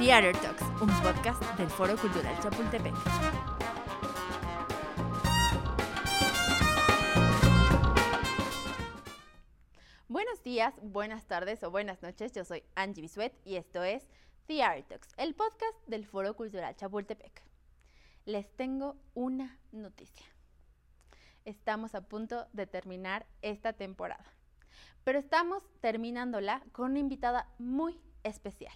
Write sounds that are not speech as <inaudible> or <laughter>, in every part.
Theater Talks, un podcast del Foro Cultural Chapultepec. Buenos días, buenas tardes o buenas noches. Yo soy Angie Bisuet y esto es Theater Talks, el podcast del Foro Cultural Chapultepec. Les tengo una noticia. Estamos a punto de terminar esta temporada, pero estamos terminándola con una invitada muy especial.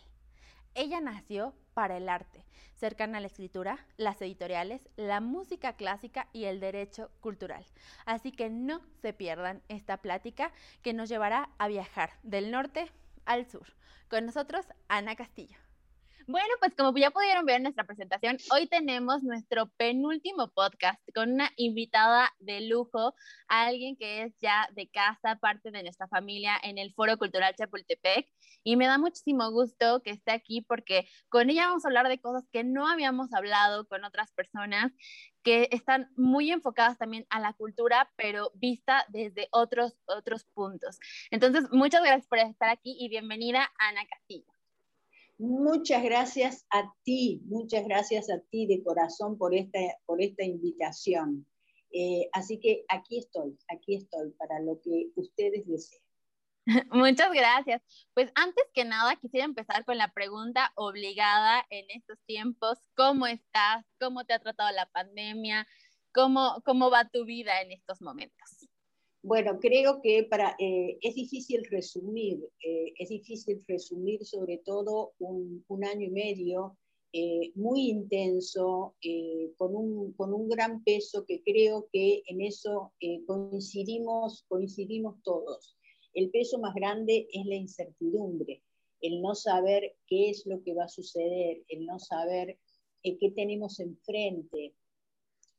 Ella nació para el arte, cercana a la escritura, las editoriales, la música clásica y el derecho cultural. Así que no se pierdan esta plática que nos llevará a viajar del norte al sur. Con nosotros, Ana Castillo. Bueno, pues como ya pudieron ver en nuestra presentación, hoy tenemos nuestro penúltimo podcast con una invitada de lujo, alguien que es ya de casa, parte de nuestra familia en el Foro Cultural Chapultepec. Y me da muchísimo gusto que esté aquí porque con ella vamos a hablar de cosas que no habíamos hablado con otras personas que están muy enfocadas también a la cultura, pero vista desde otros, otros puntos. Entonces, muchas gracias por estar aquí y bienvenida, Ana Castillo. Muchas gracias a ti, muchas gracias a ti de corazón por esta, por esta invitación. Eh, así que aquí estoy, aquí estoy para lo que ustedes deseen. <laughs> Muchas gracias. Pues antes que nada quisiera empezar con la pregunta obligada en estos tiempos. ¿Cómo estás? ¿Cómo te ha tratado la pandemia? ¿Cómo, cómo va tu vida en estos momentos? Bueno, creo que para, eh, es difícil resumir, eh, es difícil resumir sobre todo un, un año y medio eh, muy intenso, con un, con, un, gran peso que creo que en eso coincidimos, coincidimos todos. El peso más grande es la incertidumbre, el no saber qué es lo que va a suceder, el no saber qué tenemos enfrente,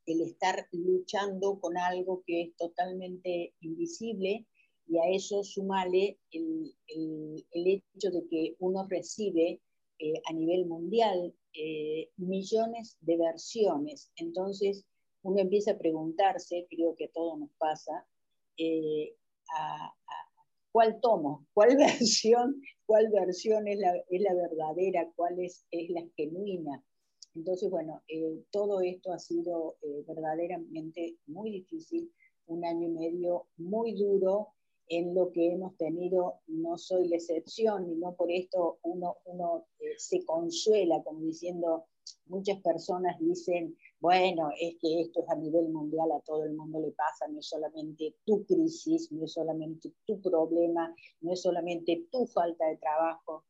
el estar luchando con algo que es totalmente invisible y a eso sumale el, hecho de que uno recibe eh, a nivel mundial eh, millones de versiones. Entonces uno empieza a preguntarse, creo que a todos nos pasa, eh, cuál tomo, cuál <laughs> versión, cuál versión es la, es la verdadera, cuál es, es la genuina. Entonces, bueno, eh, todo esto ha sido eh, verdaderamente muy difícil, un año y medio muy duro en lo que hemos tenido, no soy la excepción, y no por esto uno, eh, se consuela, como diciendo, muchas personas dicen, bueno, es que esto es a nivel mundial, a todo el mundo le pasa, no es solamente tu crisis, no es solamente tu problema, no es solamente tu falta de trabajo.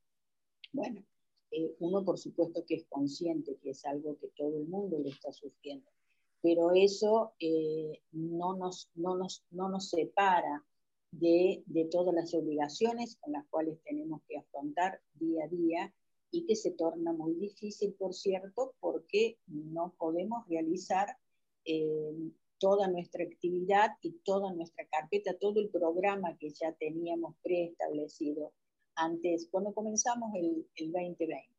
Bueno, eh, uno por supuesto que es consciente que es algo que todo el mundo le está sufriendo, pero eso eh, no, nos, no, nos, no nos separa de, de, todas las obligaciones con las cuales tenemos que afrontar día a día y que se torna muy difícil, por cierto, porque no podemos realizar eh, toda nuestra actividad y toda nuestra carpeta, todo el programa que ya teníamos preestablecido antes, cuando comenzamos el, el 2020.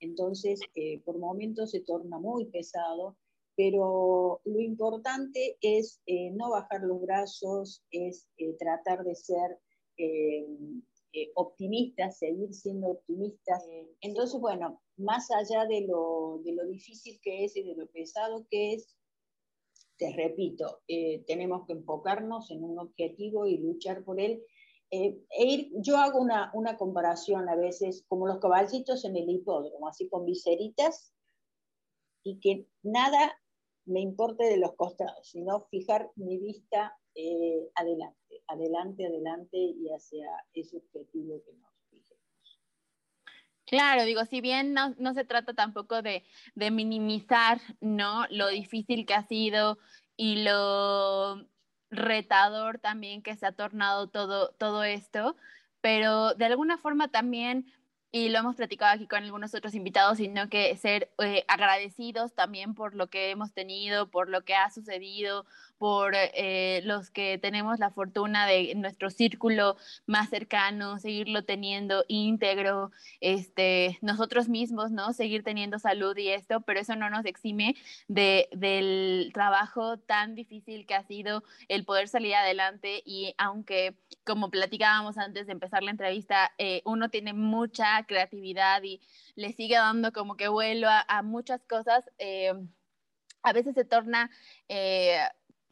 Entonces, eh, por momentos se torna muy pesado, pero lo importante es eh, no bajar los brazos, es eh, tratar de ser optimistas, seguir siendo optimistas. Entonces, bueno, más allá de lo, de lo difícil que es y de lo pesado que es, te repito, tenemos que enfocarnos en un objetivo y luchar por él eh, e yo hago una, una, comparación a veces como los caballitos en el hipódromo, así con viseritas, y que nada me importe de los costados, sino fijar mi vista eh, adelante, adelante, adelante y hacia ese objetivo que nos fijemos. Claro, digo, si bien no, no se trata tampoco de, de minimizar ¿no? lo difícil que ha sido y lo retador también que se ha tornado todo, todo esto, pero de alguna forma también, y lo hemos platicado aquí con algunos otros invitados, sino que ser eh, agradecidos también por lo que hemos tenido, por lo que ha sucedido, por eh, los que tenemos la fortuna de nuestro círculo más cercano, seguirlo teniendo íntegro, este, nosotros mismos, ¿no? Seguir teniendo salud y esto, pero eso no nos exime de, del trabajo tan difícil que ha sido el poder salir adelante y aunque, como platicábamos antes de empezar la entrevista, eh, uno tiene mucha creatividad y le sigue dando como que vuelo a, muchas cosas, eh, a veces se torna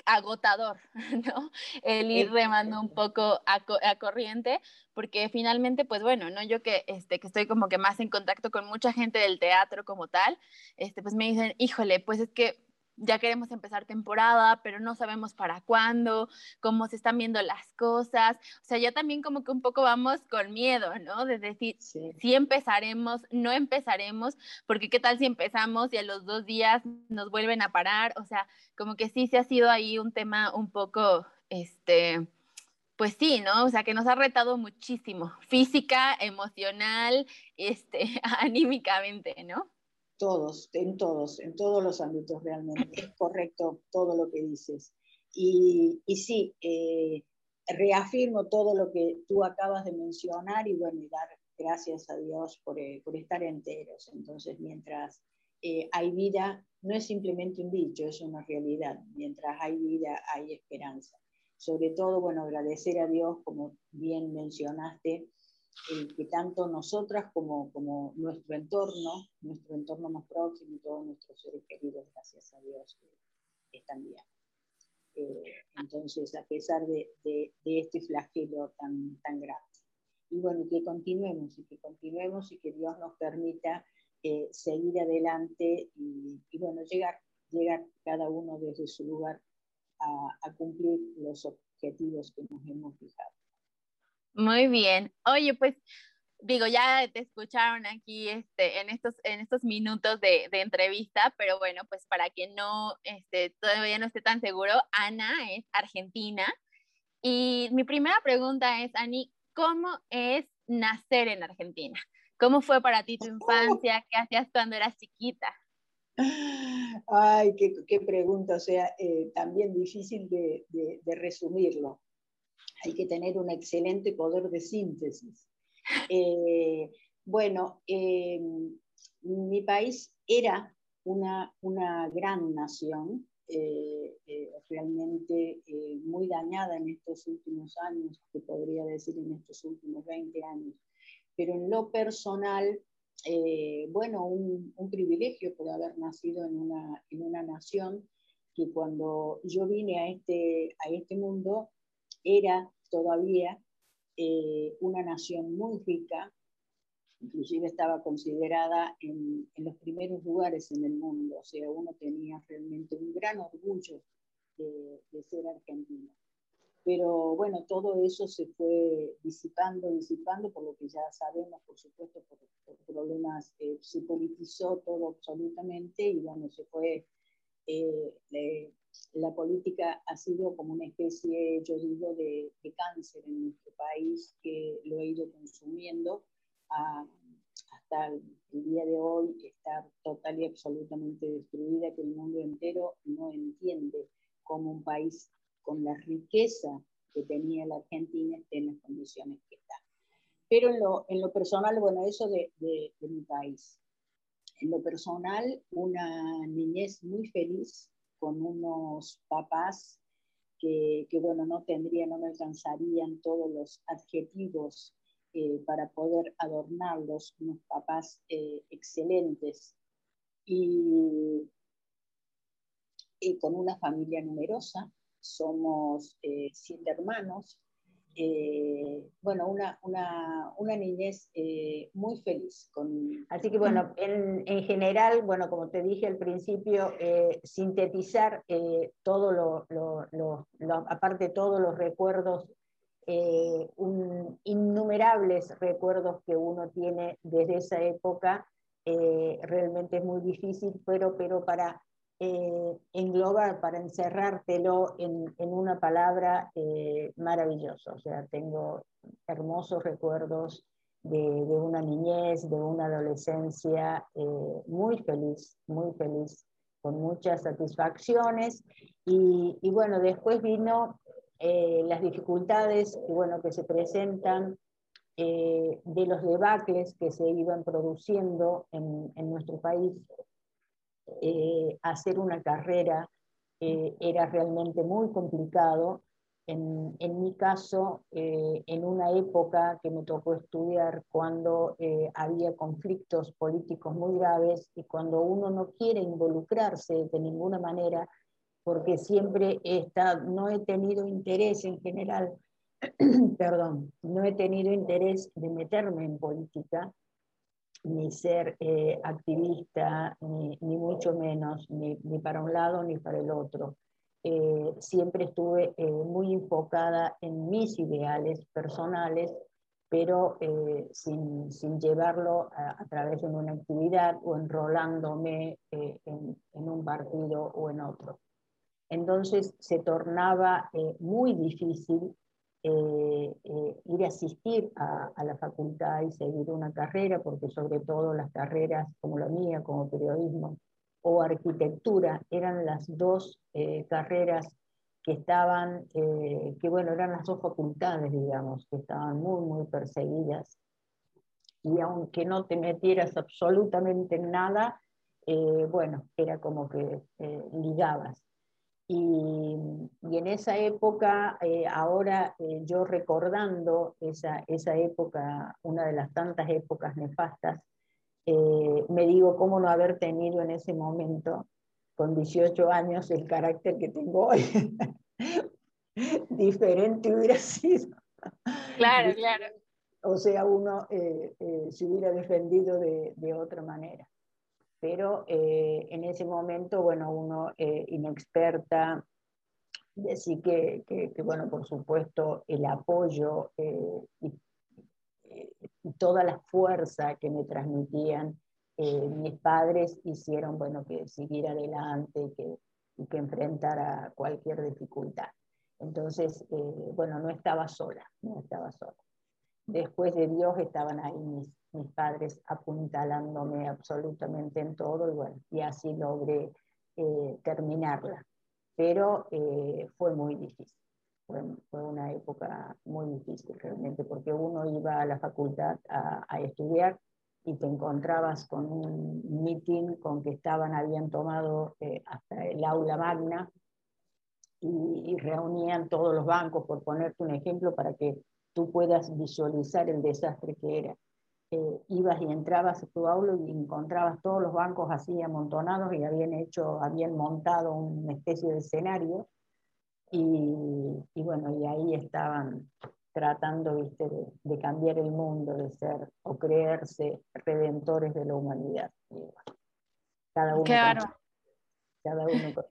agotador, <laughs> ¿no? El ir remando un poco a, corriente, porque finalmente, pues bueno, ¿no? Yo que, este, que estoy como que más en contacto con mucha gente del teatro como tal, este, pues me dicen, híjole, pues es que ya queremos empezar temporada, pero no sabemos para cuándo, cómo se están viendo las cosas. O sea, ya también como que un poco vamos con miedo, ¿no? De decir, si empezaremos, no empezaremos, porque qué tal si empezamos y a los dos días nos vuelven a parar. O sea, como que sí se ha sido ahí un tema un poco, este, pues sí, ¿no? O sea, que nos ha retado muchísimo, física, emocional, este, <laughs> anímicamente, ¿no? Todos, en todos, en todos los ámbitos realmente. Es correcto todo lo que dices. Y, y sí, eh, reafirmo todo lo que tú acabas de mencionar y bueno, y dar gracias a Dios por, eh, por estar enteros. Entonces, mientras eh, hay vida, no es simplemente un dicho, es una realidad. Mientras hay vida, hay esperanza. Sobre todo, bueno, agradecer a Dios, como bien mencionaste, que tanto nosotras como, como nuestro entorno, nuestro entorno más próximo y todos nuestros seres queridos, gracias a Dios, están bien. Eh, entonces, a pesar de, de, este flagelo tan, tan grande. Y bueno, que continuemos y que continuemos y que Dios nos permita eh, seguir adelante y, bueno, llegar, llegar cada uno desde su lugar a cumplir los objetivos que nos hemos fijado. Muy bien. Oye, pues digo, ya te escucharon aquí este, en, estos, en estos minutos de, entrevista, pero bueno, pues para quien no, este, todavía no esté tan seguro, Ana es argentina. Y mi primera pregunta es, Ani, ¿cómo es nacer en Argentina? ¿Cómo fue para ti tu <laughs> infancia? ¿Qué hacías cuando eras chiquita? Ay, qué, pregunta, o sea, eh, también difícil de resumirlo hay que tener un excelente poder de síntesis. Eh, bueno, eh, mi país era una, una gran nación, eh, realmente muy dañada en estos últimos años, que podría decir en estos últimos 20 años, pero en lo personal, bueno, un, un, privilegio por haber nacido en una, en una nación que cuando yo vine a este, a este mundo era todavía eh, una nación muy rica, inclusive estaba considerada en, los primeros lugares en el mundo, o sea, uno tenía realmente un gran orgullo de, ser argentino. Pero bueno, todo eso se fue disipando, disipando, por lo que ya sabemos, por supuesto, por, problemas, eh, se politizó todo absolutamente y bueno, se fue eh, la política ha sido como una especie, yo digo, de, cáncer en nuestro país que lo ha ido consumiendo hasta el, día de hoy estar total y absolutamente destruida, que el mundo entero no entiende cómo un país con la riqueza que tenía la Argentina esté en las condiciones que está. Pero en lo, en lo personal, bueno, eso de, de, de mi país. En lo personal, una niñez muy feliz, con unos papás que, bueno, no tendrían, no me alcanzarían todos los adjetivos eh, para poder adornarlos, unos papás eh, excelentes y, y, con una familia numerosa. Somos eh, siete hermanos, eh, bueno, una, una, una niñez eh, muy feliz. Con... Así que bueno, en, en, general, bueno, como te dije al principio, eh, sintetizar todo lo, lo, lo, aparte todos los recuerdos, un, innumerables recuerdos que uno tiene desde esa época, realmente es muy difícil, pero, pero para eh, englobar, para encerrártelo en, en una palabra eh. O sea, tengo hermosos recuerdos de, de una niñez, de una adolescencia eh, muy feliz, muy feliz, con muchas satisfacciones. Y, y bueno, después vino eh, las dificultades bueno, que se presentan de los debacles que se iban produciendo en, en nuestro país eh, hacer una carrera eh, era realmente muy complicado. En, en, mi caso, eh, en una época que me tocó estudiar cuando eh, había conflictos políticos muy graves y cuando uno no quiere involucrarse de ninguna manera, porque siempre he no he tenido interés en general, <clears throat> perdón, no he tenido interés de meterme en política, ni ser eh, activista, ni, ni, mucho menos, ni, ni para un lado ni para el otro eh, siempre estuve eh, muy enfocada en mis ideales personales, pero sin, sin, llevarlo a, través de una actividad o enrolándome en, en, un partido o en otro. Entonces se tornaba muy difícil ir a asistir a, la facultad y seguir una carrera, porque sobre todo las carreras como la mía, como periodismo, o arquitectura, eran las dos eh, carreras que estaban, eh, que bueno, eran las dos facultades, digamos, que estaban muy, muy perseguidas. Y aunque no te metieras absolutamente en nada, eh, bueno, era como que ligabas. Y, y, en esa época, ahora yo recordando esa, esa época, una de las tantas épocas nefastas, eh, me digo cómo no haber tenido en ese momento, con 18 años, el carácter que tengo hoy. <laughs> Diferente hubiera sido. Claro, claro. O sea, uno eh, eh, se hubiera defendido de, de otra manera. Pero en ese momento, bueno, uno inexperta, decir que, que, que, bueno, por supuesto, el apoyo y toda la fuerza que me transmitían eh, mis padres hicieron, bueno, que seguir adelante que, y que enfrentara cualquier dificultad. Entonces, eh, bueno, no estaba sola, no estaba sola. Después de Dios estaban ahí mis, mis padres apuntalándome absolutamente en todo y bueno, y así logré eh, terminarla. Pero fue muy difícil fue, fue, una época muy difícil realmente, porque uno iba a la facultad a, a estudiar y te encontrabas con un meeting con que estaban, habían tomado eh, hasta el aula magna y, y, reunían todos los bancos, por ponerte un ejemplo, para que tú puedas visualizar el desastre que era. Eh, ibas y entrabas a tu aula y encontrabas todos los bancos así amontonados y habían hecho, habían montado una especie de escenario y, y, bueno, y ahí estaban tratando ¿viste? De, de, cambiar el mundo, de ser o creerse redentores de la humanidad. Bueno, cada uno claro. Con, cada uno con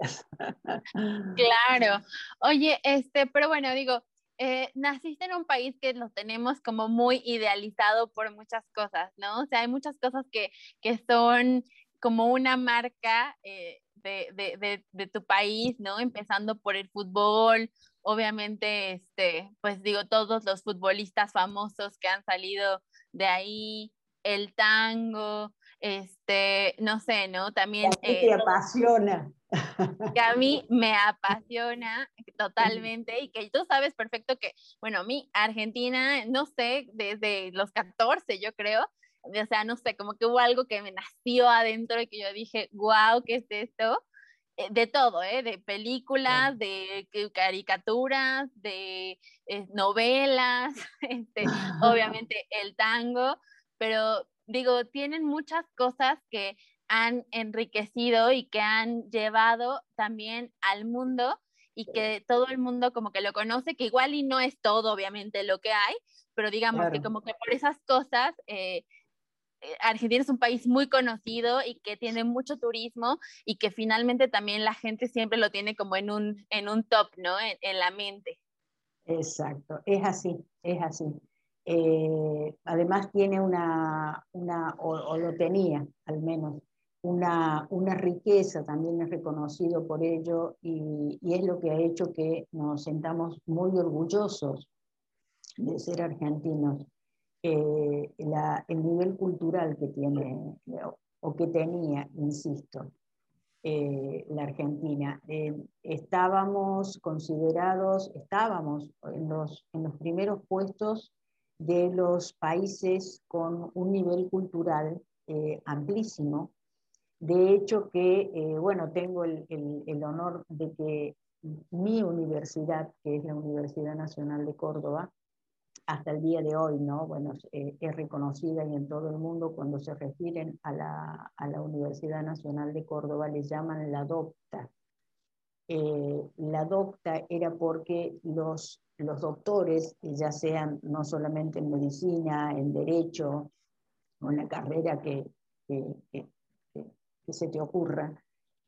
<laughs> claro. Oye, este, pero bueno, digo, eh, naciste en un país que lo tenemos como muy idealizado por muchas cosas, ¿no? O sea, hay muchas cosas que, que son como una marca eh, de, de, de, tu país, ¿no? Empezando por el fútbol, obviamente, este, pues digo, todos los futbolistas famosos que han salido de ahí, el tango, este, no sé, ¿no? También... Eh, te apasiona. Que a mí me apasiona totalmente y que tú sabes perfecto que, bueno, mi Argentina, no sé, desde los 14 yo creo, o sea, no sé, como que hubo algo que me nació adentro y que yo dije, wow, ¿qué es esto? Eh, de todo, ¿eh? De películas, de caricaturas, de eh, novelas, <laughs> este, <laughs> obviamente el tango, pero digo, tienen muchas cosas que han enriquecido y que han llevado también al mundo y que todo el mundo como que lo conoce, que igual y no es todo obviamente lo que hay, pero digamos claro. que como que por esas cosas eh, eh, Argentina es un país muy conocido y que tiene mucho turismo y que finalmente también la gente siempre lo tiene como en un, en un top, ¿no? En, en la mente. Exacto, es así, es así. Eh, además tiene una, una o, o, lo tenía al menos, una, una riqueza, también es reconocido por ello y, y es lo que ha hecho que nos sentamos muy orgullosos de ser argentinos eh, el nivel cultural que tiene o que tenía, insisto, eh, la Argentina. Eh, estábamos considerados, estábamos en los, en los primeros puestos de los países con un nivel cultural amplísimo. De hecho que, bueno, tengo el, el, honor de que mi universidad, que es la Universidad Nacional de Córdoba, hasta el día de hoy, ¿no? Bueno, eh, es reconocida y en todo el mundo cuando se refieren a la, a la Universidad Nacional de Córdoba le llaman la docta. Eh, la docta era porque los, los doctores, ya sean no solamente en medicina, en derecho, o en la carrera que, que se te ocurra,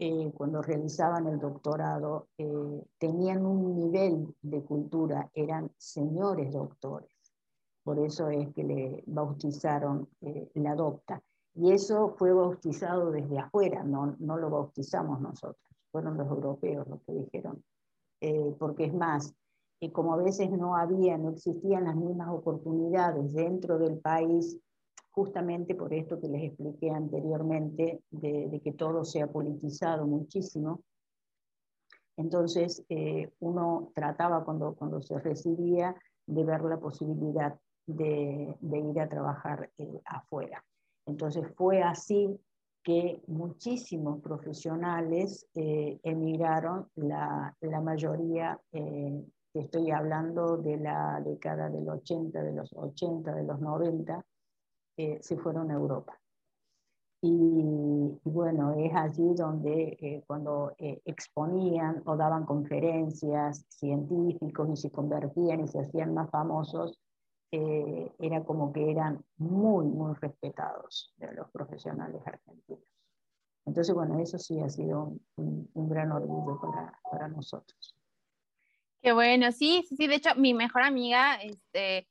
eh, cuando realizaban el doctorado, eh, tenían un nivel de cultura, eran señores doctores. Por eso es que le bautizaron eh, la docta. Y eso fue bautizado desde afuera, no, no lo bautizamos nosotros, fueron los europeos los que dijeron. porque es más, como a veces no había, no existían las mismas oportunidades dentro del país justamente por esto que les expliqué anteriormente, de, que todo se ha politizado muchísimo. Entonces, eh, uno trataba cuando, cuando se recibía de ver la posibilidad de, ir a trabajar eh, afuera. Entonces, fue así que muchísimos profesionales eh, emigraron, la, mayoría, estoy hablando de la década del 80, de los 80, de los 90, eh, se fueron a Europa. Y, bueno, es allí donde eh, cuando eh, exponían o daban conferencias científicos y se convertían y se hacían más famosos, era como que eran muy, muy respetados de los profesionales argentinos. Entonces, bueno, eso sí ha sido un, un gran orgullo para, para, nosotros. Qué bueno, sí, sí, de hecho, mi mejor amiga, este,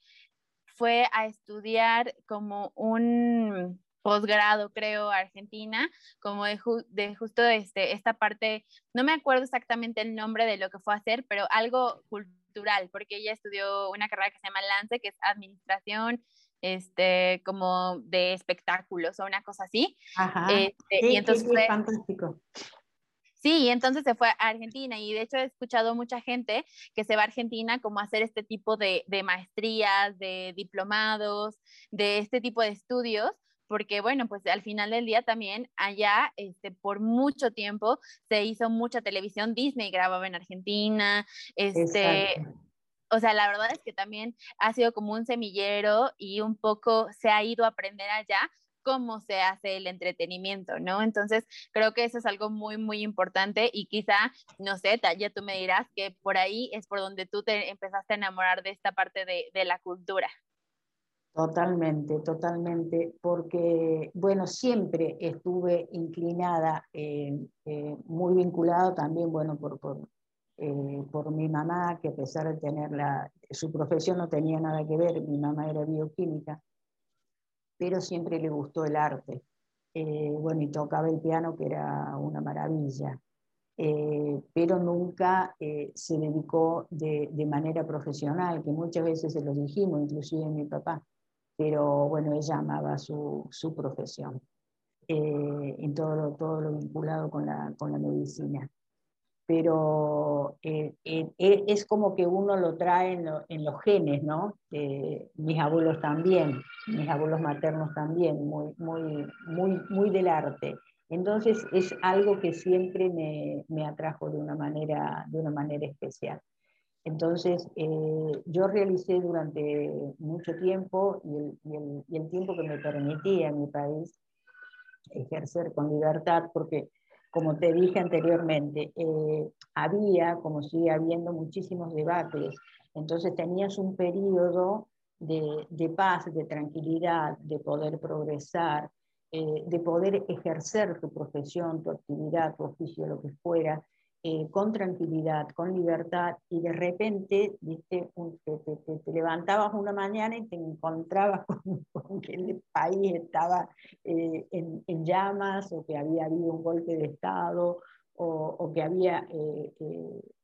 fue a estudiar como un posgrado, creo, Argentina, como de, justo este, esta parte, no me acuerdo exactamente el nombre de lo que fue a hacer, pero algo cultural, porque ella estudió una carrera que se llama Lance, que es administración, este, como de espectáculos o una cosa así. Ajá. Este, y entonces fue, fantástico. Sí, y entonces se fue a Argentina y de hecho he escuchado mucha gente que se va a Argentina como a hacer este tipo de, maestrías, de diplomados, de este tipo de estudios, porque bueno, pues al final del día también allá, este, por mucho tiempo se hizo mucha televisión, Disney grababa en Argentina, este, o sea, la verdad es que también ha sido como un semillero y un poco se ha ido a aprender allá, cómo se hace el entretenimiento, ¿no? Entonces, creo que eso es algo muy, muy importante y quizá, no sé, ya tú me dirás que por ahí es por donde tú te empezaste a enamorar de esta parte de, la cultura. Totalmente, totalmente, porque, bueno, siempre estuve inclinada, eh, eh, muy vinculado también, bueno, por, por, eh, por, mi mamá, que a pesar de tener la, su profesión no tenía nada que ver, mi mamá era bioquímica, pero siempre le gustó el arte. Eh, bueno, y tocaba el piano, que era una maravilla. Eh, pero nunca eh, se dedicó de, de, manera profesional, que muchas veces se lo dijimos, inclusive mi papá, pero bueno, ella amaba su, su profesión, en todo todo lo vinculado con la, con la medicina pero eh, eh, eh, es como que uno lo trae en, los genes, ¿no? mis abuelos también, mis abuelos maternos también, muy, muy, muy, muy del arte. Entonces es algo que siempre me, me atrajo de una manera, de una manera especial. Entonces, yo realicé durante mucho tiempo y el, y, el, y el, tiempo que me permitía en mi país ejercer con libertad, porque como te dije anteriormente, eh, había, como sigue habiendo, muchísimos debates. Entonces tenías un periodo de, paz, de tranquilidad, de poder progresar, eh, de poder ejercer tu profesión, tu actividad, tu oficio, lo que fuera, eh, con tranquilidad, con libertad, y de repente ¿viste? Te, levantabas una mañana y te encontrabas <laughs> con, que el país estaba eh, en, llamas o que había habido un golpe de Estado o, que había eh,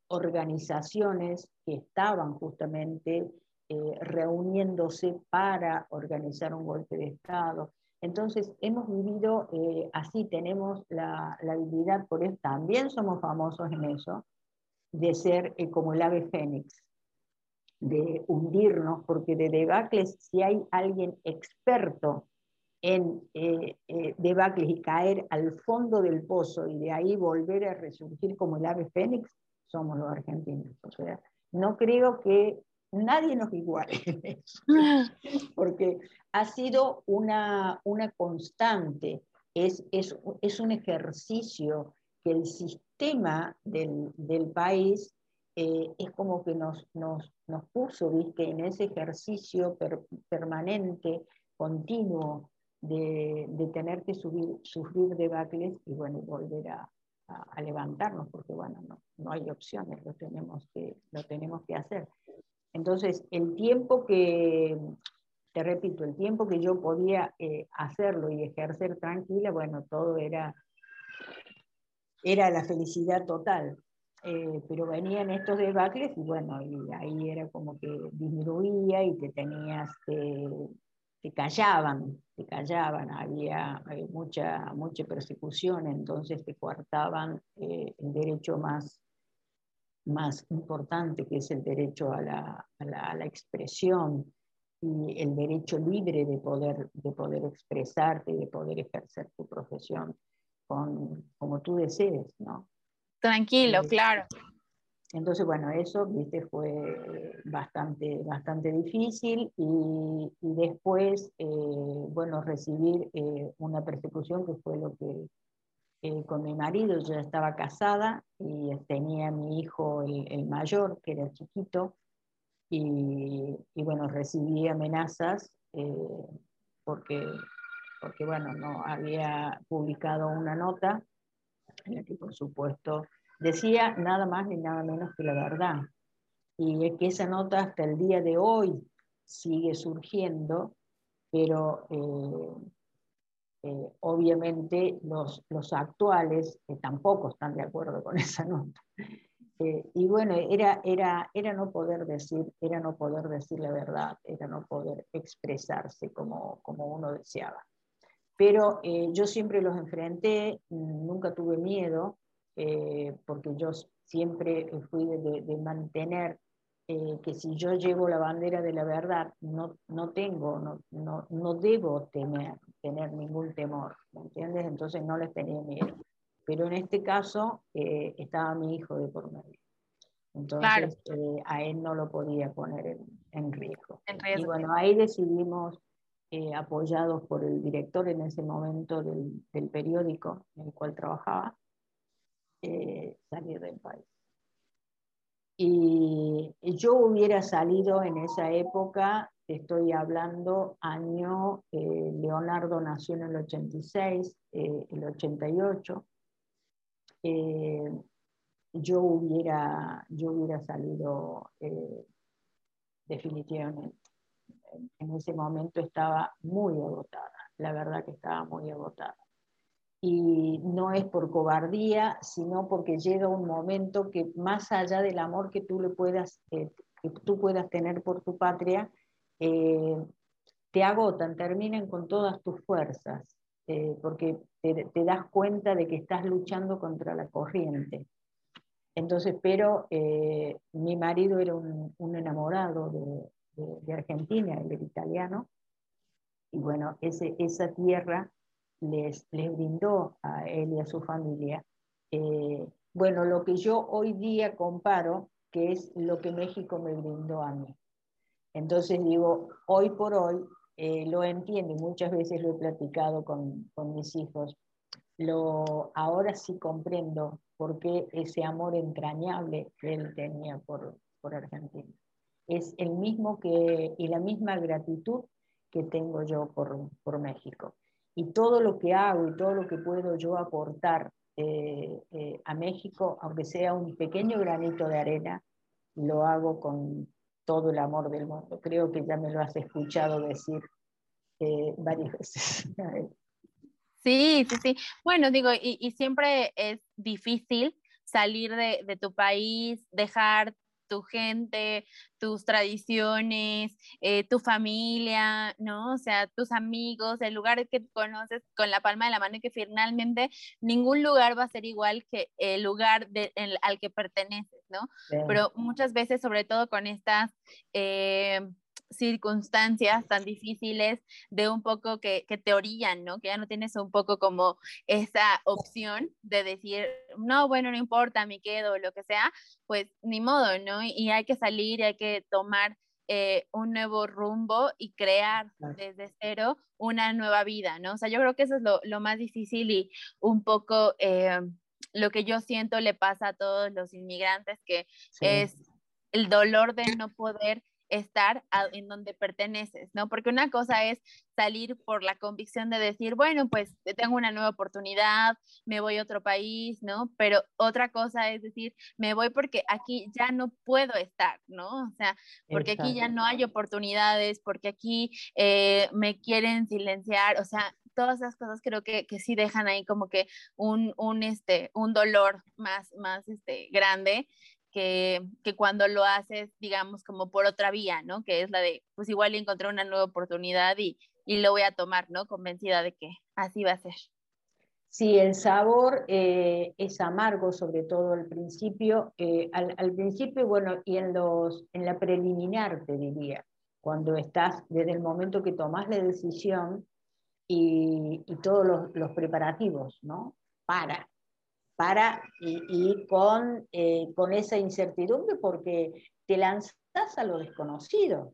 organizaciones que estaban justamente reuniéndose para organizar un golpe de Estado. Entonces, hemos vivido eh, así, tenemos la, habilidad, por eso también somos famosos en eso, de ser eh, como el ave fénix, de hundirnos, porque de debacles, si hay alguien experto en eh, debacles y caer al fondo del pozo y de ahí volver a resurgir como el ave fénix, somos los argentinos. O sea, no creo que nadie nos iguale <laughs> <laughs> porque ha sido una, una constante, es, es, es, un ejercicio que el sistema del, del país eh, es como que nos, nos, nos puso, ¿viste? En ese ejercicio permanente, continuo, de, de, tener que subir, sufrir debacles y bueno, volver a, a, levantarnos, porque bueno, no, no, hay opciones, lo tenemos, que, lo tenemos que hacer. Entonces, el tiempo que, te repito, el tiempo que yo podía eh, hacerlo y ejercer tranquila, bueno, todo era, era la felicidad total. Eh, pero venían estos debacles y bueno, y ahí era como que disminuía y te tenías, te, callaban, te callaban, había, mucha, mucha persecución, entonces te coartaban eh, el derecho más, más importante, que es el derecho a la, a la, a la expresión y el derecho libre de poder, de poder expresarte y de poder ejercer tu profesión con, como tú desees, ¿no? Tranquilo, claro. Entonces, bueno, eso, viste, fue bastante, bastante difícil y, después, eh, bueno, recibir eh, una persecución que fue lo que eh, con mi marido, yo ya estaba casada y tenía mi hijo, el, mayor, que era chiquito, y, y bueno, recibí amenazas porque, porque, bueno, no había publicado una nota en la que, por supuesto, decía nada más ni nada menos que la verdad. Y es que esa nota hasta el día de hoy sigue surgiendo, pero eh, eh, obviamente los, los actuales tampoco están de acuerdo con <laughs> esa nota. Eh, y bueno, era, era, era, no poder decir, era no poder decir la verdad, era no poder expresarse como, como uno deseaba. Pero yo siempre los enfrenté, nunca tuve miedo, eh, porque yo siempre fui de, mantener eh, que si yo llevo la bandera de la verdad, no, no tengo, no, no, no debo tener, tener ningún temor, ¿me entiendes? Entonces no les tenía miedo. Pero en este caso eh, estaba mi hijo de por medio. Entonces a él no lo podía poner en, riesgo. Y bueno, ahí decidimos, apoyados por el director en ese momento del, del periódico en el cual trabajaba, eh, salir del país. Y yo hubiera salido en esa época, estoy hablando año, eh, Leonardo nació en el 86, eh, el 88, yo, hubiera, yo hubiera salido definitivamente. En ese momento estaba muy agotada, la verdad que estaba muy agotada y no es por cobardía, sino porque llega un momento que más allá del amor que tú, le puedas, eh, que tú puedas tener por tu patria, eh, te agotan, terminan con todas tus fuerzas, eh, porque te, das cuenta de que estás luchando contra la corriente. Entonces, pero mi marido era un, enamorado de, Argentina, él era italiano, y bueno, ese, esa tierra les, brindó a él y a su familia, eh, bueno, lo que yo hoy día comparo, que es lo que México me brindó a mí. Entonces digo, hoy por hoy eh, lo entiendo, muchas veces lo he platicado con, con, mis hijos, lo, ahora sí comprendo por qué ese amor entrañable que él tenía por, por Argentina. Es el mismo que, y la misma gratitud que tengo yo por, por México y todo lo que hago y todo lo que puedo yo aportar eh, eh, a México, aunque sea un pequeño granito de arena, lo hago con todo el amor del mundo. Creo que ya me lo has escuchado decir eh, varias veces. <laughs> Sí, sí, sí. Bueno, digo, y, siempre es difícil salir de, de, tu país, dejar tu gente, tus tradiciones, eh, tu familia, ¿no? O sea, tus amigos, el lugar que conoces con la palma de la mano y que finalmente ningún lugar va a ser igual que el lugar al que perteneces, ¿no? Pero muchas veces, sobre todo con estas... Eh, circunstancias tan difíciles de un poco que, que, te orillan, ¿no? Que ya no tienes un poco como esa opción de decir, no, bueno, no importa, me quedo, lo que sea, pues ni modo, ¿no? Y hay que salir, y hay que tomar eh, un nuevo rumbo y crear desde cero una nueva vida, ¿no? O sea, yo creo que eso es lo, lo más difícil y un poco eh, lo que yo siento le pasa a todos los inmigrantes, que es el dolor de no poder estar en donde perteneces, ¿no? Porque una cosa es salir por la convicción de decir, bueno, pues tengo una nueva oportunidad, me voy a otro país, ¿no? Pero otra cosa es decir, me voy porque aquí ya no puedo estar, ¿no? O sea, porque aquí ya no hay oportunidades, porque aquí eh, me quieren silenciar, o sea, todas esas cosas creo que, que sí dejan ahí como que un, un, este, un dolor más, más este, grande que, cuando lo haces, digamos, como por otra vía, ¿no? Que es la de, pues igual encontré una nueva oportunidad y, lo voy a tomar, ¿no? Convencida de que así va a ser. Sí, el sabor eh, es amargo, sobre todo al principio. Eh, al, principio, bueno, y en, los, en la preliminar, te diría, cuando estás, desde el momento que tomas la decisión y, todos los, los, preparativos, ¿no? Para, para y, con, eh, con esa incertidumbre porque te lanzas a lo desconocido.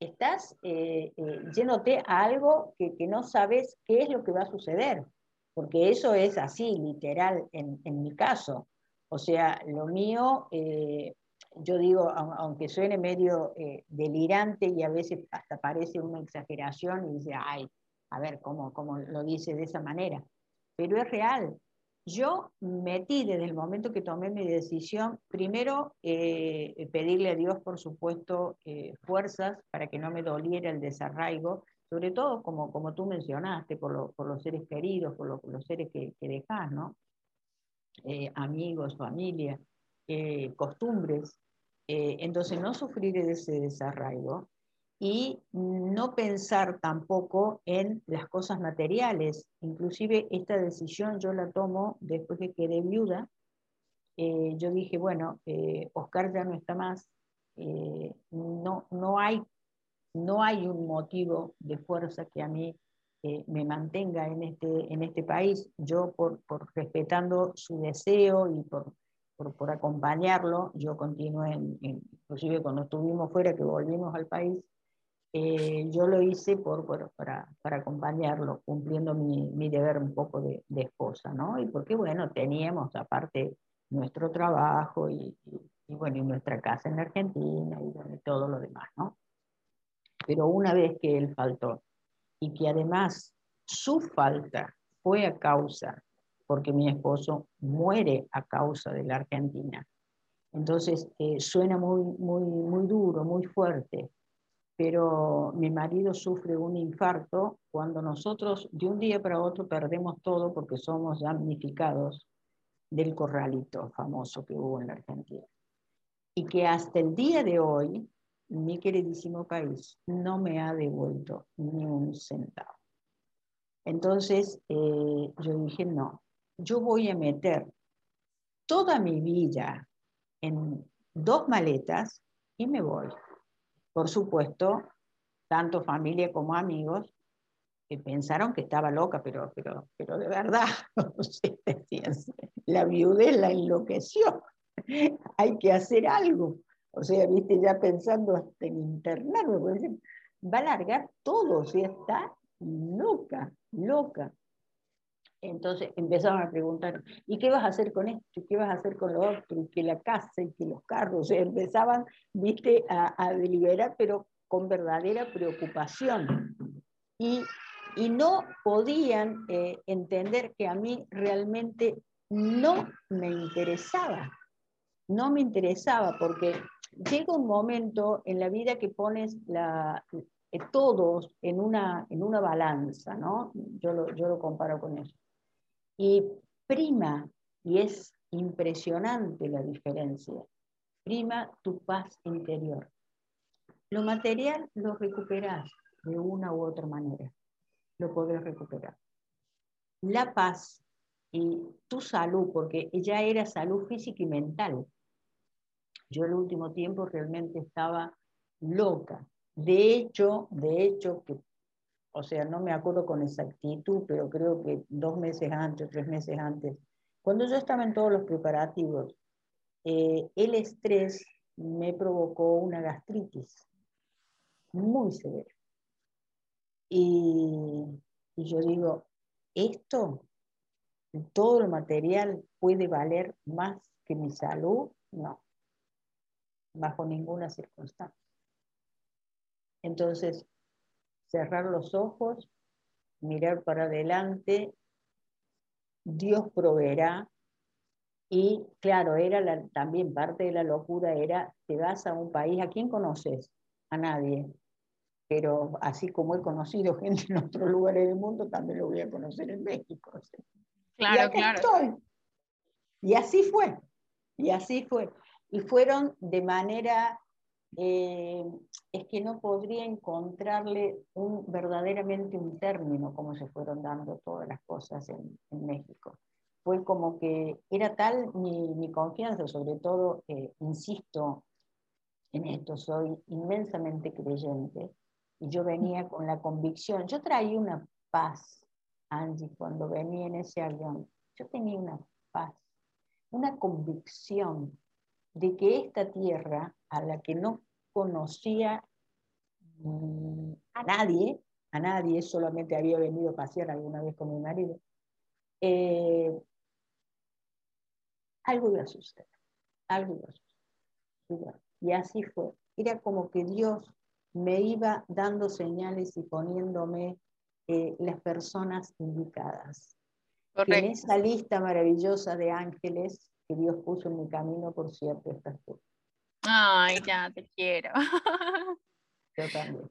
Estás eh, eh, yéndote a algo que, no sabes qué es lo que va a suceder, porque eso es así, literal, en, mi caso. O sea, lo mío, yo digo, aunque suene medio delirante y a veces hasta parece una exageración y dice, ay, a ver, ¿cómo, cómo lo dice de esa manera? Pero es real, yo metí desde el momento que tomé mi decisión, primero eh, pedirle a Dios, por supuesto, eh, fuerzas para que no me doliera el desarraigo, sobre todo como, como tú mencionaste, por, por los seres queridos, por, los seres que, que dejás, ¿no? Eh, amigos, familia, costumbres. entonces, no sufrir ese desarraigo y no pensar tampoco en las cosas materiales. Inclusive esta decisión yo la tomo después de que quedé viuda. Eh, yo dije, bueno, eh, Oscar ya no está más, eh, no, no, hay, no hay un motivo de fuerza que a mí me mantenga en este, en este país. Yo, por, por respetando su deseo y por, por, por acompañarlo, yo continué, en, inclusive cuando estuvimos fuera, que volvimos al país, eh, yo lo hice por, para, para, acompañarlo, cumpliendo mi, mi, deber un poco de, de, esposa, ¿no? Y porque, bueno, teníamos aparte nuestro trabajo y, y, bueno, y nuestra casa en Argentina y, todo lo demás, ¿no? Pero una vez que él faltó y que además su falta fue a causa, porque mi esposo muere a causa de la Argentina. Entonces eh, suena muy, muy, muy duro, muy fuerte, pero mi marido sufre un infarto cuando nosotros de un día para otro perdemos todo porque somos damnificados del corralito famoso que hubo en la Argentina. Y que hasta el día de hoy, mi queridísimo país no me ha devuelto ni un centavo. Entonces eh, yo dije, no, yo voy a meter toda mi vida en dos maletas y me voy por supuesto, tanto familia como amigos, que pensaron que estaba loca, pero, pero, pero de verdad, <laughs> la viudez la enloqueció, <laughs> hay que hacer algo. O sea, viste, ya pensando hasta en internarme, va a largar todo, o está loca, loca. Entonces empezaron a preguntar, ¿y qué vas a hacer con esto? ¿Y qué vas a hacer con lo otro? Y que la casa y que los carros. empezaban, viste, a, deliberar, pero con verdadera preocupación. Y, no podían eh, entender que a mí realmente no me interesaba. No me interesaba porque llega un momento en la vida que pones eh, todos en una, en una balanza, ¿no? Yo lo, yo lo comparo con eso. Y prima, y es impresionante la diferencia, prima tu paz interior. Lo material lo recuperas de una u otra manera, lo podés recuperar. La paz y tu salud, porque ella era salud física y mental. Yo el último tiempo realmente estaba loca, de hecho, de hecho, que, o sea, no me acuerdo con exactitud, pero creo que dos meses antes, tres meses antes, cuando yo estaba en todos los preparativos, eh, el estrés me provocó una gastritis muy severa. Y, y yo digo, esto, todo el material puede valer más que mi salud, no, bajo ninguna circunstancia. Entonces, cerrar los ojos, mirar para adelante, Dios proveerá. Y claro, era también parte de la locura era, te vas a un país, ¿a quién conoces? A nadie. Pero así como he conocido <laughs> gente en otros lugares del mundo, también lo voy a conocer en México. Claro, claro. Y así fue. Y así fue. Y fueron de manera eh, es que no podría encontrarle un, verdaderamente un término como se fueron dando todas las cosas en, México. Fue como que era tal mi, mi confianza, sobre todo, eh, insisto en esto, soy inmensamente creyente, y yo venía con la convicción, yo traía una paz, Angie, cuando venía en ese avión, yo tenía una paz, una convicción de que esta tierra a la que no conocía mm, a nadie, a nadie, solamente había venido a pasear alguna vez con mi marido, eh, algo iba a suceder, algo iba a suceder. Y así fue. Era como que Dios me iba dando señales y poniéndome eh, las personas indicadas. En esa lista maravillosa de ángeles que Dios puso en mi camino, por cierto, estás tú. Ay, ya te quiero. <laughs> Yo también.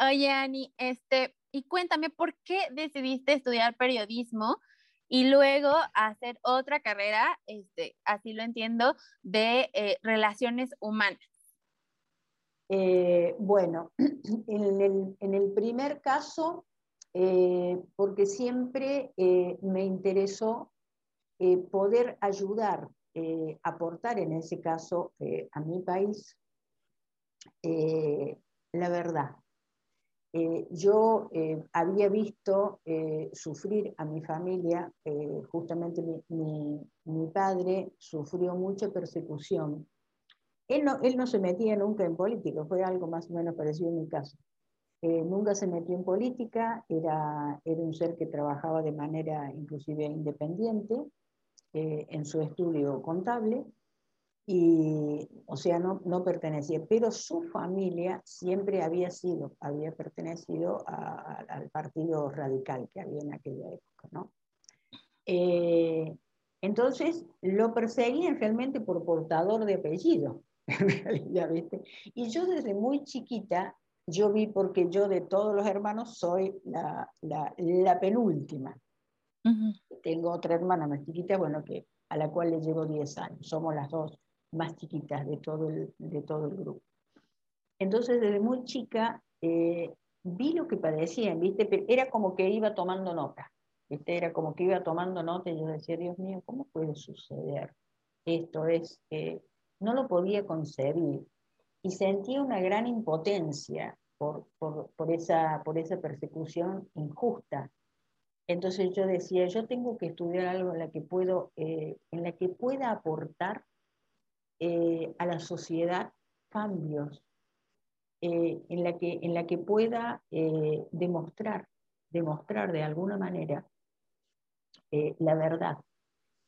Oye, Ani, este, y cuéntame, ¿por qué decidiste estudiar periodismo y luego hacer otra carrera, este, así lo entiendo, de eh, relaciones humanas? Eh, bueno, <clears throat> en el, primer caso, eh, porque siempre me interesó poder ayudar, aportar en ese caso a mi país la verdad. yo había visto sufrir a mi familia, justamente mi, mi, padre sufrió mucha persecución él no, él no se metía nunca en política, fue algo más o menos parecido en mi caso. Eh, nunca se metió en política, era, era un ser que trabajaba de manera inclusive independiente eh, en su estudio contable, y, o sea, no, no, pertenecía, pero su familia siempre había sido, había pertenecido al partido radical que había en aquella época, ¿no? Eh, entonces lo perseguían realmente por portador de apellido, <laughs> en realidad, ¿viste? Y yo desde muy chiquita, yo vi porque yo de todos los hermanos soy la, la, la penúltima. Tengo otra hermana más chiquita, bueno, que, a la cual le llevo 10 años. Somos las dos más chiquitas de todo el, de todo el grupo. Entonces, desde muy chica, eh, vi lo que padecían, ¿viste? Pero era como que iba tomando nota, ¿viste? Era como que iba tomando nota y yo decía, Dios mío, ¿cómo puede suceder? Esto es, eh, no lo podía concebir y sentía una gran impotencia por, esa, por esa persecución injusta. Entonces yo decía, yo tengo que estudiar algo en la que, puedo, eh, en la que pueda aportar eh, a la sociedad cambios, eh, en, la que, en la que pueda demostrar, demostrar de alguna manera la verdad.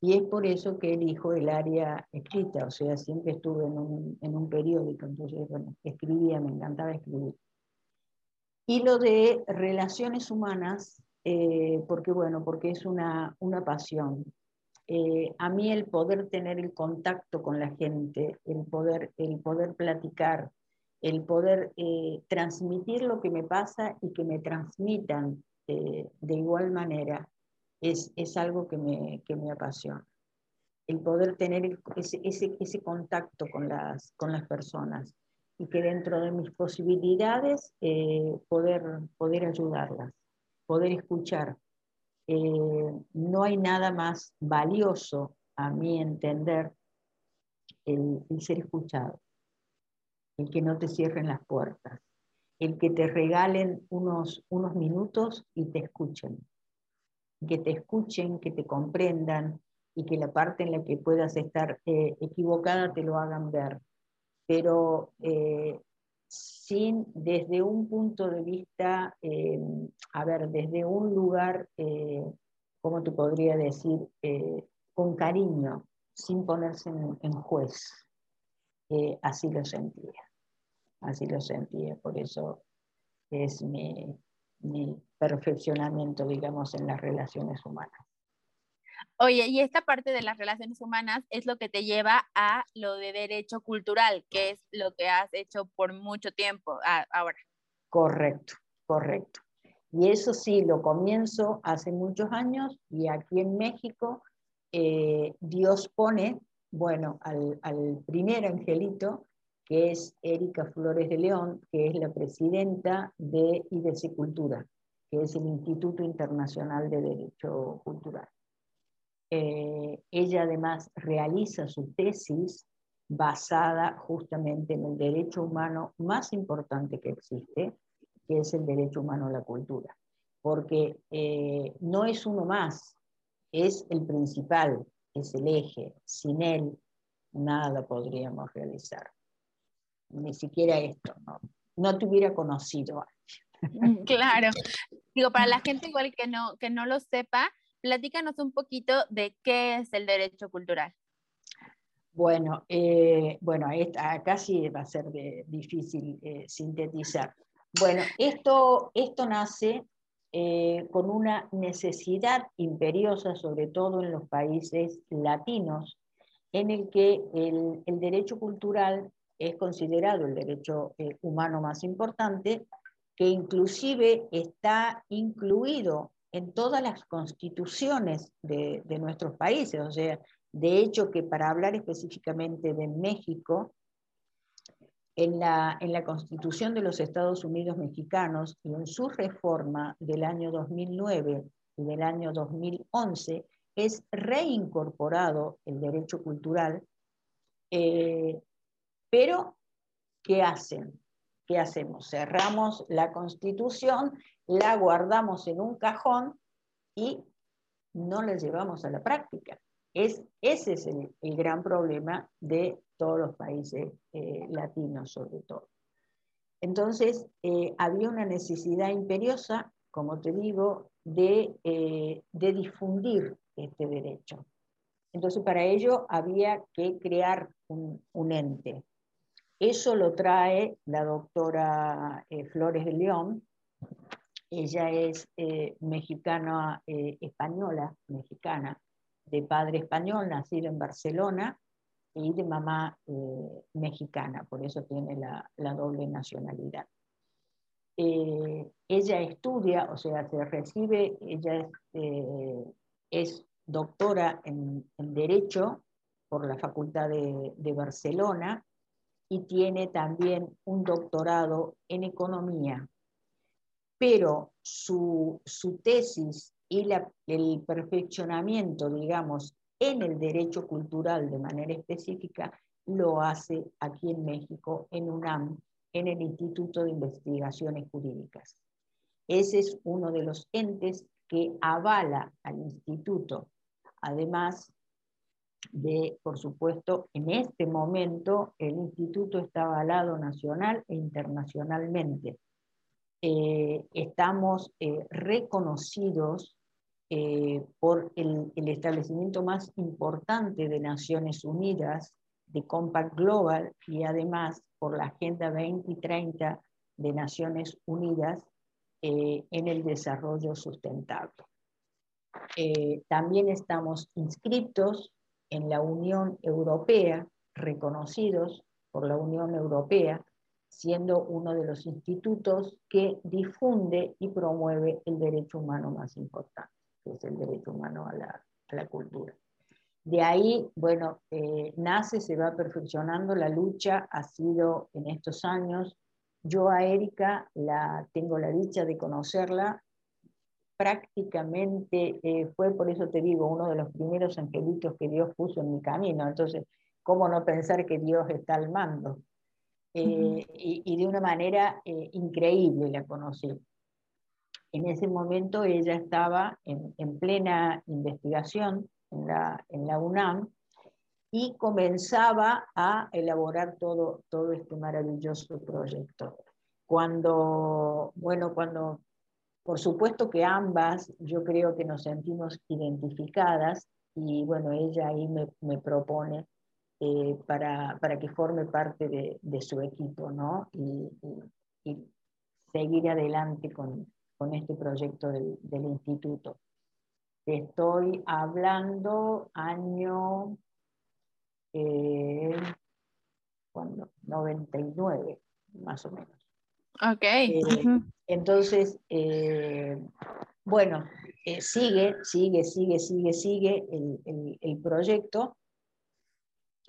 Y es por eso que elijo el área escrita, o sea, siempre estuve en un, en un periódico, entonces, bueno, escribía, me encantaba escribir. Y lo de relaciones humanas, eh, porque bueno, porque es una, una pasión. Eh, a mí el poder tener el contacto con la gente, el poder, el poder platicar, el poder eh, transmitir lo que me pasa y que me transmitan de igual manera, es, es algo que me, que me, apasiona. El poder tener ese, ese, ese, contacto con las, con las personas y que dentro de mis posibilidades eh, poder, poder ayudarlas, poder escuchar. Eh, no hay nada más valioso, a mi entender, el, ser escuchado, el que no te cierren las puertas, el que te regalen unos, unos minutos y te escuchen. Que te escuchen, que te comprendan y que la parte en la que puedas estar eh, equivocada te lo hagan ver. Pero eh, sin, desde un punto de vista, eh, a ver, desde un lugar, ¿cómo te podría decir? con cariño, sin ponerse en juez. así lo sentía así lo sentía, por eso es mi, perfeccionamiento, digamos, en las relaciones humanas. Oye, y esta parte de las relaciones humanas es lo que te lleva a lo de derecho cultural, que es lo que has hecho por mucho tiempo ahora. Correcto, correcto. Y eso sí, lo comienzo hace muchos años y aquí en México eh, Dios pone, bueno, al, al primer angelito que es Erika Flores de León, que es la presidenta de IDC Cultura, que es el Instituto Internacional de Derecho Cultural. Eh, ella además realiza su tesis basada justamente en el derecho humano más importante que existe, que es el derecho humano a la cultura. Porque eh, no es uno más, es el principal, es el eje. Sin él, nada podríamos realizar ni siquiera esto, no, no te hubiera conocido. Mm, claro. Digo, para la gente igual que no, que no lo sepa, platícanos un poquito de qué es el derecho cultural. Bueno, eh, bueno, acá sí va a ser difícil eh, sintetizar. Bueno, esto, esto nace eh, con una necesidad imperiosa, sobre todo en los países latinos, en el que el, el derecho cultural es considerado el derecho eh, humano más importante, que inclusive está incluido en todas las constituciones de, nuestros países. O sea, de hecho que para hablar específicamente de México, en la, en la, Constitución de los Estados Unidos mexicanos y en su reforma del año 2009 y del año 2011, es reincorporado el derecho cultural eh, pero, ¿qué hacen? ¿Qué hacemos? Cerramos la constitución, la guardamos en un cajón y no la llevamos a la práctica. Es, ese es el, gran problema de todos los países eh, latinos, sobre todo. Entonces, eh, había una necesidad imperiosa, como te digo, de, eh, de difundir este derecho. Entonces, para ello había que crear un, un ente. Eso lo trae la doctora Flores de León. Ella es eh, mexicana, eh, española, mexicana, de padre español, nacido en Barcelona, y de mamá mexicana, por eso tiene la, doble nacionalidad. ella estudia, o sea, se recibe, ella es, doctora en, Derecho por la Facultad de Barcelona y tiene también un doctorado en economía. Pero su, tesis y el perfeccionamiento, digamos, en el derecho cultural de manera específica, lo hace aquí en México, en UNAM, en el Instituto de Investigaciones Jurídicas. Ese es uno de los entes que avala al instituto. Además, de, por supuesto, en este momento el instituto está avalado nacional e internacionalmente. Eh, estamos eh, reconocidos eh, por el, el, establecimiento más importante de Naciones Unidas, de Compact Global, y además por la Agenda 2030 de Naciones Unidas en el desarrollo sustentable. también estamos inscritos en la Unión Europea, reconocidos por la Unión Europea, siendo uno de los institutos que difunde y promueve el derecho humano más importante, que es el derecho humano a la, cultura. De ahí, bueno, eh, nace, se va perfeccionando, la lucha ha sido en estos años. Yo a Erika la, tengo la dicha de conocerla prácticamente eh, fue, por eso te digo, uno de los primeros angelitos que Dios puso en mi camino. Entonces, ¿cómo no pensar que Dios está al mando? Eh, y, de una manera eh, increíble la conocí. En ese momento ella estaba en, plena investigación en la, en la, UNAM y comenzaba a elaborar todo, todo este maravilloso proyecto. Cuando, bueno, cuando, por supuesto que ambas, yo creo que nos sentimos identificadas y bueno, ella ahí me, me propone eh, para, para, que forme parte de, de su equipo, ¿no? Y, y, seguir adelante con, con este proyecto del, del, instituto. Estoy hablando año eh, cuando 99, más o menos. Ok. Eh, entonces, eh, bueno, sigue, sigue, sigue, sigue, sigue el, el, el proyecto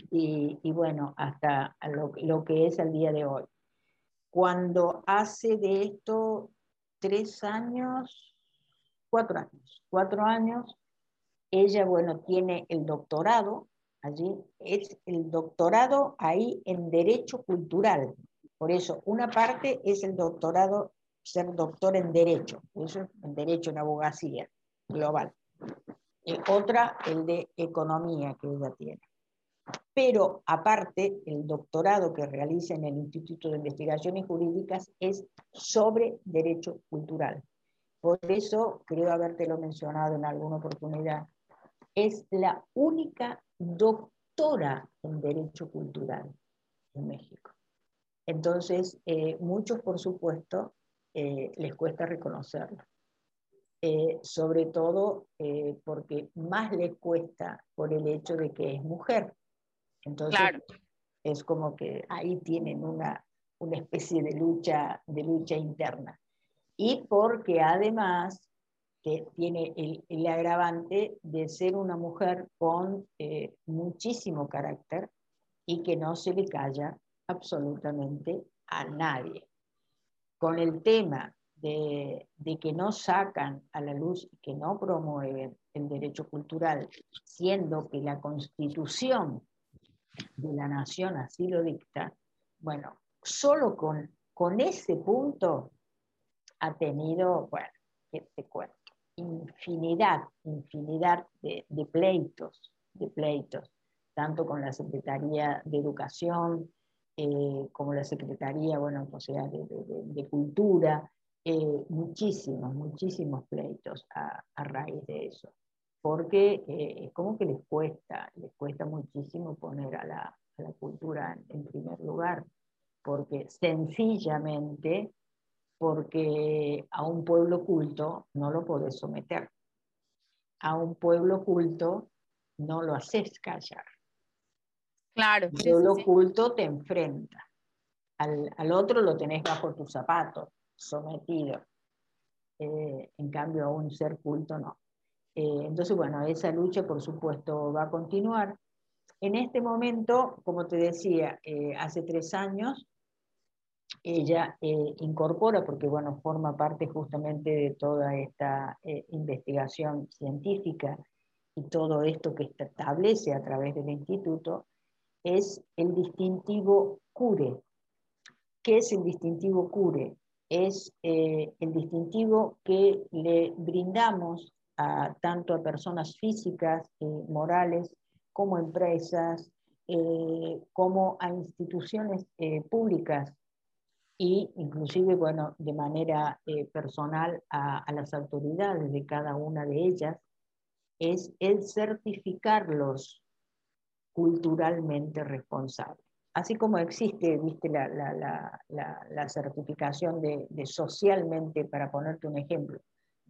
y, bueno, hasta lo, que es el día de hoy. Cuando hace de esto tres años, cuatro años, cuatro años, ella, bueno, tiene el doctorado, allí es el doctorado ahí en Derecho Cultural. Por eso, una parte es el doctorado, ser doctor en Derecho, eso en Derecho en Abogacía global. Y otra, el de Economía que ella tiene pero aparte el doctorado que realiza en el Instituto de Investigaciones Jurídicas es sobre derecho cultural. Por eso, creo habértelo mencionado en alguna oportunidad, es la única doctora en derecho cultural en México. Entonces, eh, muchos, por supuesto, eh, les cuesta reconocerlo. Eh, sobre todo porque más les cuesta por el hecho de que es mujer. Entonces, es como que ahí tienen una, una especie de lucha, de lucha interna. Y porque además que tiene el, el agravante de ser una mujer con eh, muchísimo carácter y que no se le calla absolutamente a nadie. Con el tema de, de, que no sacan a la luz que no promueven el derecho cultural, siendo que la constitución de la nación así lo dicta, bueno, solo con, con ese punto ha tenido, bueno, ¿qué te cuento? Infinidad, infinidad de, pleitos, de pleitos, tanto con la Secretaría de Educación, eh, como la Secretaría, bueno, o sea, de, Cultura, eh, muchísimos, muchísimos pleitos a, raíz de eso porque eh, es como que les cuesta, les cuesta muchísimo poner a la, cultura en, primer lugar, porque sencillamente, porque a un pueblo culto no lo podés someter, a un pueblo culto no lo haces callar. Claro. El pueblo culto te enfrenta, al, al, otro lo tenés bajo tus zapatos, sometido. Eh, en cambio, a un ser culto no. Eh, entonces, bueno, esa lucha, por supuesto, va a continuar. En este momento, como te decía, eh, hace tres años, ella eh, incorpora, porque bueno, forma parte justamente de toda esta investigación científica y todo esto que establece a través del instituto, es el distintivo CURE. ¿Qué es el distintivo CURE? Es el distintivo que le brindamos tanto a personas físicas, y morales, como empresas, eh, como a instituciones eh, públicas e inclusive, bueno, de manera eh, personal a, las autoridades de cada una de ellas, es el certificarlos culturalmente responsables. Así como existe, viste, la, la, certificación de, de, socialmente, para ponerte un ejemplo,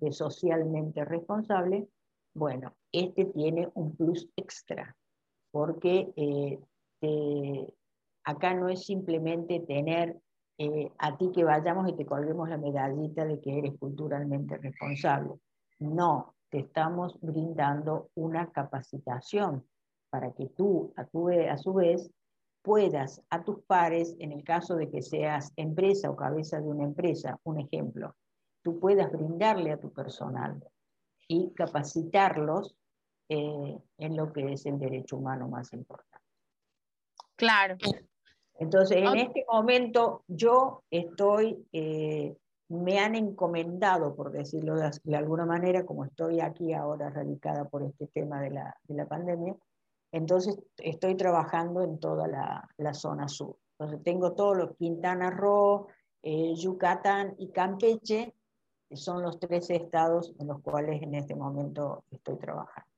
de socialmente responsable, bueno, este tiene un plus extra, porque eh, acá no es simplemente tener eh, a ti que vayamos y te colguemos la medallita de que eres culturalmente responsable. No, te estamos brindando una capacitación para que tú, a, tu, a su vez, puedas a tus pares, en el caso de que seas empresa o cabeza de una empresa, un ejemplo, tú puedas brindarle a tu personal y capacitarlos eh, en lo que es el derecho humano más importante. Claro. Entonces, en este momento yo estoy, eh, me han encomendado, por decirlo de, alguna manera, como estoy aquí ahora radicada por este tema de la, de la pandemia, entonces estoy trabajando en toda la, la zona sur. Entonces tengo todos los Quintana Roo, eh, Yucatán y Campeche, son los tres estados en los cuales en este momento estoy trabajando.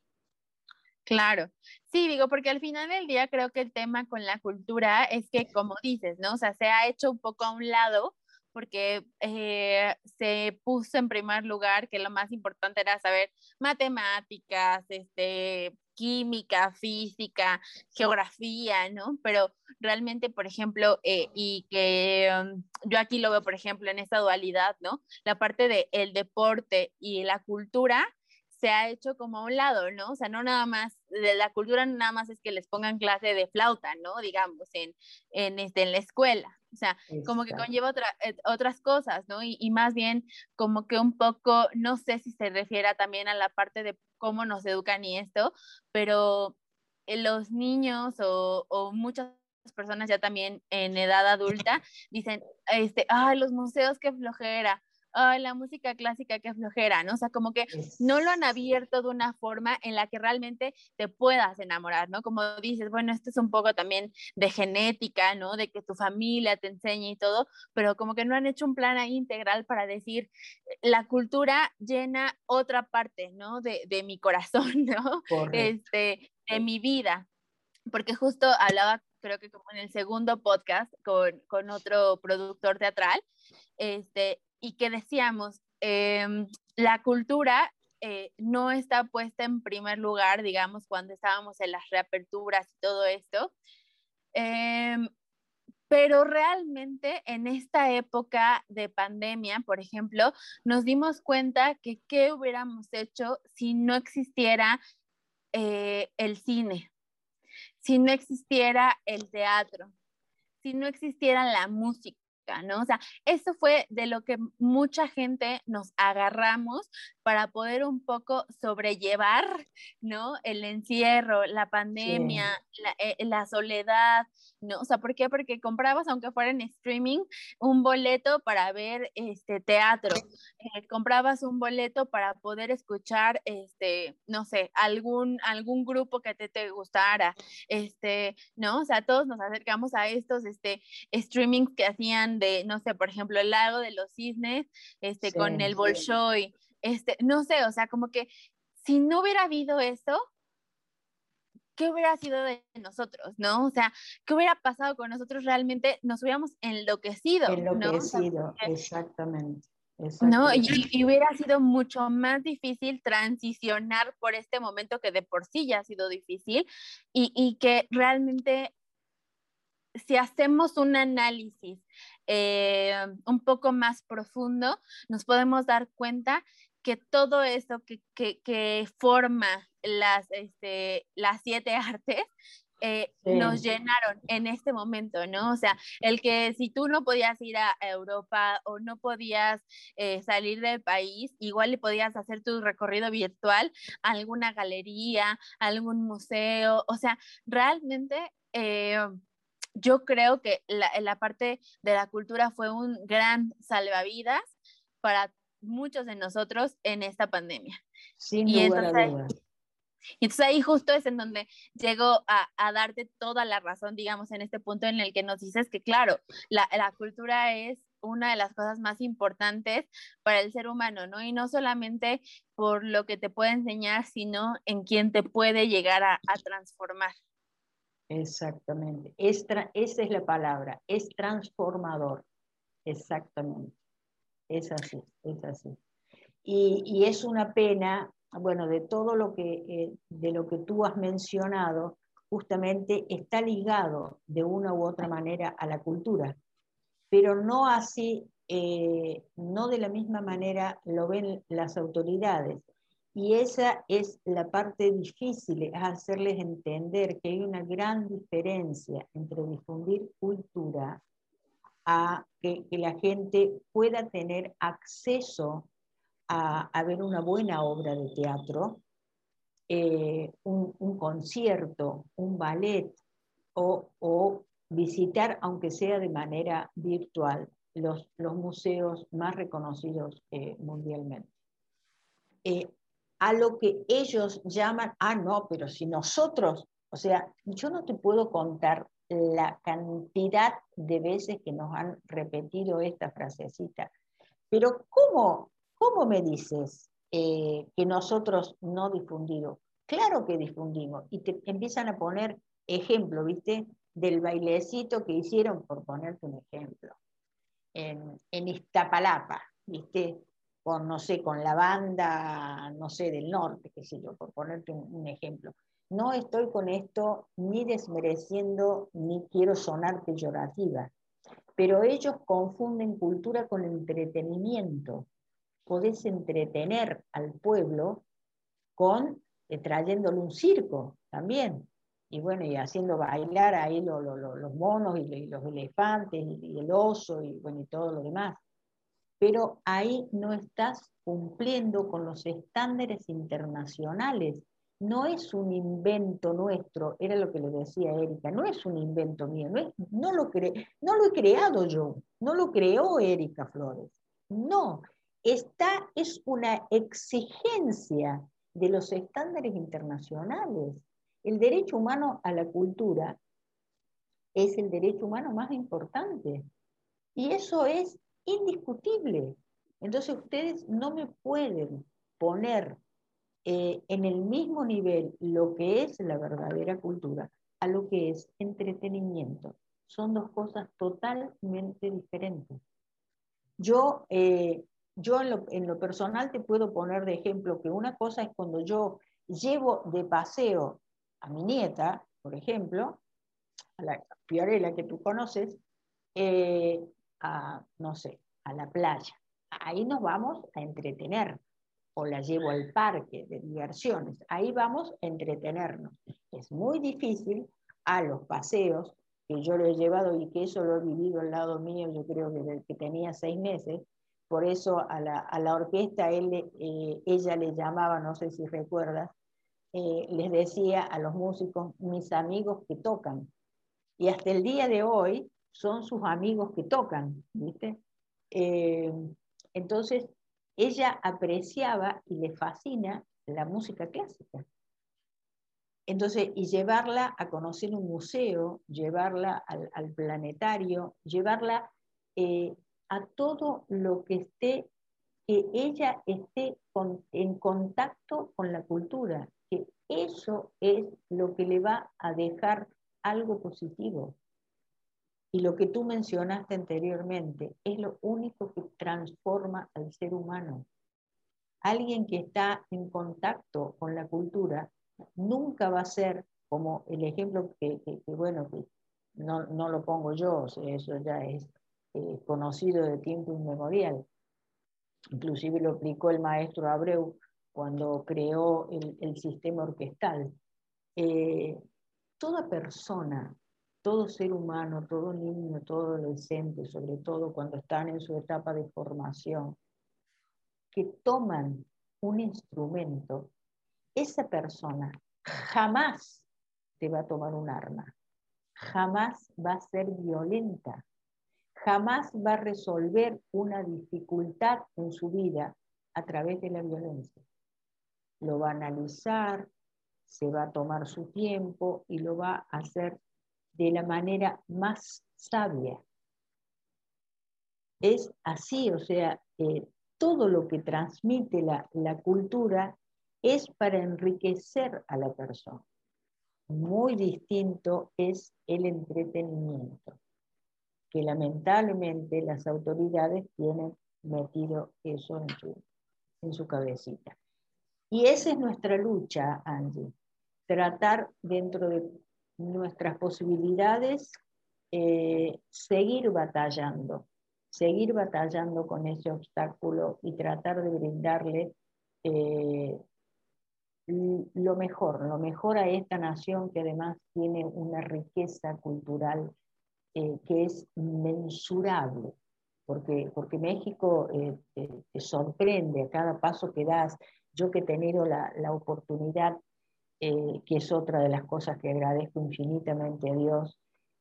Claro, sí, digo, porque al final del día creo que el tema con la cultura es que, como dices, ¿no? O sea, se ha hecho un poco a un lado porque eh, se puso en primer lugar que lo más importante era saber matemáticas, este, química, física, geografía, ¿no? Pero realmente, por ejemplo, eh, y que um, yo aquí lo veo, por ejemplo, en esta dualidad, ¿no? La parte del el deporte y la cultura se ha hecho como a un lado, ¿no? O sea, no nada más, la cultura nada más es que les pongan clase de flauta, ¿no? Digamos, en, en, este, en la escuela. O sea, como que conlleva otra, eh, otras cosas, ¿no? Y, y, más bien como que un poco, no sé si se refiere también a la parte de cómo nos educan y esto, pero eh, los niños o, o muchas personas ya también en edad adulta dicen, este, ay, los museos, qué flojera, ay, la música clásica, qué flojera, ¿no? O sea, como que no lo han abierto de una forma en la que realmente te puedas enamorar, ¿no? Como dices, bueno, esto es un poco también de genética, ¿no? De que tu familia te enseñe y todo, pero como que no han hecho un plan ahí integral para decir, la cultura llena otra parte, ¿no? De, de mi corazón, <laughs> ¿no? Este, de mi vida. Porque justo hablaba creo que como en el segundo podcast con, con, otro productor teatral, este, y que decíamos, em, la cultura eh, no está puesta en primer lugar, digamos, cuando estábamos en las reaperturas y todo esto. Em, pero realmente en esta época de pandemia, por ejemplo, nos dimos cuenta que qué hubiéramos hecho si no existiera eh, el cine, si no existiera el teatro, si no existiera la música ¿no? O sea, eso fue de lo que mucha gente nos agarramos para poder un poco sobrellevar, ¿no? El encierro, la pandemia, eh, la, soledad, ¿no? O sea, ¿por qué? Porque comprabas, aunque fuera en streaming, un boleto para ver este teatro, eh, comprabas un boleto para poder escuchar, este, no sé, algún, algún grupo que te, te gustara, este, ¿no? O sea, todos nos acercamos a estos, este, streamings que hacían de, no sé, por ejemplo, el lago de los cisnes, este, con el Bolshoi, este, no sé, o sea, como que si no hubiera habido eso, ¿qué hubiera sido de nosotros, no? O sea, ¿qué hubiera pasado con nosotros realmente? Nos hubiéramos enloquecido. Enloquecido, exactamente. ¿no? Y, hubiera sido mucho más difícil transicionar por este momento que de por sí ya ha sido difícil y, y que realmente si hacemos un análisis eh, un poco más profundo, nos podemos dar cuenta que todo esto que, que, que forma las, este, las siete <laughs> artes eh, nos llenaron en este momento, ¿no? O sea, el que si tú no podías ir a Europa o no podías eh, salir del país, igual le podías hacer tu recorrido virtual a alguna galería, a algún museo, o sea, realmente... Eh, yo creo que la, la parte de la cultura fue un gran salvavidas para muchos de nosotros en esta pandemia. Sin y entonces, y entonces ahí justo es en donde llego a, a, darte toda la razón, digamos, en este punto en el que nos dices que, claro, la, la, cultura es una de las cosas más importantes para el ser humano, ¿no? Y no solamente por lo que te puede enseñar, sino en quien te puede llegar a, a transformar. Exactamente. esa es la palabra, es transformador. Exactamente. Es así, es así. Y, es una pena, bueno, de todo lo que, eh, de lo que tú has mencionado, justamente está ligado de una u otra manera a la cultura, pero no así, eh, no de la misma manera lo ven las autoridades. Y esa es la parte difícil, es hacerles entender que hay una gran diferencia entre difundir cultura a que, la gente pueda tener acceso a, ver una buena obra de teatro, eh, un, concierto, un ballet o, visitar, aunque sea de manera virtual, los, museos más reconocidos eh, mundialmente. Eh, a lo que ellos llaman, ah, no, pero si nosotros, o sea, yo no te puedo contar la cantidad de veces que nos han repetido esta frasecita, pero ¿cómo, cómo me dices eh, que nosotros no difundimos? Claro que difundimos, y te empiezan a poner ejemplo, ¿viste? Del bailecito que hicieron, por ponerte un ejemplo en, en Iztapalapa, ¿viste? Con, no sé, con la banda, no sé, del norte, qué sé yo, por ponerte un, ejemplo. No estoy con esto ni desmereciendo, ni quiero sonar peyorativa, pero ellos confunden cultura con entretenimiento. Podés entretener al pueblo con eh, trayéndole un circo también y bueno, y haciendo bailar ahí los monos y, los elefantes y, el oso y bueno, y todo lo demás. Pero ahí no estás cumpliendo con los estándares internacionales. No es un invento nuestro, era lo que le decía Erika, no es un invento mío, no, no, lo, no lo he creado yo, no lo creó Erika Flores. No, esta es una exigencia de los estándares internacionales. El derecho humano a la cultura es el derecho humano más importante. Y eso es indiscutible. Entonces ustedes no me pueden poner eh, en el mismo nivel lo que es la verdadera cultura a lo que es entretenimiento. Son dos cosas totalmente diferentes. Yo, eh, yo en, lo, personal te puedo poner de ejemplo que una cosa es cuando yo llevo de paseo a mi nieta, por ejemplo, a la Fiorella que tú conoces, eh, a, no sé, a la playa. Ahí nos vamos a entretener. O la llevo al parque de diversiones. Ahí vamos a entretenernos. Es muy difícil a los paseos, que yo lo he llevado y que eso lo he vivido al lado mío, yo creo que desde que tenía seis meses. Por eso a la, orquesta él, eh, ella le llamaba, no sé si recuerdas, eh, les decía a los músicos, mis amigos que tocan. Y hasta el día de hoy son sus amigos que tocan, ¿viste? Eh, entonces, ella apreciaba y le fascina la música clásica. Entonces, y llevarla a conocer un museo, llevarla al, planetario, llevarla eh, a todo lo que esté, que ella esté en contacto con la cultura, eso es lo que le va a dejar algo positivo. Y lo que tú mencionaste anteriormente es lo único que transforma al ser humano. Alguien que está en contacto con la cultura nunca va a ser como el ejemplo que, bueno, que no, no, lo pongo yo, eso ya es eh, conocido de tiempo inmemorial. Inclusive lo aplicó el maestro Abreu cuando creó el, sistema orquestal. Eh, toda persona, todo ser humano, todo niño, todo adolescente, sobre todo cuando están en su etapa de formación, que toman un instrumento, esa persona jamás te va a tomar un arma, jamás va a ser violenta, jamás va a resolver una dificultad en su vida a través de la violencia. Lo va a analizar, se va a tomar su tiempo y lo va a hacer de la manera más sabia. Es así, o sea, eh, todo lo que transmite la, la cultura es para enriquecer a la persona. Muy distinto es el entretenimiento, que lamentablemente las autoridades tienen metido eso en su, en su cabecita. Y esa es nuestra lucha, Angie, tratar dentro de nuestras posibilidades, eh, seguir batallando, seguir batallando con ese obstáculo y tratar de brindarle eh, lo mejor, lo mejor a esta nación que además tiene una riqueza cultural eh, que es mensurable, porque, porque México te sorprende a cada paso que das, yo que he tenido la, oportunidad, eh, que es otra de las cosas que agradezco infinitamente a Dios,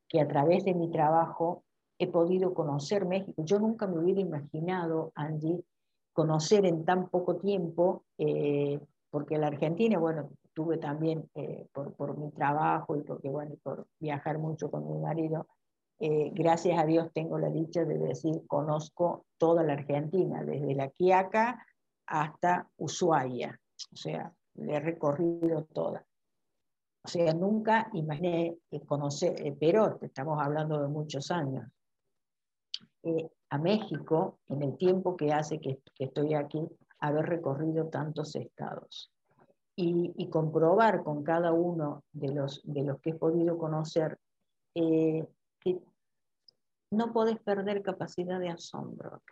que a través de mi trabajo he podido conocer México. Yo nunca me hubiera imaginado, Angie, conocer en tan poco tiempo, eh, porque la Argentina, bueno, tuve también eh, por, por, mi trabajo y porque, bueno, por viajar mucho con mi marido, eh, gracias a Dios tengo la dicha de decir, conozco toda la Argentina, desde La Quiaca hasta Ushuaia, o sea, le he recorrido toda. O sea, nunca imaginé conocer, pero estamos hablando de muchos años, a México en el tiempo que hace que, estoy aquí, haber recorrido tantos estados. Y, comprobar con cada uno de los, de los que he podido conocer eh, que no podés perder capacidad de asombro,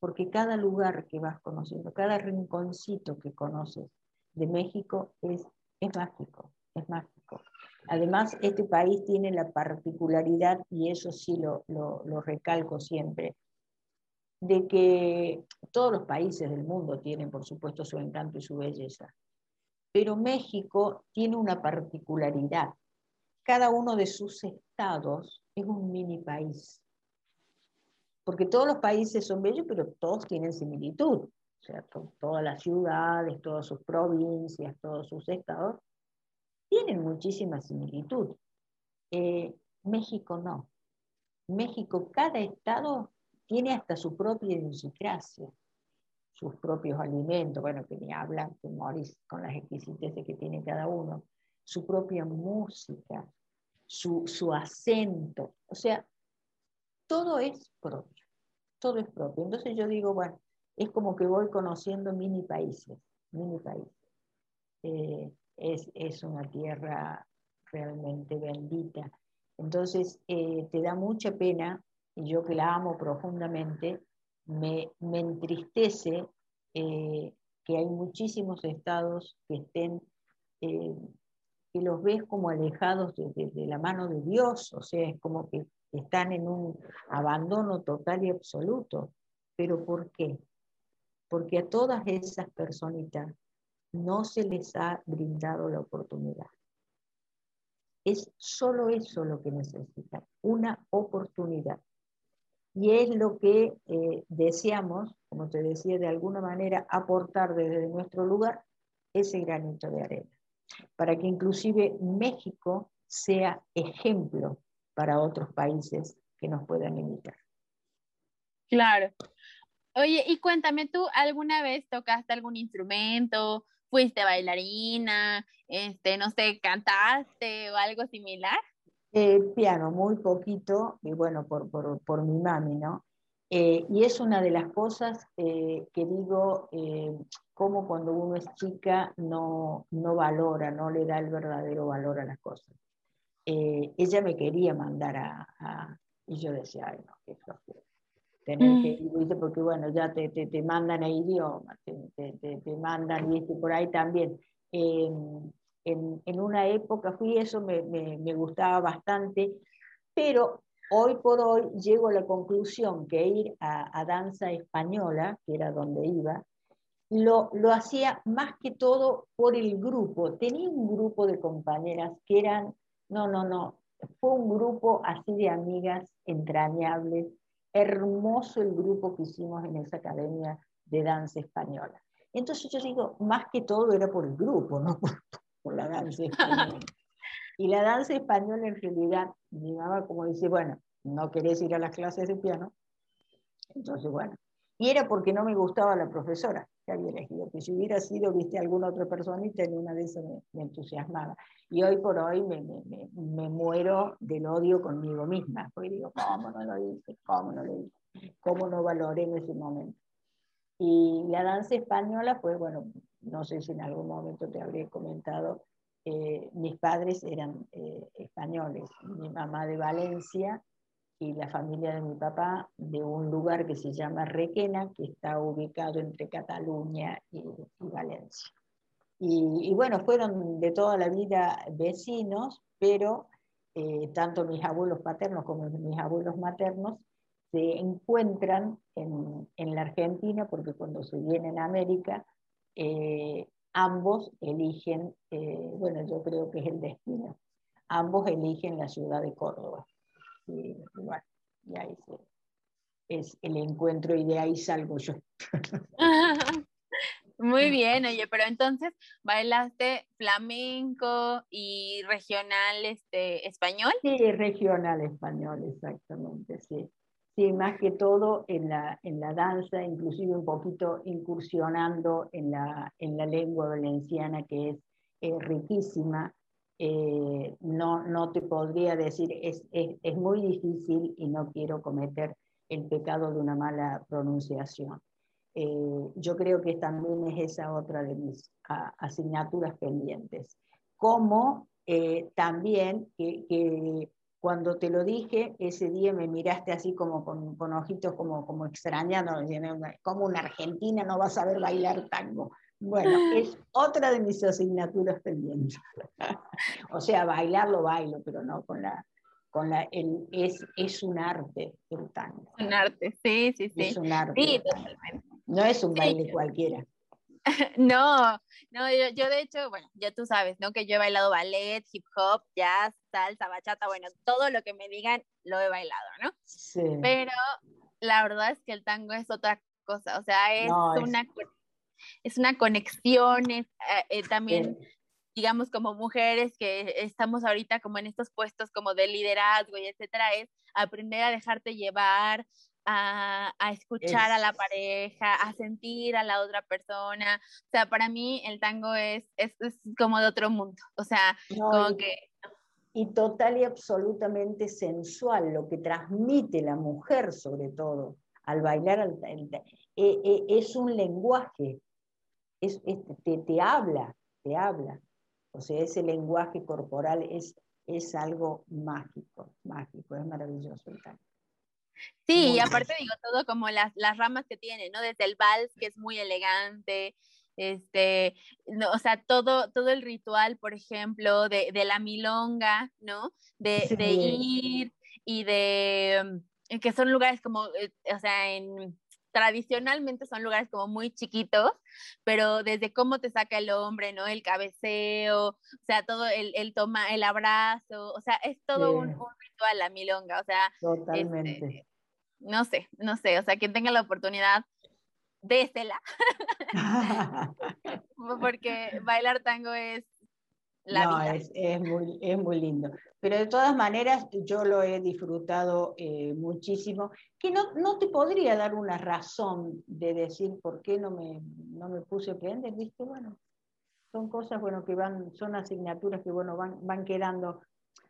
porque cada lugar que vas conociendo, cada rinconcito que conoces de México es, es mágico, es mágico. Además, este país tiene la particularidad, y eso sí lo, lo, recalco siempre, de que todos los países del mundo tienen, por supuesto, su encanto y su belleza. Pero México tiene una particularidad. Cada uno de sus estados es un mini país. Porque todos los países son bellos, pero todos tienen similitud. O sea, todas las ciudades, todas sus provincias, todos sus estados tienen muchísima similitud. Eh, México no. México, cada estado tiene hasta su propia idiosincrasia, sus propios alimentos, bueno, que ni hablan, con las exquisiteces que tiene cada uno, su propia música, su, su acento, o sea, todo es propio, todo es propio. Entonces yo digo, bueno, es como que voy conociendo mini países, mini países. Eh, es, una tierra realmente bendita. Entonces, eh, te da mucha pena, y yo que la amo profundamente, me, entristece eh, que hay muchísimos estados que estén, que los ves como alejados de, la mano de Dios, o sea, es como que están en un abandono total y absoluto. ¿Pero por qué? Porque a todas esas personitas no se les ha brindado la oportunidad. Es solo eso lo que necesitan, una oportunidad. Y es lo que eh, deseamos, como te decía, de alguna manera aportar desde nuestro lugar ese granito de arena, para que inclusive México sea ejemplo para otros países que nos puedan imitar. Claro. Oye, y cuéntame, ¿tú alguna vez tocaste algún instrumento fuiste bailarina, este, no sé, cantaste o algo similar? Eh, piano, muy poquito, y bueno, por, por, por mi mami, ¿no? Eh, y es una de las cosas eh, que digo, como cuando uno es chica no, no valora, no le da el verdadero valor a las cosas. ella me quería mandar a, y yo decía, ay, no, qué flojera tener que mm. ir, porque bueno, ya te, te, te mandan a idioma, te, te, te mandan, viste, por ahí también. en, en, una época fui eso, me, me, me, gustaba bastante, pero hoy por hoy llego a la conclusión que ir a, a danza española, que era donde iba, lo, lo, hacía más que todo por el grupo. Tenía un grupo de compañeras que eran, no, no, no, fue un grupo así de amigas entrañables, hermoso el grupo que hicimos en esa academia de danza española. Entonces yo digo, más que todo era por el grupo, no por, la danza española. <laughs> Y la danza española en realidad, mi mamá como dice, bueno, no querés ir a las clases de piano, entonces bueno. Y era porque no me gustaba la profesora que había elegido, que si hubiera sido, viste, alguna otra personita, en una de esas me entusiasmaba. Y hoy por hoy me, me, me, muero del odio conmigo misma, porque digo, ¿cómo no lo hice? ¿Cómo no lo hice? ¿Cómo no valoré en ese momento? Y la danza española, pues bueno, no sé si en algún momento te habré comentado, eh, mis padres eran eh, españoles, mi mamá de Valencia y la familia de mi papá de un lugar que se llama Requena, que está ubicado entre Cataluña y, y Valencia. Y, bueno, fueron de toda la vida vecinos, pero eh, tanto mis abuelos paternos como mis abuelos maternos se encuentran en, en la Argentina porque cuando se vienen a América, eh, ambos eligen, eh, bueno, yo creo que es el destino, ambos eligen la ciudad de Córdoba. Y bueno, y ahí es el encuentro y de ahí salgo yo. <laughs> Muy bien, oye, pero entonces bailaste flamenco y regional este, español. Sí, regional español, exactamente, sí. Sí, más que todo en la, en la danza, inclusive un poquito incursionando en la, en la lengua valenciana, que es eh, riquísima. Eh, no, no te podría decir, es, es, es muy difícil y no quiero cometer el pecado de una mala pronunciación. Eh, yo creo que también es esa otra de mis asignaturas pendientes. Como también que, cuando te lo dije, ese día me miraste así como con, ojitos como, como extrañando, como una argentina no va a saber bailar tango. Bueno, <laughs> es otra de mis asignaturas pendientes. <laughs> o sea, bailarlo bailo, pero no con la... Con la el, es, es un arte el tango. Un arte, sí, sí, sí. Es un arte. Sí, totalmente. No es un baile cualquiera. <laughs> No, no, yo, de hecho, bueno, ya tú sabes, ¿no? Que yo he bailado ballet, hip hop, jazz, salsa, bachata, bueno, todo lo que me digan lo he bailado, ¿no? Sí. Pero la verdad es que el tango es otra cosa, o sea, es, una, es... una conexión, es, eh, eh, también, digamos, como mujeres que estamos ahorita como en estos puestos como de liderazgo y etcétera, es aprender a dejarte llevar, a, escuchar a la pareja, a sentir a la otra persona. O sea, para mí el tango es, es, como de otro mundo. O sea, como y, que... Y total y absolutamente sensual, lo que transmite la mujer sobre todo al bailar, eh, eh, es un lenguaje, es, te, te, habla, te habla. O sea, ese lenguaje corporal es, es algo mágico, mágico, es maravilloso el. Sí, y aparte digo todo como las, las ramas que tiene, ¿no? Desde el vals, que es muy elegante, este, no, o sea, todo, todo el ritual, por ejemplo, de, de la milonga, ¿no? De, de, ir y de, que son lugares como, eh, o sea, en, tradicionalmente son lugares como muy chiquitos, pero desde cómo te saca el hombre, ¿no? El cabeceo, o sea, todo el, el toma, el abrazo, o sea, es todo un, un, ritual la milonga, o sea, totalmente. Este, no sé, no sé, o sea, quien tenga la oportunidad, désela. <laughs> <laughs> Porque bailar tango es la no, vida. Es, es, muy, es muy lindo. Pero de todas maneras, yo lo he disfrutado eh, muchísimo, que no, no te podría dar una razón de decir por qué no me, no me puse a aprender, ¿viste? Bueno, son cosas, bueno, que van, son asignaturas que, bueno, van, van quedando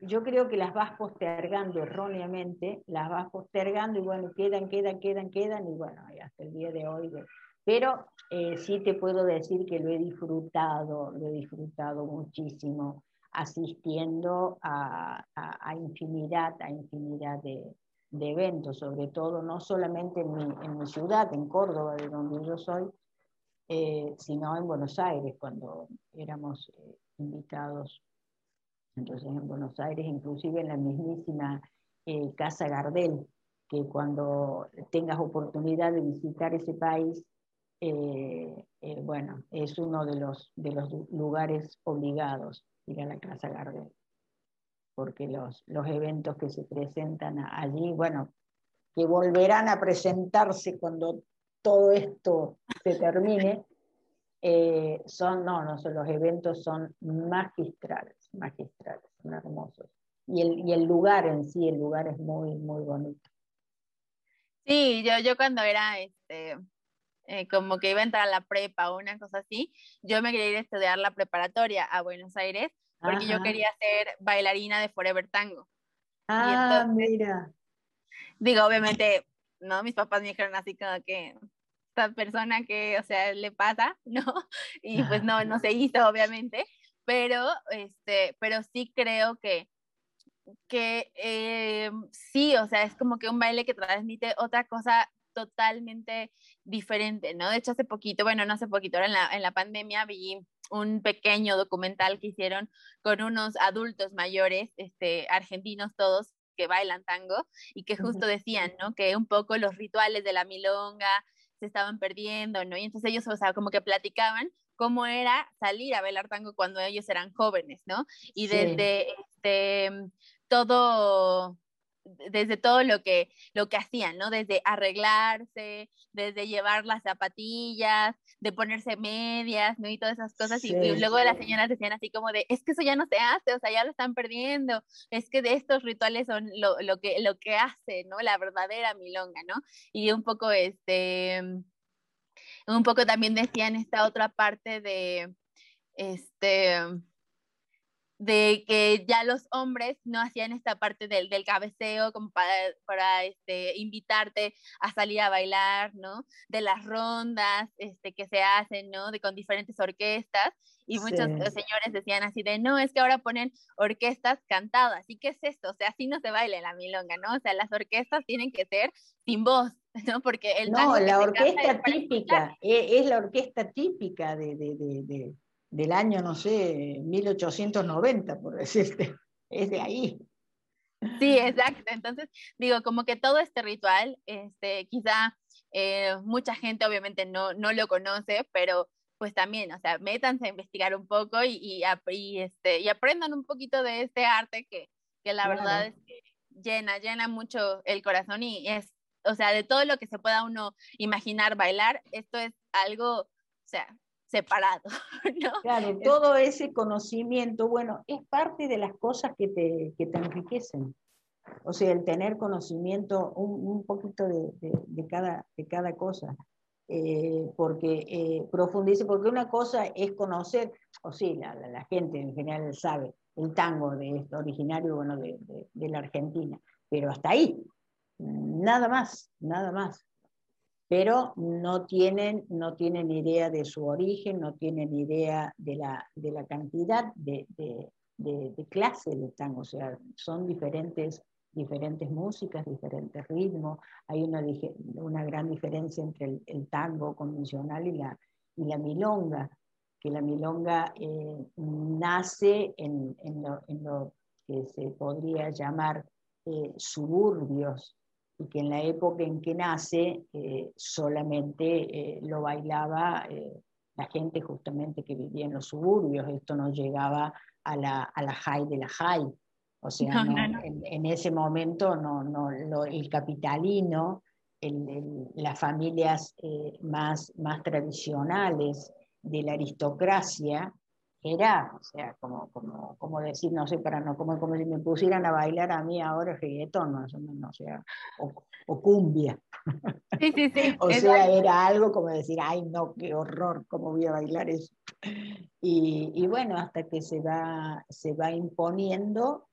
yo creo que las vas postergando erróneamente, las vas postergando y bueno, quedan, quedan, quedan, quedan y bueno, hasta el día de hoy. Pero eh, sí te puedo decir que lo he disfrutado, lo he disfrutado muchísimo, asistiendo a, a, infinidad, a infinidad de, de, eventos, sobre todo no solamente en mi, en mi, ciudad, en Córdoba, de donde yo soy, eh, sino en Buenos Aires, cuando éramos eh, invitados. Entonces en Buenos Aires, inclusive en la mismísima eh, Casa Gardel, que cuando tengas oportunidad de visitar ese país, eh, eh, bueno, es uno de los, de los lugares obligados ir a la Casa Gardel, porque los, los eventos que se presentan allí, bueno, que volverán a presentarse cuando todo esto se termine, son, no, no, los eventos son magistrales magistrales, son hermosos. Y el, y el lugar en sí, el lugar es muy, muy bonito. Sí, yo, yo cuando era este, eh, como que iba a entrar a la prepa o una cosa así, yo me quería ir a estudiar la preparatoria a Buenos Aires porque yo quería ser bailarina de Forever Tango. Ah, mira. Digo, obviamente, no, mis papás me dijeron así como que esta persona que, o sea, le pasa, <laughs> ¿no? Y pues no, no se hizo, obviamente, pero, este, pero sí creo que, que eh, sí, o sea, es como que un baile que transmite otra cosa totalmente diferente, ¿no? De hecho, hace poquito, bueno, no hace poquito, ahora en la, en la pandemia vi un pequeño documental que hicieron con unos adultos mayores, este, argentinos todos, que bailan tango y que justo decían, ¿no? Que un poco los rituales de la milonga se estaban perdiendo, ¿no? Y entonces ellos, o sea, como que platicaban cómo era salir a bailar tango cuando ellos eran jóvenes, ¿no? Y desde este, todo, desde todo lo que, lo que hacían, ¿no? Desde arreglarse, desde llevar las zapatillas, de ponerse medias, ¿no? Y todas esas cosas. y, luego las señoras decían así como de, es que eso ya no se hace, o sea, ya lo están perdiendo, es que de estos rituales son lo, lo, que, lo que hace, ¿no? La verdadera milonga, ¿no? Y un poco, este, un poco también decían esta otra parte de, este, de que ya los hombres no hacían esta parte del, del cabeceo como para, para este, invitarte a salir a bailar, ¿no? De las rondas este, que se hacen, ¿no? De con diferentes orquestas. Y muchos señores decían así de, no, es que ahora ponen orquestas cantadas. ¿Y qué es esto? O sea, así no se baila la milonga, ¿no? O sea, las orquestas tienen que ser sin voz, <laughs> ¿no? Porque el... No, la orquesta típica, e, es, la orquesta típica de, de, de del año, no sé, 1890, por decirte, es de ahí. Sí, exacto. Entonces, digo, como que todo este ritual, este, quizá eh, mucha gente obviamente no, no lo conoce, pero pues también, o sea, métanse a investigar un poco y, y, este, y aprendan un poquito de este arte que, que la verdad es que llena, llena mucho el corazón y es, o sea, de todo lo que se pueda uno imaginar bailar, esto es algo, o sea, separado. <laughs> ¿no? Claro, todo ese conocimiento, bueno, es parte de las cosas que te, que te enriquecen. O sea, el tener conocimiento un, un poquito de, de, cada, de cada cosa. Eh, porque eh, profundice, porque una cosa es conocer, o sí, la, la, gente en general sabe, el tango de esto, originario bueno, de, de la Argentina, pero hasta ahí, nada más, nada más pero no tienen, no tienen idea de su origen, no tienen idea de la, de la cantidad de, de, de, clase de tango, o sea, son diferentes, diferentes músicas, diferentes ritmos, hay una, una gran diferencia entre el, tango convencional y la, y la milonga, que la milonga eh, nace en, en, lo, en, lo, que se podría llamar eh, suburbios y que en la época en que nace eh, solamente eh, lo bailaba eh, la gente justamente que vivía en los suburbios, esto no llegaba a la, a la high de la high, o sea, En, ese momento no, no, el capitalino, las familias más, más tradicionales de la aristocracia, era, o sea, como, como, como decir, no sé, para no, como, como si me pusieran a bailar a mí ahora reggaetón, no, no, o sea, o, cumbia. Sí, sí, sí. <laughs> o sea, era algo como decir, ay, no, qué horror, cómo voy a bailar eso. Y, y, bueno, hasta que se va, se va imponiendo,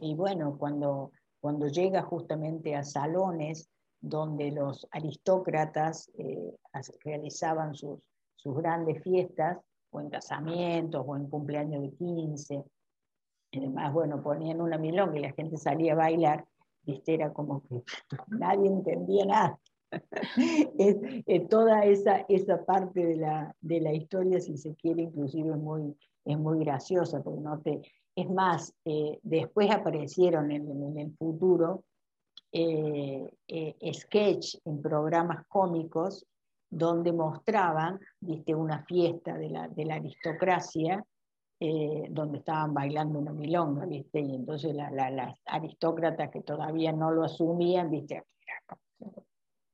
y bueno, cuando, cuando llega justamente a salones donde los aristócratas eh, realizaban sus, sus grandes fiestas, o en casamientos, o en cumpleaños de 15. Además, bueno, ponían una milonga y la gente salía a bailar, viste, era como que <laughs> nadie entendía nada. <laughs> es, toda esa, esa parte de la, de la historia, si se quiere, inclusive es muy, es muy graciosa, porque no te... Es más, eh, después aparecieron en, en el futuro eh, eh, sketch en programas cómicos donde mostraban ¿viste? una fiesta de la, de la aristocracia, eh, donde estaban bailando una milonga, ¿viste? y entonces las aristócratas que todavía no lo asumían, ¿viste?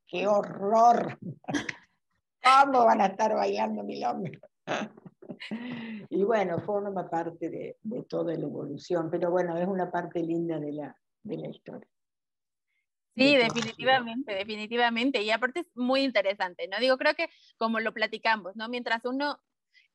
¡qué horror! <laughs> ¿Cómo van a estar bailando milonga? <laughs> y bueno, forma parte de, de, toda la evolución, pero bueno, es una parte linda de la, de la historia. Sí, definitivamente, definitivamente. Y aparte es muy interesante, ¿no? Digo, creo que como lo platicamos, ¿no? Mientras uno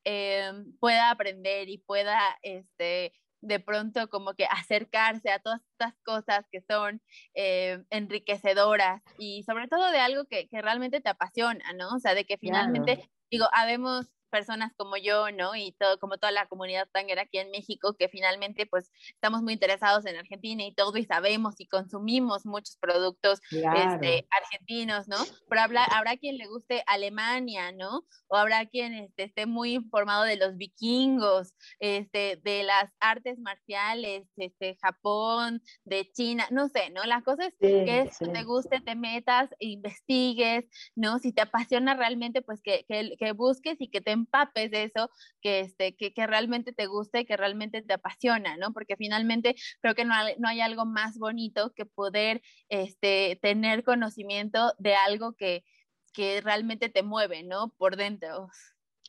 eh, pueda aprender y pueda, este, de pronto como que acercarse a todas estas cosas que son eh, enriquecedoras y sobre todo de algo que, que, realmente te apasiona, ¿no? O sea, de que finalmente, digo, habemos personas como yo, ¿no? Y todo, como toda la comunidad tanguera aquí en México, que finalmente pues estamos muy interesados en Argentina y todo y sabemos y consumimos muchos productos este, argentinos, ¿no? Pero habrá, habrá quien le guste Alemania, ¿no? O habrá quien este, esté muy informado de los vikingos, este, de las artes marciales, este, Japón, de China, no sé, ¿no? La cosa es que te guste, te metas, investigues, ¿no? Si te apasiona realmente, pues que, que, que busques y que te empapes de eso que, este, que, que realmente te gusta y que realmente te apasiona, ¿no? Porque finalmente creo que no hay, no hay algo más bonito que poder este, tener conocimiento de algo que, que realmente te mueve, ¿no? Por dentro.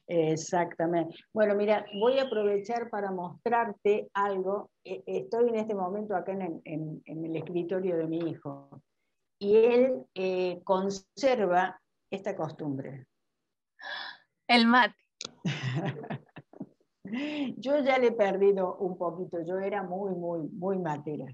Exactamente. Bueno, mira, voy a aprovechar para mostrarte algo. E, estoy en este momento acá en el, escritorio de mi hijo y él eh, conserva esta costumbre. El mate. <laughs> yo ya le he perdido un poquito, yo era muy, muy, muy matera,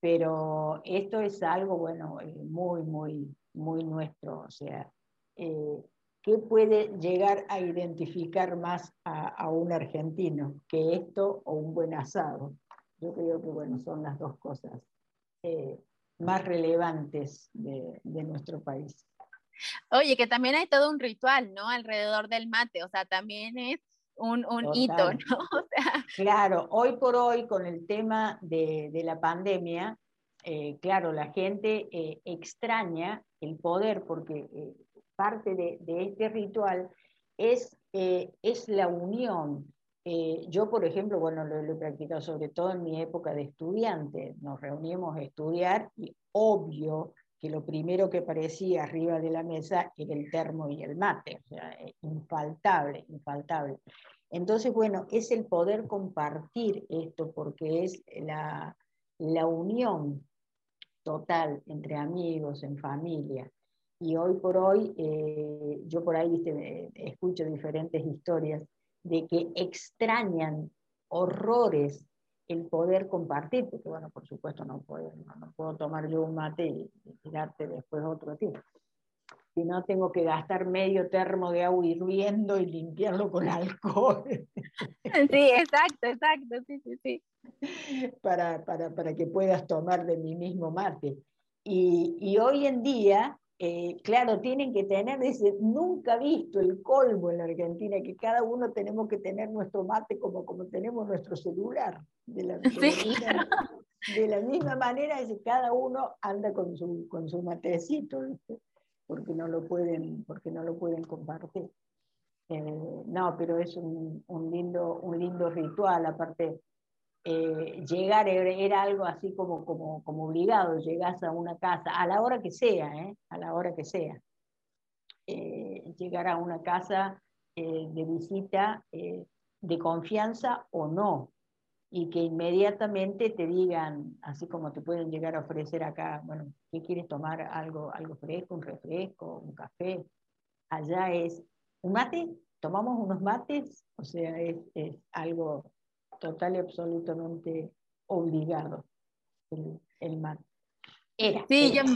pero esto es algo, bueno, eh, muy, muy, muy nuestro, o sea, eh, ¿qué puede llegar a identificar más a, un argentino que esto o un buen asado? Yo creo que, bueno, son las dos cosas eh, más relevantes de, nuestro país. Oye, que también hay todo un ritual, ¿no? Alrededor del mate, o sea, también es un, hito, ¿no? <laughs> Claro, hoy por hoy con el tema de, la pandemia, eh, claro, la gente extraña el poder porque parte de, este ritual es, eh, es la unión. Eh, yo, por ejemplo, bueno, lo, he practicado sobre todo en mi época de estudiante. Nos reuníamos a estudiar y obvio que lo primero que aparecía arriba de la mesa era el termo y el mate, o sea, eh, infaltable, infaltable. Entonces, bueno, es el poder compartir esto porque es la, la unión total entre amigos, en familia. Y hoy por hoy, eh, yo por ahí escucho diferentes historias de que extrañan horrores el poder compartir, porque bueno, por supuesto no puedo, no, puedo tomar yo un mate y, tirarte después otro tipo. Si no, tengo que gastar medio termo de agua hirviendo y limpiarlo con <laughs> alcohol. Sí, exacto, exacto, sí, sí, sí. Para, para, para que puedas tomar de mi mismo mate. Y, y hoy en día eh, claro, tienen que tener, dice, nunca visto el colmo en la Argentina, que cada uno tenemos que tener nuestro mate como, como tenemos nuestro celular. De la, de la, misma, manera, dice, cada uno anda con su, con su matecito, porque no lo pueden, porque no lo pueden compartir. Eh, no, pero es un, un, lindo, un lindo ritual, aparte eh, llegar era, algo así como, como, como obligado, llegas a una casa, a la hora que sea, ¿eh? a la hora que sea. Eh, llegar a una casa de visita de confianza o no, y que inmediatamente te digan, así como te pueden llegar a ofrecer acá, bueno, ¿qué quieres tomar? Algo, algo fresco, un refresco, un café. Allá es, ¿un mate? ¿Tomamos unos mates? O sea, es, es algo total y absolutamente obligado el, el Era. Sí, era. Yo,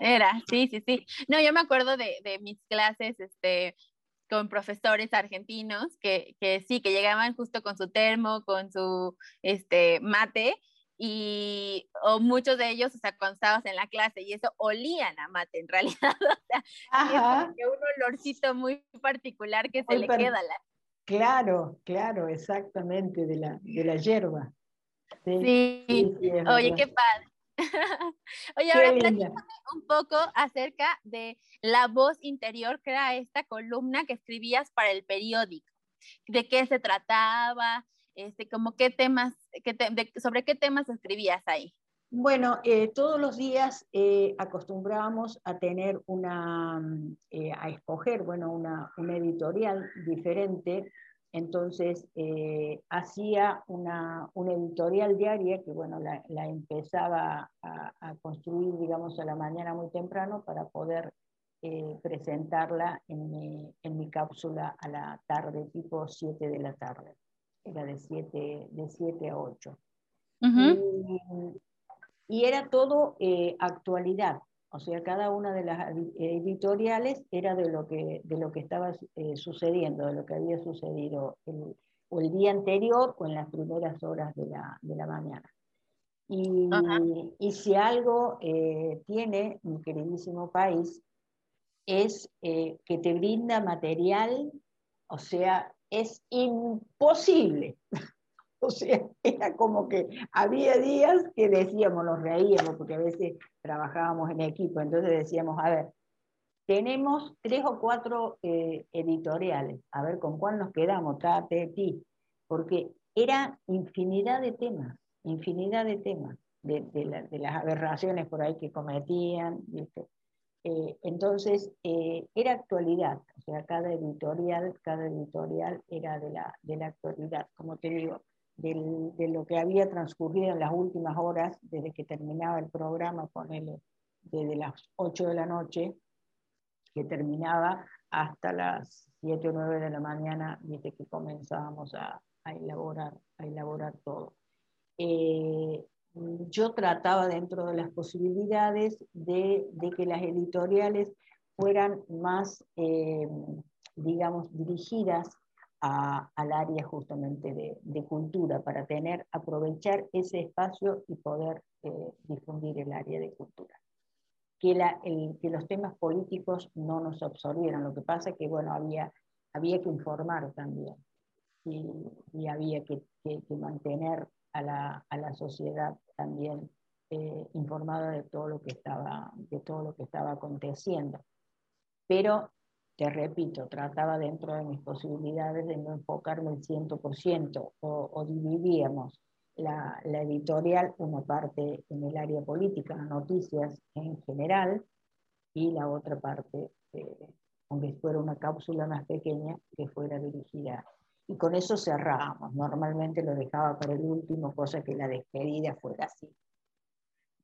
era, sí, sí, sí. No, yo me acuerdo de, de mis clases, este, con profesores argentinos que, que, sí, que llegaban justo con su termo, con su este, mate, y o muchos de ellos, o sea, cuando estabas en la clase y eso olían a mate en realidad, <laughs> o sea. Es un olorcito muy particular que se le queda a la Claro, claro, exactamente, de la, de la hierba. Sí, oye, qué padre. <laughs> Oye, ahora platícame un poco acerca de la voz interior, que era esta columna que escribías para el periódico. ¿De qué se trataba? Este, como qué temas, sobre qué temas escribías ahí. Bueno, eh, todos los días eh, acostumbrábamos a tener una, mm, eh, a escoger, bueno, una, editorial diferente. Entonces, hacía una, editorial diaria que, bueno, la, empezaba a, construir, digamos, a la mañana muy temprano para poder presentarla en mi, en mi, cápsula a la tarde, tipo 7 de la tarde. Era de 7, de 7 a 8 y era todo eh, actualidad. O sea, cada una de las editoriales era de lo que, de lo que estaba eh, sucediendo, de lo que había sucedido el, o el día anterior o en las primeras horas de la, de la mañana. Y, y, si algo eh, tiene mi queridísimo país, es que te brinda material, o sea, es imposible <laughs> o sea, era como que había días que decíamos, nos reíamos, porque a veces trabajábamos en equipo, entonces decíamos, a ver, tenemos tres o cuatro eh, editoriales. A ver con cuál nos quedamos, trate de ti. Porque era infinidad de temas, infinidad de temas, de, las aberraciones por ahí que cometían. Eh, entonces, eh, era actualidad, o sea, cada editorial, cada editorial era de la, de la actualidad, como te digo, de lo que había transcurrido en las últimas horas, desde que terminaba el programa, ponele, desde las 8 de la noche, que terminaba hasta las 7 o 9 de la mañana, desde que comenzábamos a, elaborar, a elaborar todo. Eh, yo trataba dentro de las posibilidades de, de que las editoriales fueran más, eh, digamos, dirigidas al área justamente de, de, cultura, para tener, aprovechar ese espacio y poder eh, difundir el área de cultura. Que, la, el, que, los temas políticos no nos absorbieran, lo que pasa es que, bueno, había, había que informar también y, y había que, que, mantener a la, a la sociedad también eh, informada de todo lo que estaba, de todo lo que estaba aconteciendo. Pero repito, trataba dentro de mis posibilidades de no enfocarme el 100% o, o dividíamos la, la, editorial, una parte en el área política, noticias en general, y la otra parte, eh, aunque fuera una cápsula más pequeña, que fuera dirigida. Y con eso cerrábamos. Normalmente lo dejaba para el último, cosa que la despedida fuera así,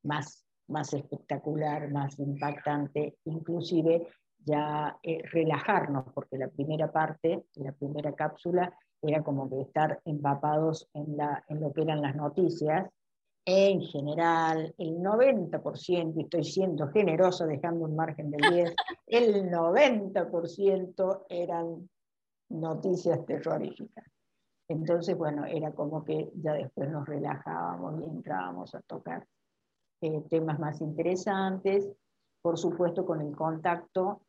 más, más espectacular, más impactante, inclusive ya eh, relajarnos, porque la primera parte, la primera cápsula, era como que estar empapados en, la, en lo que eran las noticias. En general, el 90%, y estoy siendo generoso dejando un margen del <laughs> 10, el 90% eran noticias terroríficas. Entonces, bueno, era como que ya después nos relajábamos y entrábamos a tocar eh, temas más interesantes, por supuesto con el contacto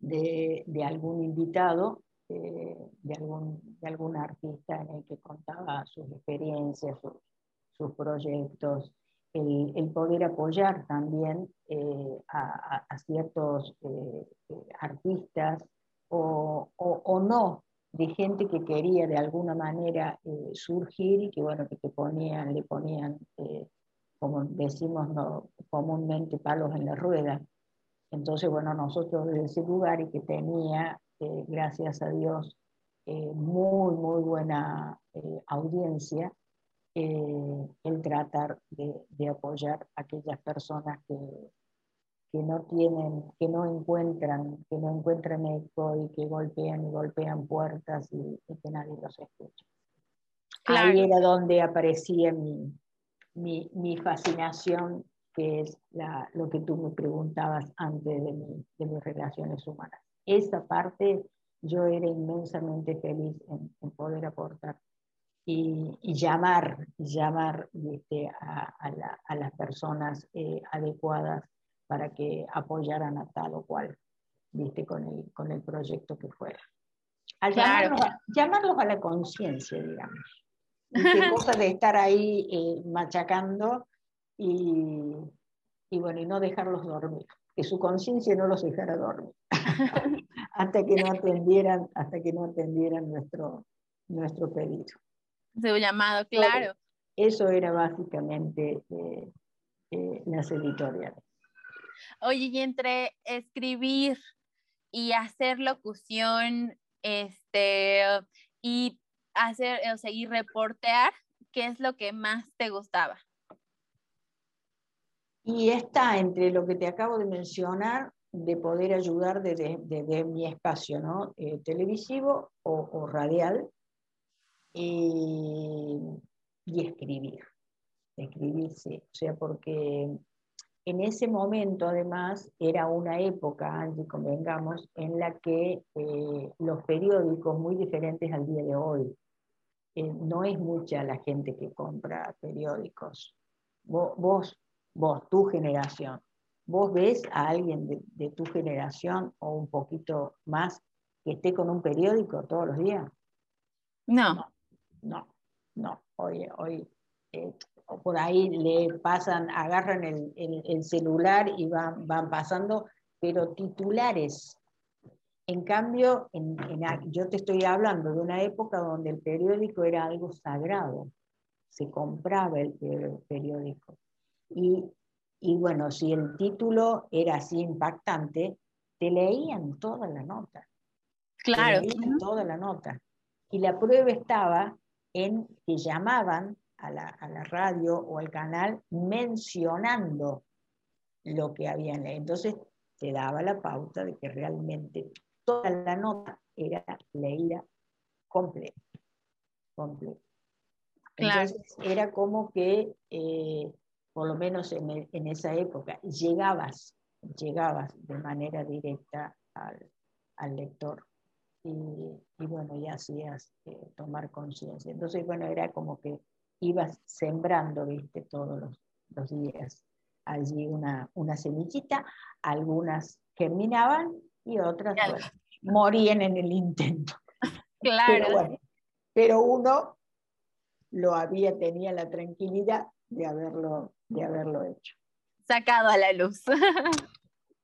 de, algún invitado, eh, de, algún, de algún artista en el que contaba sus experiencias, sus, proyectos, el, poder apoyar también eh, a, ciertos eh, artistas o, o, no de gente que quería de alguna manera surgir y que bueno que te ponían, le ponían, como decimos no, comúnmente, palos en la rueda entonces, bueno, nosotros desde ese lugar y que tenía, eh, gracias a Dios, eh, muy, muy buena eh, audiencia, el tratar de, apoyar a aquellas personas que, que, no tienen, que no encuentran, que no encuentran eco y que golpean y golpean puertas y, que nadie los escucha. Ahí era donde aparecía mi, mi, mi fascinación que es lo que tú me preguntabas antes de, mis relaciones humanas. Esa parte yo era inmensamente feliz en, poder aportar y, llamar, llamar a, las personas eh, adecuadas para que apoyaran a tal o cual, ¿viste? Con, el, con el proyecto que fuera. Al llamarlos, a, la conciencia, digamos. Qué cosa de estar ahí eh, machacando y, y, bueno, y no dejarlos dormir, que su conciencia no los dejara dormir, <laughs> hasta que no atendieran, hasta que no atendieran nuestro, nuestro pedido. Su llamado, claro. Eso era básicamente eh, eh, las editoriales. Oye, y entre escribir y hacer locución, este, y hacer, o sea, y reportear, ¿qué es lo que más te gustaba? Y está entre lo que te acabo de mencionar, de poder ayudar desde, mi espacio ¿no? Eh, televisivo o, radial y escribir. Escribir, sí. O sea, porque en ese momento, además, era una época, Angie, convengamos, en la que eh, los periódicos, muy diferentes al día de hoy, eh, no es mucha la gente que compra periódicos. vos, tu generación, vos ves a alguien de, tu generación o un poquito más que esté con un periódico todos los días? No. No, no. Hoy, hoy eh, por ahí le pasan, agarran el, celular y van, van pasando pero titulares. En cambio, en, yo te estoy hablando de una época donde el periódico era algo sagrado, se compraba el periódico. Y, y bueno, si el título era así impactante, te leían toda la nota. Claro. Te leían toda la nota. Y la prueba estaba en que llamaban a la, a la radio o al canal mencionando lo que habían leído. Entonces te daba la pauta de que realmente toda la nota era leída completa. completa. Entonces era como que, eh, por lo menos en, en, esa época, llegabas, llegabas de manera directa al, al lector. Y, y, bueno, ya hacías eh, tomar conciencia. Entonces, bueno, era como que ibas sembrando, viste, todos los, los días allí una, una semillita, algunas germinaban y otras morían en el intento. <laughs> Claro. Pero, pero, uno lo había, tenía la tranquilidad de haberlo, de haberlo hecho. Sacado a la luz.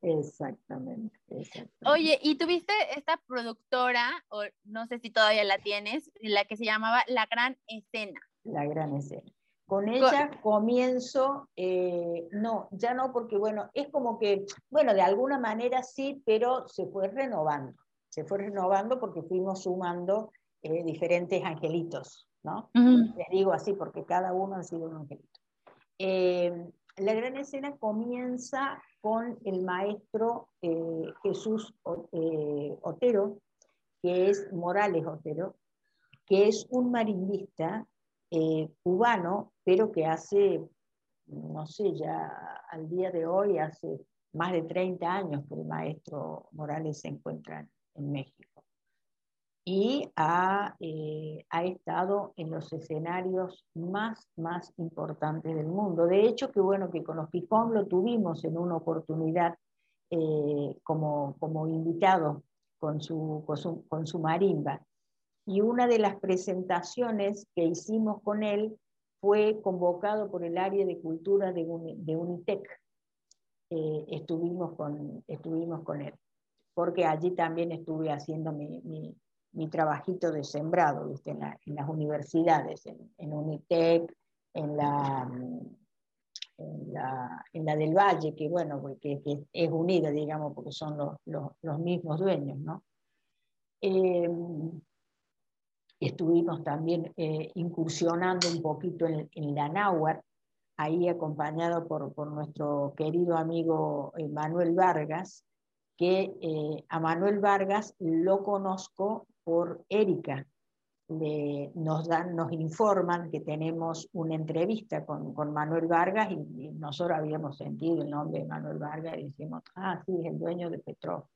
Exactamente, exactamente, Oye, y tuviste esta productora, o no sé si todavía la tienes, la que se llamaba La Gran Escena. La Gran Escena. Con ella comienzo, eh, no, ya no, porque bueno, es como que, bueno, de alguna manera sí, pero se fue renovando, se fue renovando porque fuimos sumando eh, diferentes angelitos, ¿no? Les digo así porque cada uno ha sido un angelito. Eh, la gran escena comienza con el maestro Jesús Otero, que es Morales Otero, que es un marimbista eh, cubano, pero que hace, no sé, ya al día de hoy, hace más de 30 años que el maestro Morales se encuentra en México. Y ha, eh, ha estado en los escenarios más, más importantes del mundo. De hecho, que bueno que con los Picón lo tuvimos en una oportunidad eh, como, como invitado con su, con su, con su marimba y una de las presentaciones que hicimos con él fue convocado por el área de cultura de, Unitec. Eh, estuvimos, con, estuvimos con él, porque allí también estuve haciendo mi, mi, trabajito de sembrado En, las universidades, en, Unitec, en la, en la, en, la, del Valle, que bueno, que, es unida, digamos, porque son los, los, los mismos dueños, ¿no? Eh, Estuvimos también eh, incursionando un poquito en, la náhuatl, ahí acompañado por, por nuestro querido amigo eh, Manuel Vargas, que a Manuel Vargas lo conozco por Erika. nos, dan, nos informan que tenemos una entrevista con, con Manuel Vargas y, nosotros habíamos sentido el nombre de Manuel Vargas y decimos, ah, sí, es el dueño de Petrov.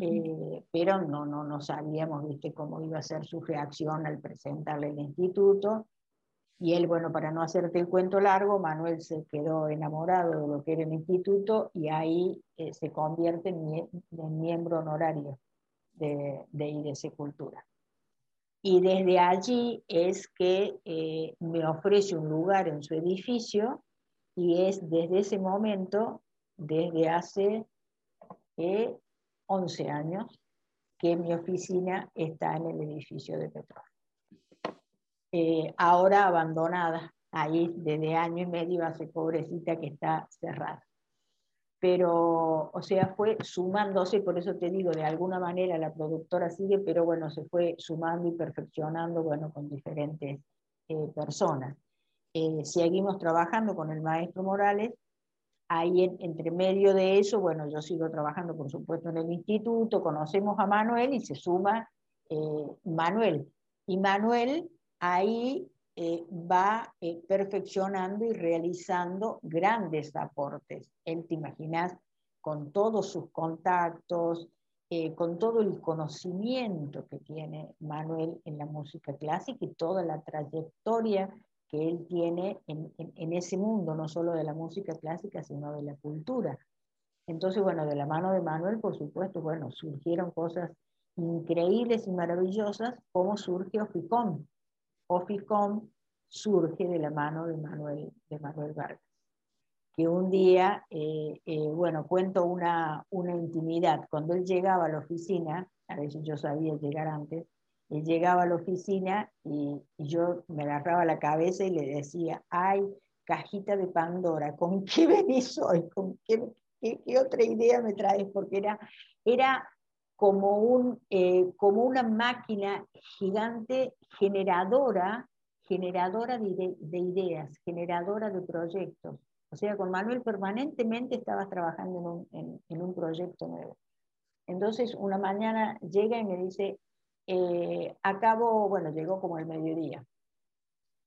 Eh, pero no, no, no sabíamos ¿viste, cómo iba a ser su reacción al presentarle el instituto. Y él, bueno, para no hacerte el cuento largo, Manuel se quedó enamorado de lo que era el instituto y ahí eh, se convierte en, miembro honorario de, de IDC Cultura. Y desde allí es que eh, me ofrece un lugar en su edificio y es desde ese momento, desde hace 11 años que mi oficina está en el edificio de petróleo. Eh, ahora abandonada, ahí desde año y medio hace pobrecita que está cerrada. Pero, o sea, fue sumándose, por eso te digo, de alguna manera la productora sigue, pero bueno, se fue sumando y perfeccionando, bueno, con diferentes eh, personas. Eh, seguimos trabajando con el maestro Morales Ahí entre medio de eso, bueno, yo sigo trabajando, por supuesto, en el instituto, conocemos a Manuel y se suma eh, Manuel. Y Manuel ahí eh, va eh, perfeccionando y realizando grandes aportes. Él, te imaginas, con todos sus contactos, con todo el conocimiento que tiene Manuel en la música clásica y toda la trayectoria que él tiene en, ese mundo, no solo de la música clásica, sino de la cultura. Entonces, bueno, de la mano de Manuel, por supuesto, bueno, surgieron cosas increíbles y maravillosas, como surge Oficom. Oficom surge de la mano de Manuel, de Manuel Vargas, que un día, eh, eh, bueno, cuento una, una intimidad. Cuando él llegaba a la oficina, a veces yo sabía llegar antes, él llegaba a la oficina y, yo me agarraba la cabeza y le decía, ay, cajita de Pandora, ¿con qué <laughs> venís hoy? ¿Con qué, qué, otra idea me traes? Porque era, era como, un, eh, como una máquina gigante generadora, generadora de, de ideas, generadora de proyectos. O sea, con Manuel permanentemente estabas trabajando en un, proyecto nuevo. Entonces, una mañana llega y me dice, eh, acabo, bueno, llegó como el mediodía.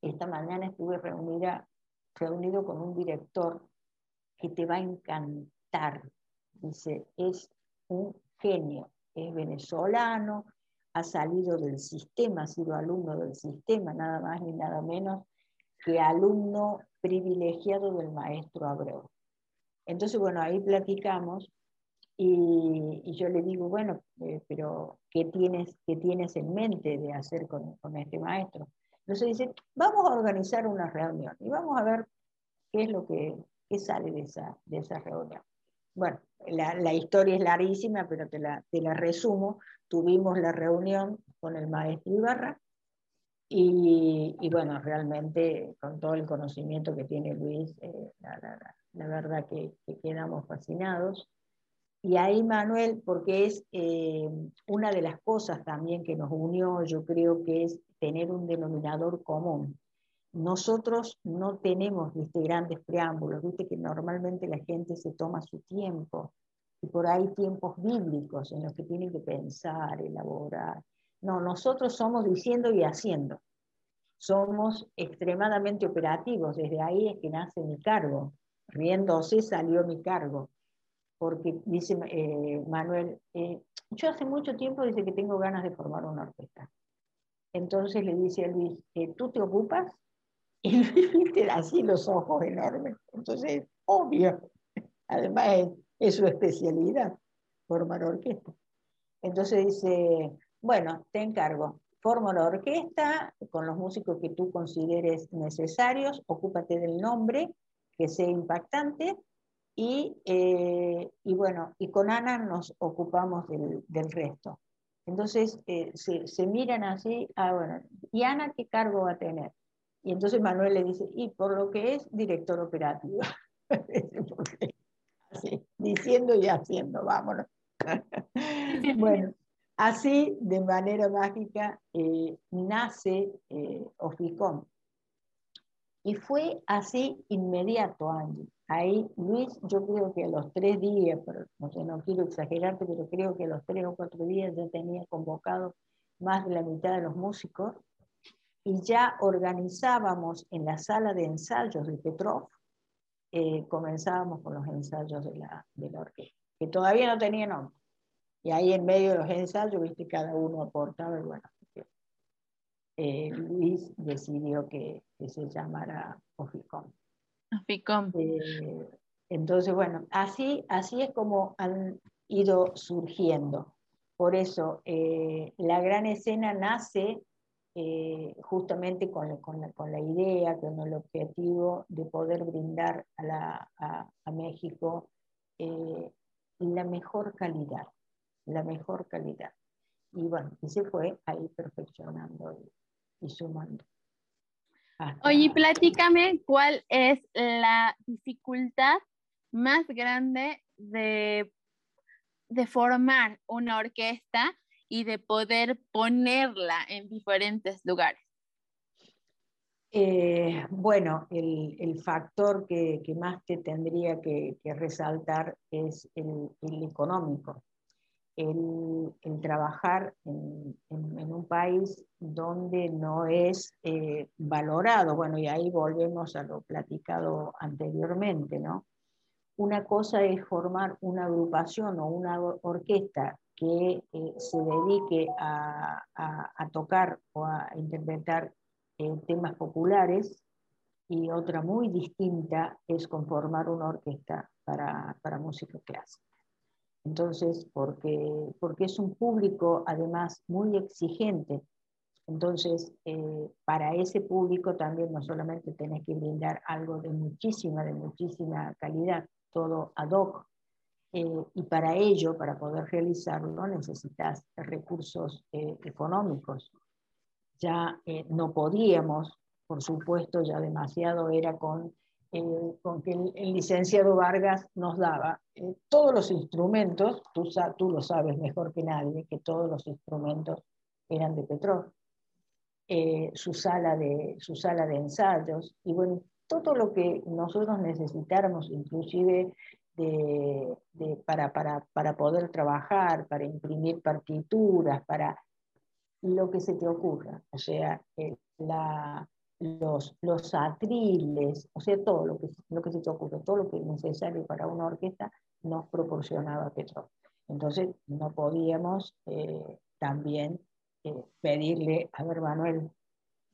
Esta mañana estuve reunida, reunido con un director que te va a encantar. Dice, es un genio, es venezolano, ha salido del sistema, ha sido alumno del sistema, nada más ni nada menos que alumno privilegiado del maestro Abreu. Entonces, bueno, ahí platicamos y, yo le digo, bueno, eh, pero ¿qué tienes, ¿qué tienes en mente de hacer con, con, este maestro? Entonces dice, vamos a organizar una reunión y vamos a ver qué es lo que qué sale de esa, de esa reunión. Bueno, la, la historia es larguísima, pero te la, te la resumo. Tuvimos la reunión con el maestro Ibarra, y, bueno, realmente con todo el conocimiento que tiene Luis, eh, la, verdad que, quedamos fascinados. Y ahí Manuel, porque es eh, una de las cosas también que nos unió, yo creo que es tener un denominador común. Nosotros no tenemos ¿viste, grandes preámbulos, viste que normalmente la gente se toma su tiempo, y por ahí tiempos bíblicos en los que tienen que pensar, elaborar, no, nosotros somos diciendo y haciendo. Somos extremadamente operativos. Desde ahí es que nace mi cargo. Riéndose salió mi cargo. Porque dice eh, Manuel, eh, yo hace mucho tiempo dice que tengo ganas de formar una orquesta. Entonces le dice a Luis, eh, ¿tú te ocupas? <laughs> Y te así los ojos enormes. Entonces, obvio. Además es, su especialidad, formar orquesta. Entonces dice, bueno, te encargo, forma la orquesta con los músicos que tú consideres necesarios, ocúpate del nombre, que sea impactante, y, eh, y bueno, y con Ana nos ocupamos del, del resto. Entonces eh, se, se, miran así, ah, bueno, ¿y Ana qué cargo va a tener? Y entonces Manuel le dice, y por lo que es director operativo. <laughs> así, diciendo y haciendo, vámonos. bueno, Así, de manera mágica, eh, nace eh, Oficom. Y fue así inmediato, Angie. Ahí, Luis, yo creo que a los tres días, pero no sé, no quiero exagerarte, pero creo que a los tres o cuatro días ya tenía convocado más de la mitad de los músicos y ya organizábamos en la sala de ensayos de Petrov, eh, comenzábamos con los ensayos de la, de la orquesta, que todavía no tenía nombre. Y ahí en medio de los ensayos, viste, cada uno aportaba y bueno, eh, Luis decidió que, se llamara Oficom. Oficom. Eh, entonces, bueno, así, así es como han ido surgiendo. Por eso, eh, la gran escena nace justamente con, con, la, con, la, idea, con el objetivo de poder brindar a, la, a México la mejor calidad la mejor calidad. Y bueno, y se fue ahí perfeccionando y, sumando. Oye, platícame cuál es la dificultad más grande de, de formar una orquesta y de poder ponerla en diferentes lugares. Eh, bueno, el, el factor que, que, más te tendría que, resaltar es el, el, económico el, trabajar en, un país donde no es eh, valorado. Bueno, y ahí volvemos a lo platicado anteriormente, ¿no? Una cosa es formar una agrupación o una orquesta que eh, se dedique a, tocar o a interpretar eh, temas populares y otra muy distinta es conformar una orquesta para, para música clásica. Entonces, porque, porque es un público además muy exigente. Entonces, eh, para ese público también no solamente tenés que brindar algo de muchísima, de muchísima calidad, todo ad hoc, eh, y para ello, para poder realizarlo, necesitas recursos eh, económicos. Ya no podíamos, por supuesto, ya demasiado era con, con que el, licenciado Vargas nos daba todos los instrumentos, tú, tú lo sabes mejor que nadie, que todos los instrumentos eran de petróleo eh, su, sala de, su sala de ensayos, y bueno, todo lo que nosotros necesitáramos, inclusive de, para, para, para, poder trabajar, para imprimir partituras, para lo que se te ocurra, o sea, eh, la, los, los atriles, o sea, todo lo que, lo que se te ocurra, todo lo que es necesario para una orquesta, nos proporcionaba Petro. Entonces, no podíamos eh, también eh, pedirle, a ver Manuel,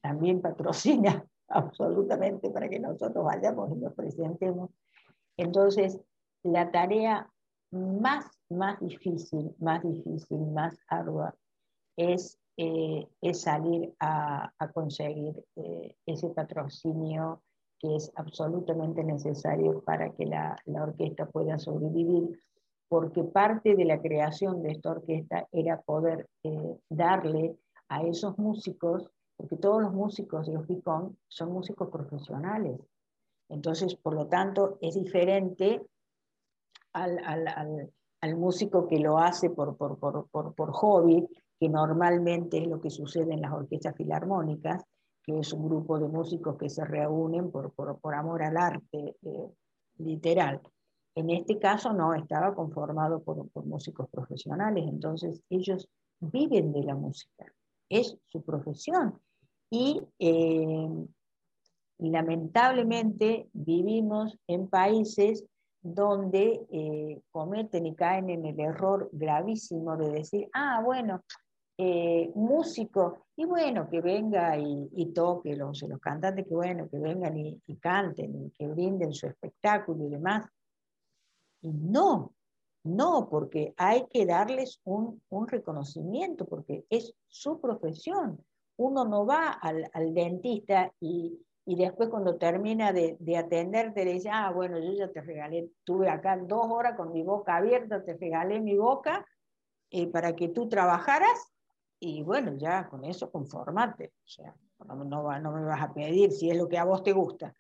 también patrocina <laughs> absolutamente para que nosotros vayamos y nos presentemos. Entonces, la tarea más, más difícil, más difícil, más ardua, es, eh, es salir a, conseguir eh, ese patrocinio que es absolutamente necesario para que la, la orquesta pueda sobrevivir porque parte de la creación de esta orquesta era poder eh, darle a esos músicos, porque todos los músicos de los Picón son músicos profesionales. Entonces, por lo tanto, es diferente al, al, al, músico que lo hace por, por, por, por, hobby, que normalmente es lo que sucede en las orquestas filarmónicas, que es un grupo de músicos que se reúnen por, amor al arte eh, literal. En este caso no, estaba conformado por, músicos profesionales, entonces ellos viven de la música, es su profesión. Y eh, lamentablemente vivimos en países donde eh, cometen y caen en el error gravísimo de decir, ah, bueno, eh, músico, y bueno, que venga y, toque, los, los cantantes que bueno, que vengan y, y canten y que brinden su espectáculo y demás. No, no, porque hay que darles un, reconocimiento, porque es su profesión. Uno no va al, dentista y, después cuando termina de, de, atenderte le dice, ah, bueno, yo ya te regalé, tuve acá dos horas con mi boca abierta, te regalé mi boca eh, para que tú trabajaras y bueno, ya con eso conformate. O sea, no, no me vas a pedir si es lo que a vos te gusta.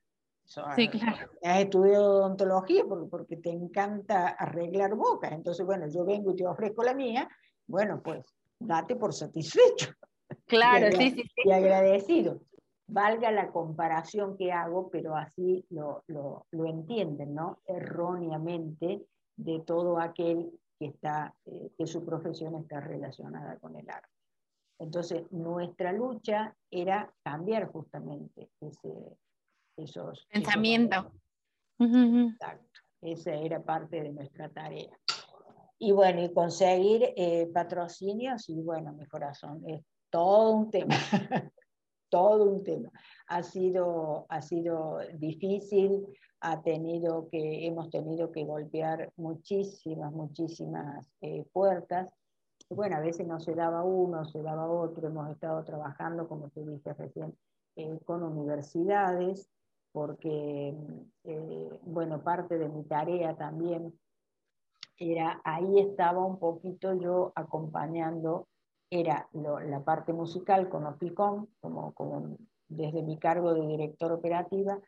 Sí, claro. Has estudiado odontología porque, porque te encanta arreglar bocas. Entonces, bueno, yo vengo y te ofrezco la mía. Bueno, pues date por satisfecho. <laughs> Claro, sí, sí, Y agradecido. Valga la comparación que hago, pero así lo, lo, lo entienden, ¿no? Erróneamente de todo aquel que, está, eh, que su profesión está relacionada con el arte. Entonces, nuestra lucha era cambiar justamente ese, esos pensamiento. Exacto, esa era parte de nuestra tarea. Y bueno, y conseguir eh, patrocinios, y bueno, mi corazón, es todo un tema, <laughs> todo un tema. Ha sido, ha sido difícil, ha tenido que, hemos tenido que golpear muchísimas, muchísimas eh, puertas. bueno, a veces no se daba uno, se daba otro. Hemos estado trabajando, como te dije recién, eh, con universidades, porque, eh, bueno, parte de mi tarea también era, ahí estaba un poquito yo acompañando, era la parte musical con Opicom, como, desde mi cargo de director operativa,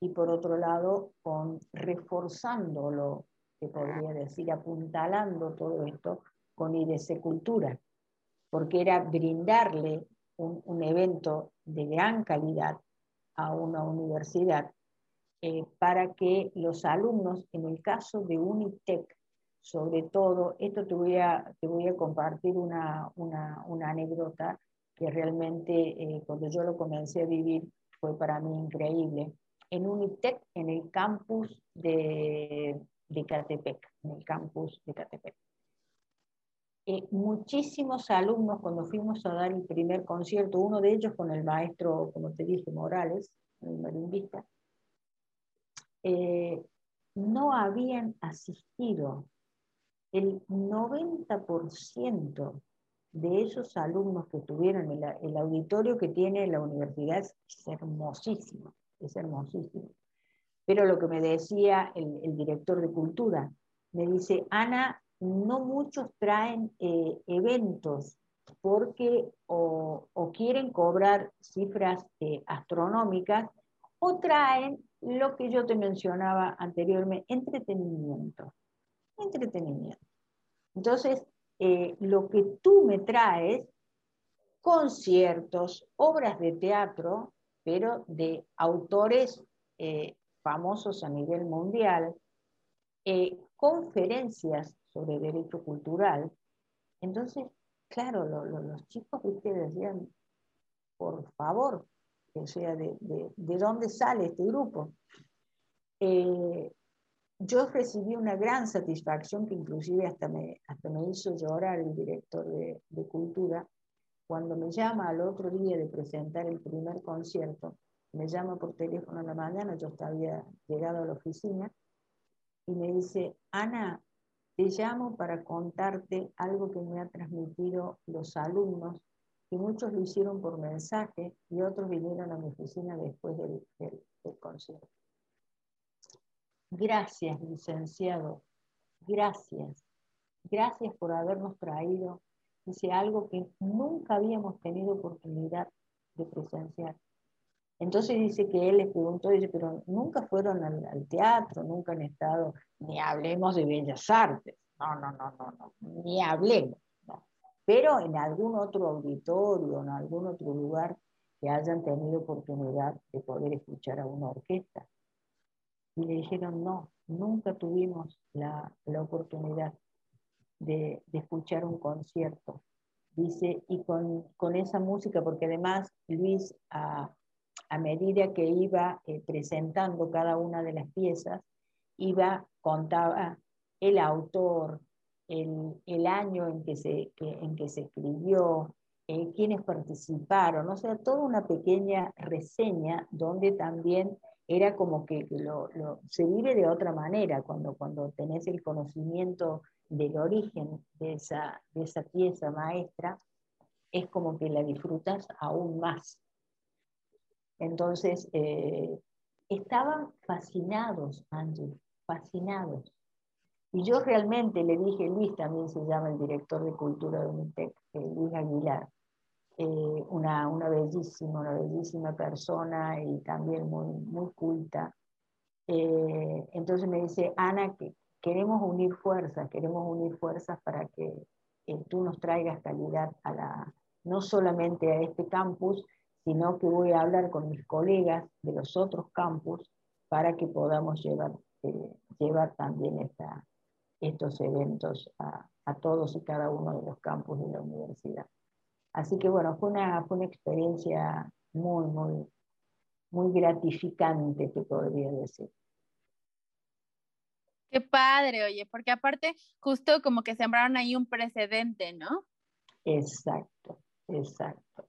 y por otro lado, con reforzando lo que podría decir, apuntalando todo esto con IDC Cultura, porque era brindarle un, un evento de gran calidad a una universidad eh, para que los alumnos, en el caso de Unitec, sobre todo, esto te voy a, te voy a compartir una, una, una anécdota que realmente eh, cuando yo lo comencé a vivir fue para mí increíble. En Unitec, en el campus de, de Catepec, en el campus de Catepec. Eh, muchísimos alumnos cuando fuimos a dar el primer concierto, uno de ellos con el maestro, como te dije, Morales, el marimbista, eh, no habían asistido. El 90% de esos alumnos que tuvieron, el, el auditorio que tiene la universidad es, hermosísimo, es hermosísimo. Pero lo que me decía el, director de cultura, me dice, Ana, no muchos traen eh, eventos porque o, o, quieren cobrar cifras eh, astronómicas o traen lo que yo te mencionaba anteriormente, entretenimiento. Entretenimiento. Entonces, eh, lo que tú me traes, conciertos, obras de teatro, pero de autores eh, famosos a nivel mundial, eh, conferencias sobre derecho cultural. Entonces, claro, los chicos ustedes decían, por favor, o sea, de, dónde sale este grupo yo recibí una gran satisfacción que inclusive hasta me, hasta me hizo llorar el director de, cultura cuando me llama al otro día de presentar el primer concierto, me llama por teléfono en la mañana, yo había llegado a la oficina, y me dice, Ana, te llamo para contarte algo que me han transmitido los alumnos, que muchos lo hicieron por mensaje y otros vinieron a mi oficina después del concierto. Gracias, licenciado. Gracias. Gracias por habernos traído, algo que nunca habíamos tenido oportunidad de presenciar. Entonces dice que él les preguntó, dice, pero nunca fueron al, teatro, nunca han estado, ni hablemos de bellas artes. No, no, no, no, no, ni hablemos. Pero en algún otro auditorio, en algún otro lugar que hayan tenido oportunidad de poder escuchar a una orquesta. Y le dijeron, no, nunca tuvimos la, la oportunidad de, escuchar un concierto. Dice, y con, con, esa música, porque además Luis, a, a medida que iba eh, presentando cada una de las piezas, iba, contaba el autor, el, el año en que se, que, en que se escribió, eh, quienes participaron, o sea, toda una pequeña reseña donde también era como que lo, se vive de otra manera cuando, cuando tenés el conocimiento del origen de esa, de esa pieza maestra, es como que la disfrutas aún más. Entonces, eh, estaban fascinados, Angie, fascinados. Y yo realmente le dije, Luis también se llama el director de cultura de UNITEC, eh, Luis Aguilar, eh, una, una, bellísima, una bellísima persona y también muy, muy culta. Eh, entonces me dice, Ana, que queremos unir fuerzas, queremos unir fuerzas para que eh, tú nos traigas calidad a la, no solamente a este campus, sino que voy a hablar con mis colegas de los otros campus para que podamos llevar, llevar también esta, estos eventos a, a todos y cada uno de los campus de la universidad. Así que bueno, fue una, fue una experiencia muy, muy, muy gratificante, te podría decir. Qué padre, oye, porque aparte justo como que sembraron ahí un precedente, ¿no? Exacto, exacto,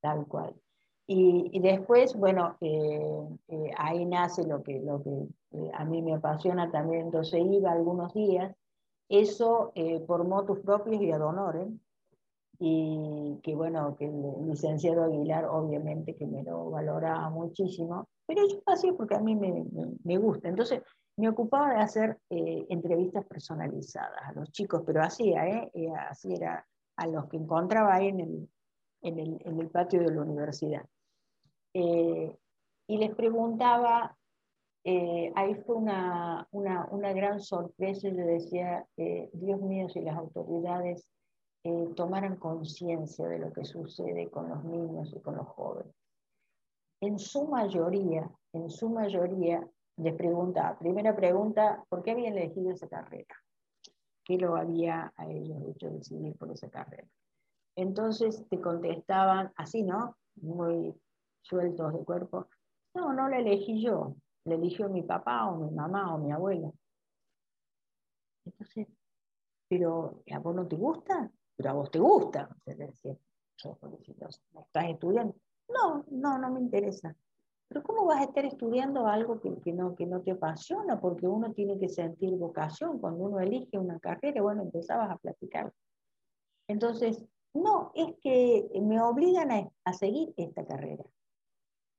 tal cual. Y, después, bueno, eh, eh, ahí nace lo que, lo que eh, a mí me apasiona también, entonces iba algunos días, eso por motus propios y ad honorem, y que bueno, que el licenciado Aguilar obviamente que me lo valoraba muchísimo, pero yo hacía porque a mí me, me, gusta. Entonces me ocupaba de hacer eh, entrevistas personalizadas a los chicos, pero hacía, ¿eh? ¿eh? así era a los que encontraba ahí en el, en el, en el patio de la universidad. Eh, y les preguntaba, ahí fue una, una, una, gran sorpresa, yo decía, Dios mío, si las autoridades eh, tomaran conciencia de lo que sucede con los niños y con los jóvenes. En su mayoría, en su mayoría, les preguntaba, primera pregunta, ¿por qué habían elegido esa carrera? ¿Qué lo había a ellos hecho decidir por esa carrera? Entonces te contestaban así, ¿no? Muy sueltos de cuerpo. No, no la elegí yo, la eligió mi papá o mi mamá o mi abuela. Entonces, ¿pero a vos no te gusta? Pero a vos te gusta. ¿Estás estudiando? No, no, no me interesa. Pero ¿cómo vas a estar estudiando algo que, no, que no te apasiona? Porque uno tiene que sentir vocación. Cuando uno elige una carrera, bueno, empezabas a platicar. Entonces, no, es que me obligan a, seguir esta carrera.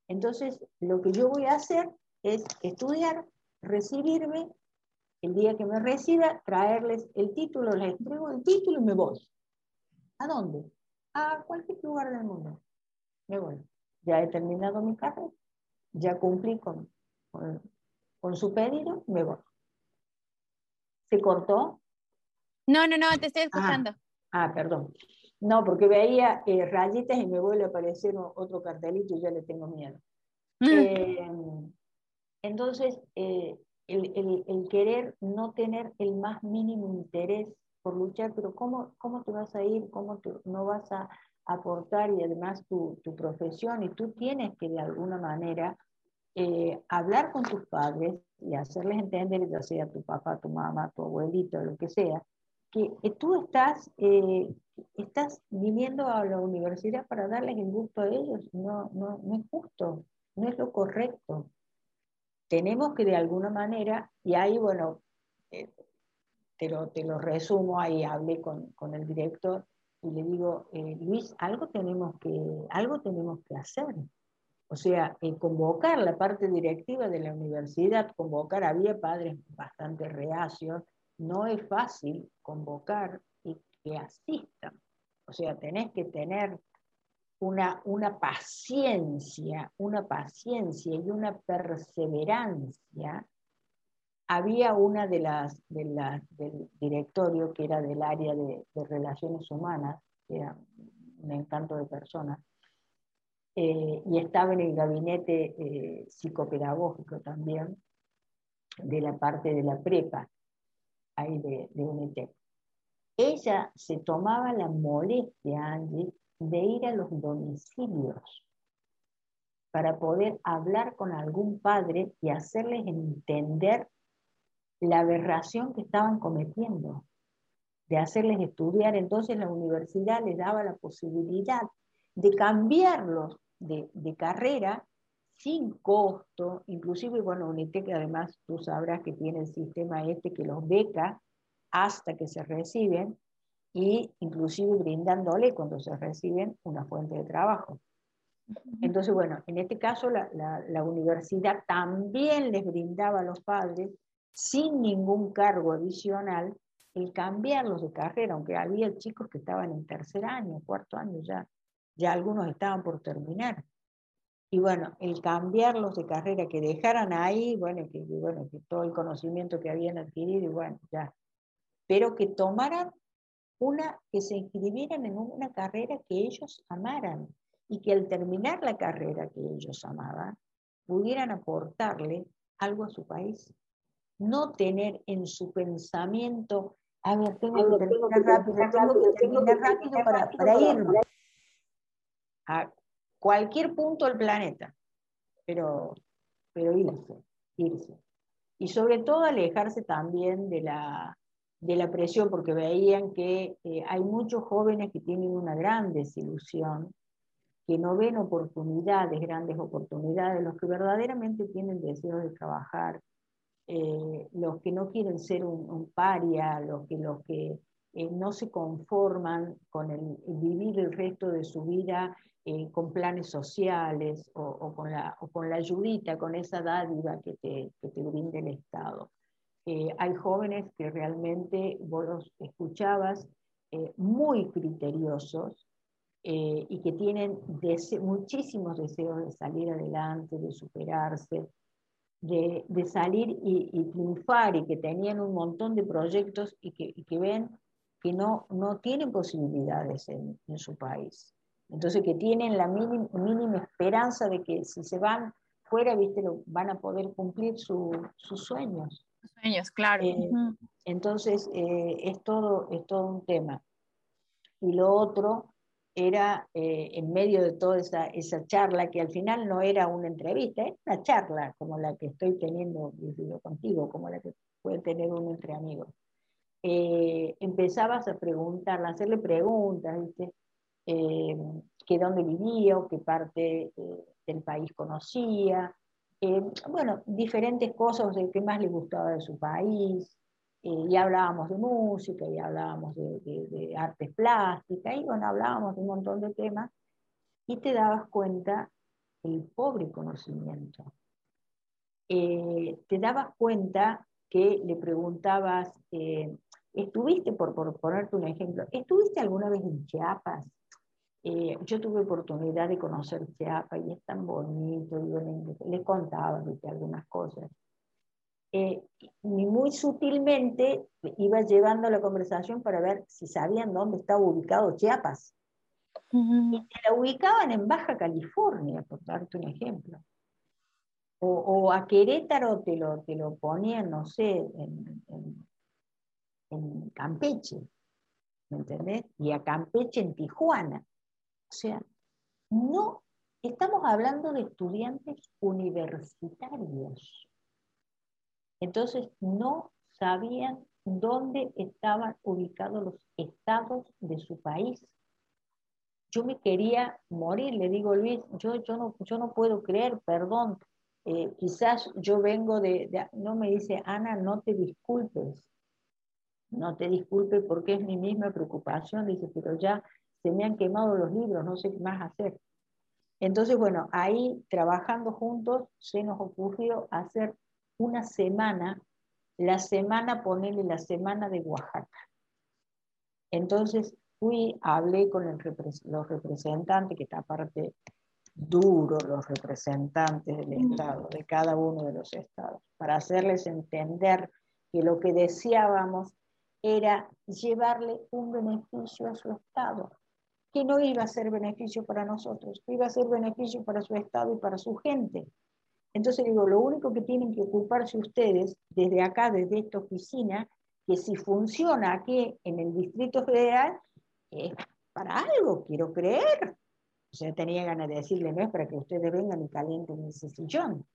Entonces, lo que yo voy a hacer es estudiar, recibirme, el día que me reciba, traerles el título, les entrego el título y me voy. ¿A dónde? A cualquier lugar del mundo. Me voy. Ya he terminado mi carrera, ya cumplí con, con, su pedido, me voy. ¿Se cortó? No, no, no, te estoy ah, escuchando. Ah, perdón. No, porque veía eh, rayitas y me vuelve a aparecer otro cartelito y ya le tengo miedo. Mm. Eh, entonces, eh, el, querer no tener el más mínimo interés por luchar, pero ¿cómo, cómo te vas a ir? ¿Cómo no vas a aportar? Y además tu, tu, profesión, y tú tienes que de alguna manera hablar con tus padres y hacerles entender, ya sea tu papá, tu mamá, tu abuelito, lo que sea, que tú estás, eh, estás viniendo a la universidad para darles el gusto a ellos. No, no, no es justo, no es lo correcto. Tenemos que de alguna manera, y ahí, bueno, eh, te, lo, te lo resumo, ahí hablé con, con el director y le digo, eh, Luis, algo tenemos, que, algo tenemos que hacer. O sea, convocar la parte directiva de la universidad, convocar, había padres bastante reacios, no es fácil convocar y que asistan. O sea, tenés que tener una, una paciencia, una paciencia y una perseverancia. Había una de las, de del directorio que era del área de, relaciones humanas, que era un encanto de personas, eh, y estaba en el gabinete eh, psicopedagógico también, de la parte de la prepa ahí de, de Ella se tomaba la molestia, Angie, de ir a los domicilios para poder hablar con algún padre y hacerles entender la aberración que estaban cometiendo, de hacerles estudiar. Entonces la universidad les daba la posibilidad de cambiarlos de, de carrera sin costo, inclusive, bueno, UNITEC además tú sabrás que tiene el sistema este que los beca hasta que se reciben y inclusive brindándole cuando se reciben una fuente de trabajo. Entonces, bueno, en este caso la, la, universidad también les brindaba a los padres, sin ningún cargo adicional, el cambiarlos de carrera, aunque había chicos que estaban en tercer año, cuarto año ya, ya algunos estaban por terminar. Y bueno, el cambiarlos de carrera, que dejaran ahí, bueno, que, bueno, que todo el conocimiento que habían adquirido, y bueno, ya. Pero que tomaran una, que se inscribieran en una carrera que ellos amaran y que al terminar la carrera que ellos amaban, pudieran aportarle algo a su país. No tener en su pensamiento, a ver, tengo que terminar rápido, tengo que terminar rápido para, para irme cualquier punto del planeta, pero, pero irse, irse. Y sobre todo alejarse también de la, de la presión, porque veían que eh, hay muchos jóvenes que tienen una gran desilusión, que no ven oportunidades, grandes oportunidades, los que verdaderamente tienen deseo de trabajar, eh, los que no quieren ser un, paria, los que, eh, no se conforman con vivir el resto de su vida eh, con planes sociales o, con la, o, con ayudita, con esa dádiva que te, que te brinda el Estado. Eh, hay jóvenes que realmente vos los escuchabas eh, muy criteriosos y que tienen muchísimos deseos de salir adelante, de superarse, de, de salir y, y, triunfar y que tenían un montón de proyectos y que, y que ven que no, no tienen posibilidades en, en su país. Entonces, que tienen la mínima, esperanza de que si se van fuera, ¿viste? van a poder cumplir sus sueños. Sueños, claro. Eh, entonces, eh, es, todo, es todo un tema. Y lo otro era, eh, en medio de toda esa, esa, charla, que al final no era una entrevista, es una charla como la que estoy teniendo contigo, como la que puede tener uno entre amigos. empezabas a preguntarle, a hacerle preguntas, ¿viste? eh, que dónde vivía o qué parte eh, del país conocía, eh, bueno, diferentes cosas de qué más le gustaba de su país. Eh, y hablábamos de música, y hablábamos de, artes plásticas, y bueno, hablábamos de un montón de temas, y te dabas cuenta el pobre conocimiento. Eh, te dabas cuenta que le preguntabas, eh, ¿estuviste, por, por, ponerte un ejemplo, ¿estuviste alguna vez en Chiapas? yo tuve oportunidad de conocer Chiapas y es tan bonito, y les contaba algunas cosas eh, y muy sutilmente iba llevando la conversación para ver si sabían dónde estaba ubicado Chiapas. Y la ubicaban en Baja California, por darte un ejemplo. O, a Querétaro te lo, te lo ponían, no sé, en, en Campeche, ¿me entendés? Y a Campeche en Tijuana. O sea, no estamos hablando de estudiantes universitarios entonces no sabían dónde estaban ubicados los estados de su país. Yo me quería morir, le digo Luis, yo, yo, no, yo no puedo creer, perdón, eh, quizás yo vengo de, no me dice, Ana, no te disculpes, no te disculpes porque es mi misma preocupación, dice, pero ya se me han quemado los libros, no sé qué más hacer. Entonces, bueno, ahí trabajando juntos se nos ocurrió hacer una semana, la semana, ponerle la semana de Oaxaca. Entonces fui, hablé con los representantes, que está aparte duro, los representantes del Estado, de cada uno de los estados, para hacerles entender que lo que deseábamos era llevarle un beneficio a su Estado, que no iba a ser beneficio para nosotros, que iba a ser beneficio para su Estado y para su gente. Entonces digo, lo único que tienen que ocuparse ustedes desde acá, desde esta oficina, que si funciona aquí en el Distrito Federal, es para algo, quiero creer. O sea, tenía ganas de decirle, no es para que ustedes vengan y calienten ese sillón.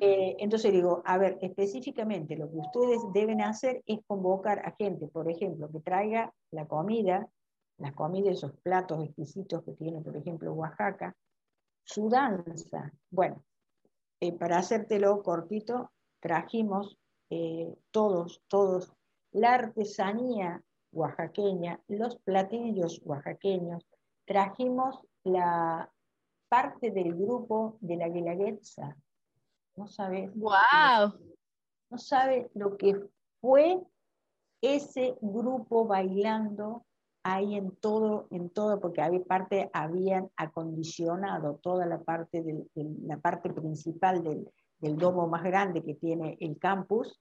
Eh, entonces digo, a ver, específicamente lo que ustedes deben hacer es convocar a gente, por ejemplo, que traiga la comida, las comidas, esos platos exquisitos que tiene, por ejemplo, Oaxaca, su danza. Bueno, eh, para hacértelo cortito, trajimos eh, todos, todos, la artesanía oaxaqueña, los platillos oaxaqueños, trajimos la parte del grupo de la Guelaguetza. No sabes. ¡Wow! No sabe lo que fue ese grupo bailando ahí en todo, en todo, porque había parte, habían acondicionado toda la parte, de la parte principal del, del, domo más grande que tiene el campus,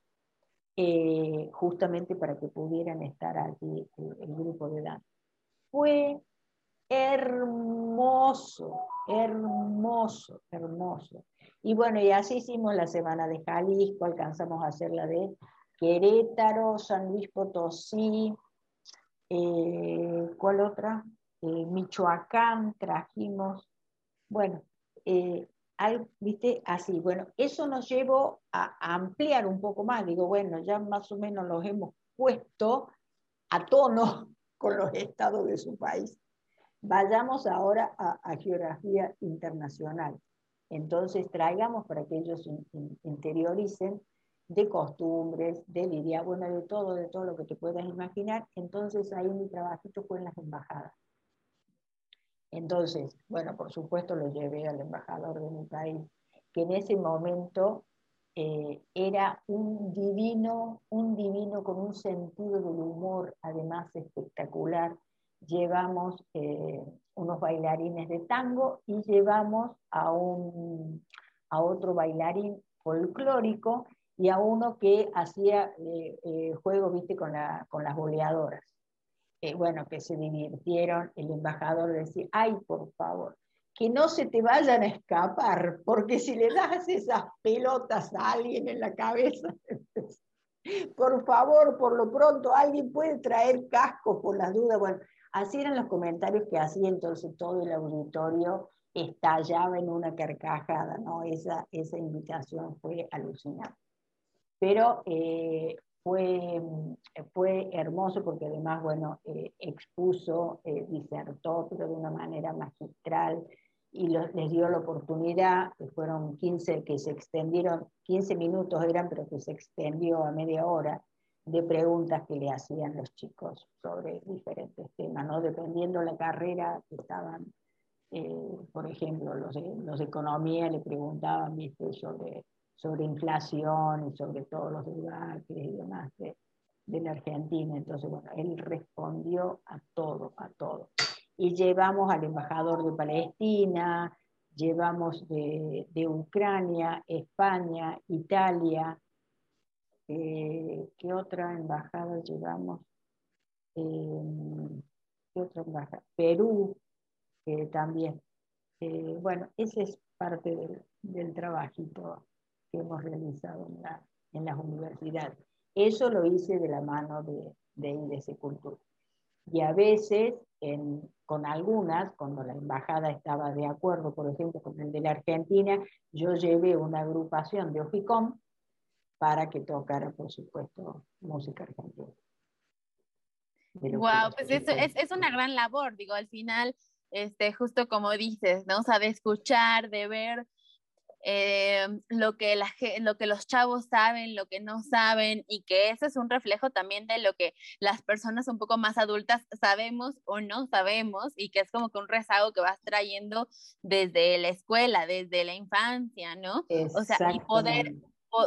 eh, justamente para que pudieran estar allí el, grupo de danza. Fue hermoso, hermoso, hermoso. Y bueno, y así hicimos la semana de Jalisco, alcanzamos a hacer la de Querétaro, San Luis Potosí, eh, ¿cuál otra? Eh, Michoacán trajimos, bueno, eh, viste, así, bueno, eso nos llevó a, ampliar un poco más, digo, bueno, ya más o menos los hemos puesto a tono <laughs> con los estados de su país. Vayamos ahora a, geografía internacional. Entonces traigamos para que ellos interioricen de costumbres, de lidia, bueno, de todo, de todo lo que te puedas imaginar. Entonces ahí mi trabajito fue en las embajadas. Entonces, bueno, por supuesto lo llevé al embajador de mi país, que en ese momento eh, era un divino, un divino con un sentido del humor, además espectacular. Llevamos eh, unos bailarines de tango y llevamos a, un, a otro bailarín folclórico y a uno que hacía eh, eh, juego, viste, con, la, con las boleadoras. Eh, bueno, que se divirtieron, el embajador decía, ay, por favor, que no se te vayan a escapar, porque si le das esas pelotas a alguien en la cabeza, <laughs> por favor, por lo pronto, alguien puede traer casco por las dudas. Bueno, así eran los comentarios que hacía entonces todo el auditorio estallaba en una carcajada, ¿no? Esa, esa invitación fue alucinante pero eh, fue, fue hermoso porque además, bueno, eh, expuso, eh, disertó, pero de una manera magistral y les dio la oportunidad, fueron 15 que se extendieron, 15 minutos eran, pero que se extendió a media hora, de preguntas que le hacían los chicos sobre diferentes temas, ¿no? Dependiendo la carrera que estaban, por ejemplo, los, los de economía le preguntaban, ¿viste? Sobre, sobre inflación y sobre todos los debates y demás de, de la Argentina. Entonces, bueno, él respondió a todo, a todo. Y llevamos al embajador de Palestina, llevamos de, de Ucrania, España, Italia, eh, ¿qué otra embajada llevamos? Eh, ¿Qué otra embajada? Perú, que también. Eh, bueno, ese es parte del, del trabajito que hemos realizado en, la, en las universidades. Eso lo hice de la mano de, de Cultura. Y a veces, con algunas, cuando la embajada estaba de acuerdo, por ejemplo, con el de la Argentina, yo llevé una agrupación de OFICOM para que tocara, por supuesto, música argentina. Wow, pues eso es, es, una gran labor, digo, al final, este, justo como dices, ¿no? O sea, de escuchar, de ver eh, lo, que la, lo que los chavos saben, lo que no saben, y que eso es un reflejo también de lo que las personas un poco más adultas sabemos o no sabemos, y que es como que un rezago que vas trayendo desde la escuela, desde la infancia, ¿no? O sea, y poder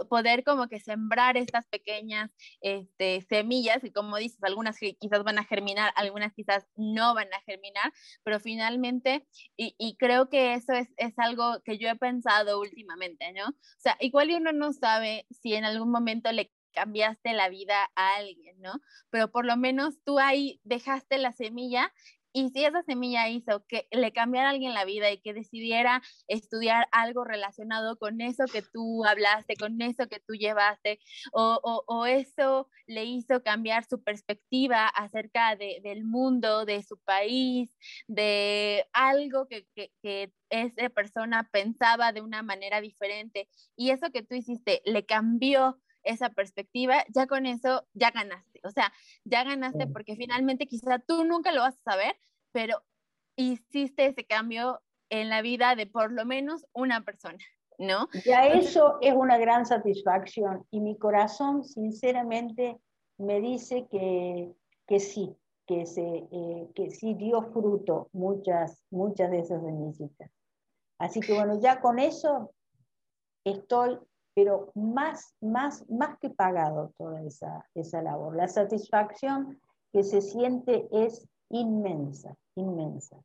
poder como que sembrar estas pequeñas este, semillas y como dices, algunas quizás van a germinar, algunas quizás no van a germinar, pero finalmente, y, y creo que eso es, es, algo que yo he pensado últimamente, ¿no? O sea, igual uno no sabe si en algún momento le cambiaste la vida a alguien, ¿no? Pero por lo menos tú ahí dejaste la semilla y si esa semilla hizo que le cambiara a alguien la vida y que decidiera estudiar algo relacionado con eso que tú hablaste, con eso que tú llevaste, o, o, eso le hizo cambiar su perspectiva acerca de, del mundo, de su país, de algo que, que, que esa persona pensaba de una manera diferente, y eso que tú hiciste le cambió esa perspectiva, ya con eso ya ganaste. O sea, ya ganaste porque finalmente quizá tú nunca lo vas a saber, pero hiciste ese cambio en la vida de por lo menos una persona, ¿no? Ya eso es una gran satisfacción y mi corazón sinceramente me dice que, que sí, que, se, eh, que sí dio fruto muchas, muchas de esas semillitas. Así que bueno, ya con eso estoy pero más, más, más que pagado toda esa, esa labor. La satisfacción que se siente es inmensa, inmensa.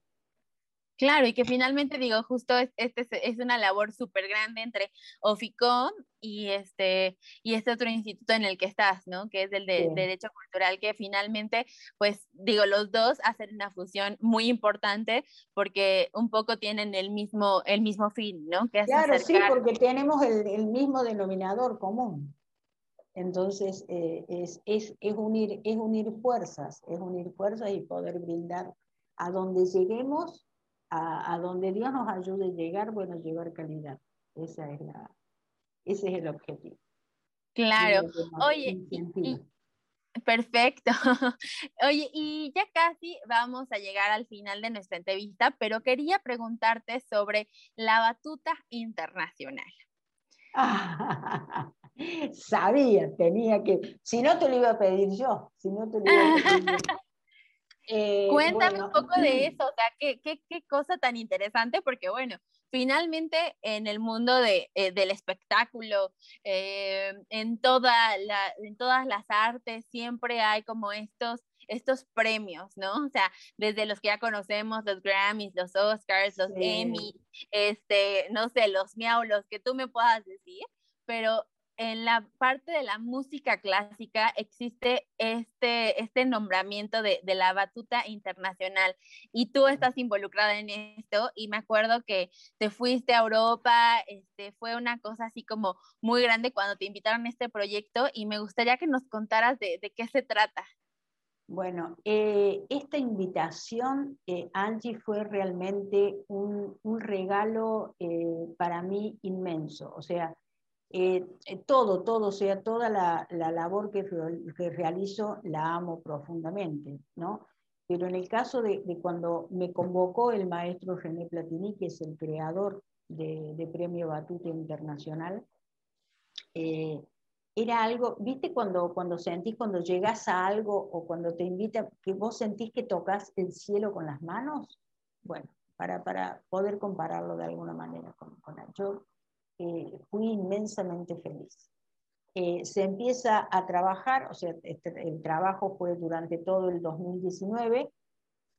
Claro, y que finalmente digo, justo este es, una labor súper grande entre Oficom y este, y este otro instituto en el que estás, ¿no? Que es el de Derecho Cultural, que finalmente, pues digo, los dos hacen una fusión muy importante porque un poco tienen el mismo, el mismo fin, ¿no? Que claro, sí, porque tenemos el, el, mismo denominador común. Entonces, eh, es, es, es, unir, es unir fuerzas, es unir fuerzas y poder brindar a donde lleguemos a, donde Dios nos ayude a llegar, bueno, llevar calidad. Esa es la, ese es el objetivo. Claro. Oye, perfecto. <laughs> Oye, y ya casi vamos a llegar al final de nuestra entrevista, pero quería preguntarte sobre la batuta internacional. <laughs> sabía, tenía que, si no te lo iba a pedir yo, si no te lo iba a pedir yo. <laughs> Eh, Cuéntame un poco de eso, o sea, ¿qué, qué, qué, cosa tan interesante, porque bueno, finalmente en el mundo de, eh, del espectáculo, eh, en, toda la, en todas las artes, siempre hay como estos estos premios, ¿no? O sea, desde los que ya conocemos, los Grammys, los Oscars, los Emmy, este, no sé, los Miau, los que tú me puedas decir, pero en la parte de la música clásica existe este, este nombramiento de, de, la batuta internacional y tú estás involucrada en esto y me acuerdo que te fuiste a Europa, este, fue una cosa así como muy grande cuando te invitaron a este proyecto y me gustaría que nos contaras de, de qué se trata. Bueno, eh, esta invitación, eh, Angie, fue realmente un, un regalo eh, para mí inmenso. O sea, eh, eh, todo, todo, o sea, toda la, la labor que, que, realizo la amo profundamente, ¿no? Pero en el caso de, cuando me convocó el maestro René Platini, que es el creador de, de Premio Batuta Internacional, eh, era algo, ¿viste cuando, cuando sentís, cuando llegas a algo o cuando te invitan, que vos sentís que tocas el cielo con las manos? Bueno, para, para poder compararlo de alguna manera con, con yo eh, fui inmensamente feliz. Eh, se empieza a trabajar, o sea, este, el trabajo fue durante todo el 2019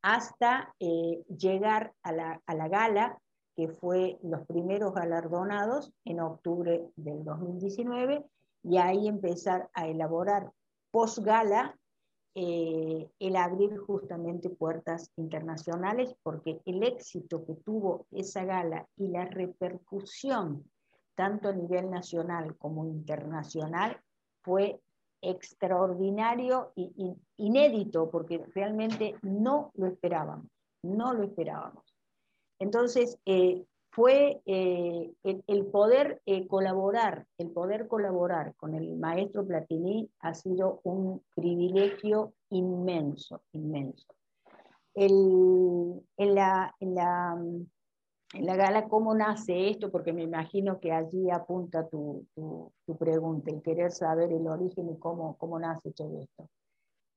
hasta eh, llegar a la, a la gala, que fue los primeros galardonados en octubre del 2019, y ahí empezar a elaborar post-gala eh, el abrir justamente puertas internacionales, porque el éxito que tuvo esa gala y la repercusión, tanto a nivel nacional como internacional, fue extraordinario e inédito, porque realmente no lo esperábamos, no lo esperábamos. Entonces, eh, fue eh, el, poder eh, colaborar, el poder colaborar con el maestro Platini ha sido un privilegio inmenso, inmenso. en, la, en, la, en, la, gala, ¿cómo nace esto? Porque me imagino que allí apunta tu, tu, pregunta, el querer saber el origen y cómo, cómo nace todo esto.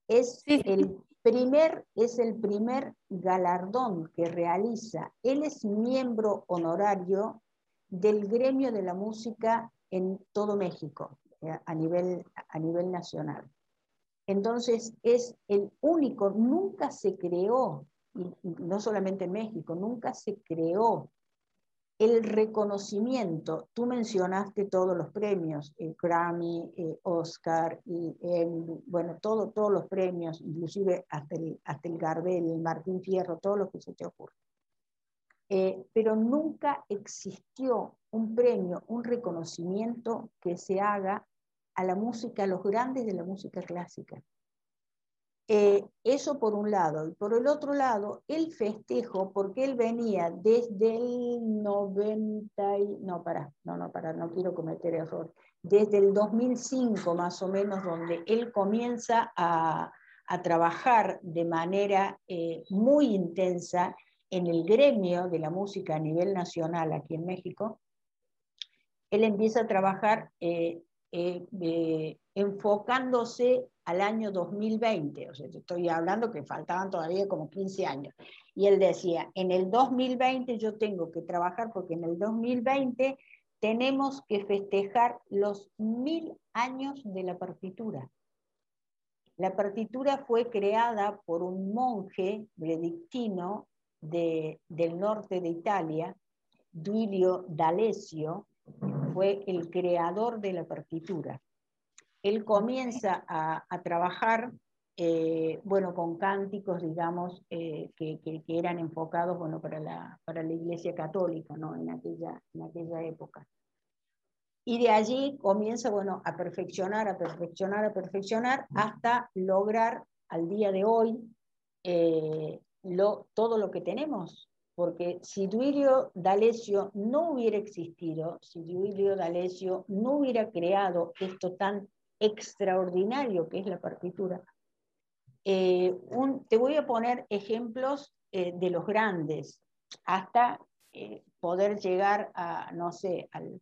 Es el primer, es el primer galardón que realiza. Él es miembro honorario del gremio de la música en todo México, eh, a nivel, a nivel nacional. Entonces es el único, nunca se creó, y no solamente en México, nunca se creó el reconocimiento, tú mencionaste todos los premios, Grammy, el Oscar, y bueno, todo, todos los premios, inclusive hasta el, hasta el Gardel, el Martín Fierro, todo lo que se te ocurre. Eh, pero nunca existió un premio, un reconocimiento que se haga a la música, a los grandes de la música clásica. Eh, eso por un lado. Y por el otro lado, el festejo, porque él venía desde el 90, y, no, para, no, no, para, no quiero cometer error, desde el 2005 más o menos, donde él comienza a, a trabajar de manera eh, muy intensa en el gremio de la música a nivel nacional aquí en México, él empieza a trabajar eh, enfocándose al año 2020, o sea, estoy hablando que faltaban todavía como 15 años, y él decía, en el 2020 yo tengo que trabajar porque en el 2020 tenemos que festejar los mil años de la partitura. La partitura fue creada por un monje benedictino de, del norte de Italia, Duilio D'Alessio, fue el creador de la partitura él comienza a, trabajar, eh, bueno, con cánticos, digamos, eh, que, eran enfocados, bueno, para la, para la Iglesia Católica, ¿no? En aquella, en aquella época. Y de allí comienza, bueno, a perfeccionar, a perfeccionar, a perfeccionar, hasta lograr al día de hoy eh, lo, todo lo que tenemos. Porque si Duilio D'Alessio no hubiera existido, si Duilio D'Alessio no hubiera creado esto tan extraordinario que es la partitura. Eh, te voy a poner ejemplos eh, de los grandes, hasta eh, poder llegar a, no sé, al,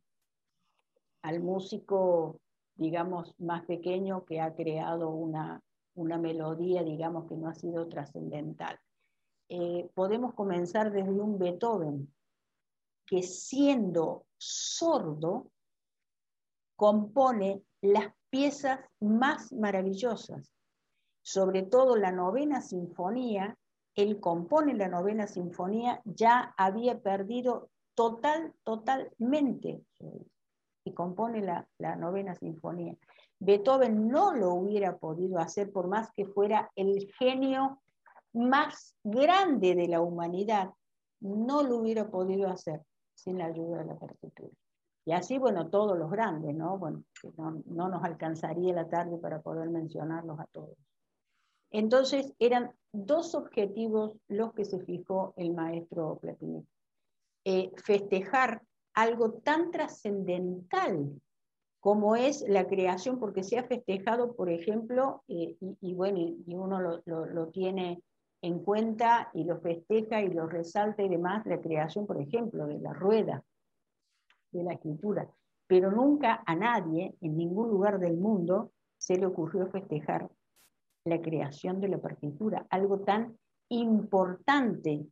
al, músico, digamos, más pequeño que ha creado una, una melodía, digamos, que no ha sido trascendental. podemos comenzar desde un Beethoven, que siendo sordo, compone las piezas más maravillosas, sobre todo la novena sinfonía, él compone la novena sinfonía, ya había perdido total, totalmente, y compone la, la novena sinfonía. Beethoven no lo hubiera podido hacer por más que fuera el genio más grande de la humanidad, no lo hubiera podido hacer sin la ayuda de la partitura. Y así, bueno, todos los grandes, ¿no? Bueno, no, no nos alcanzaría la tarde para poder mencionarlos a todos. Entonces, eran dos objetivos los que se fijó el maestro Platini. Eh, festejar algo tan trascendental como es la creación, porque se ha festejado, por ejemplo, eh, y, bueno, y uno lo, lo, tiene en cuenta y lo festeja y lo resalta y demás, la creación, por ejemplo, de la rueda, de la escritura. pero nunca a nadie, en ningún lugar del mundo, se le ocurrió festejar la creación de la partitura, algo tan importante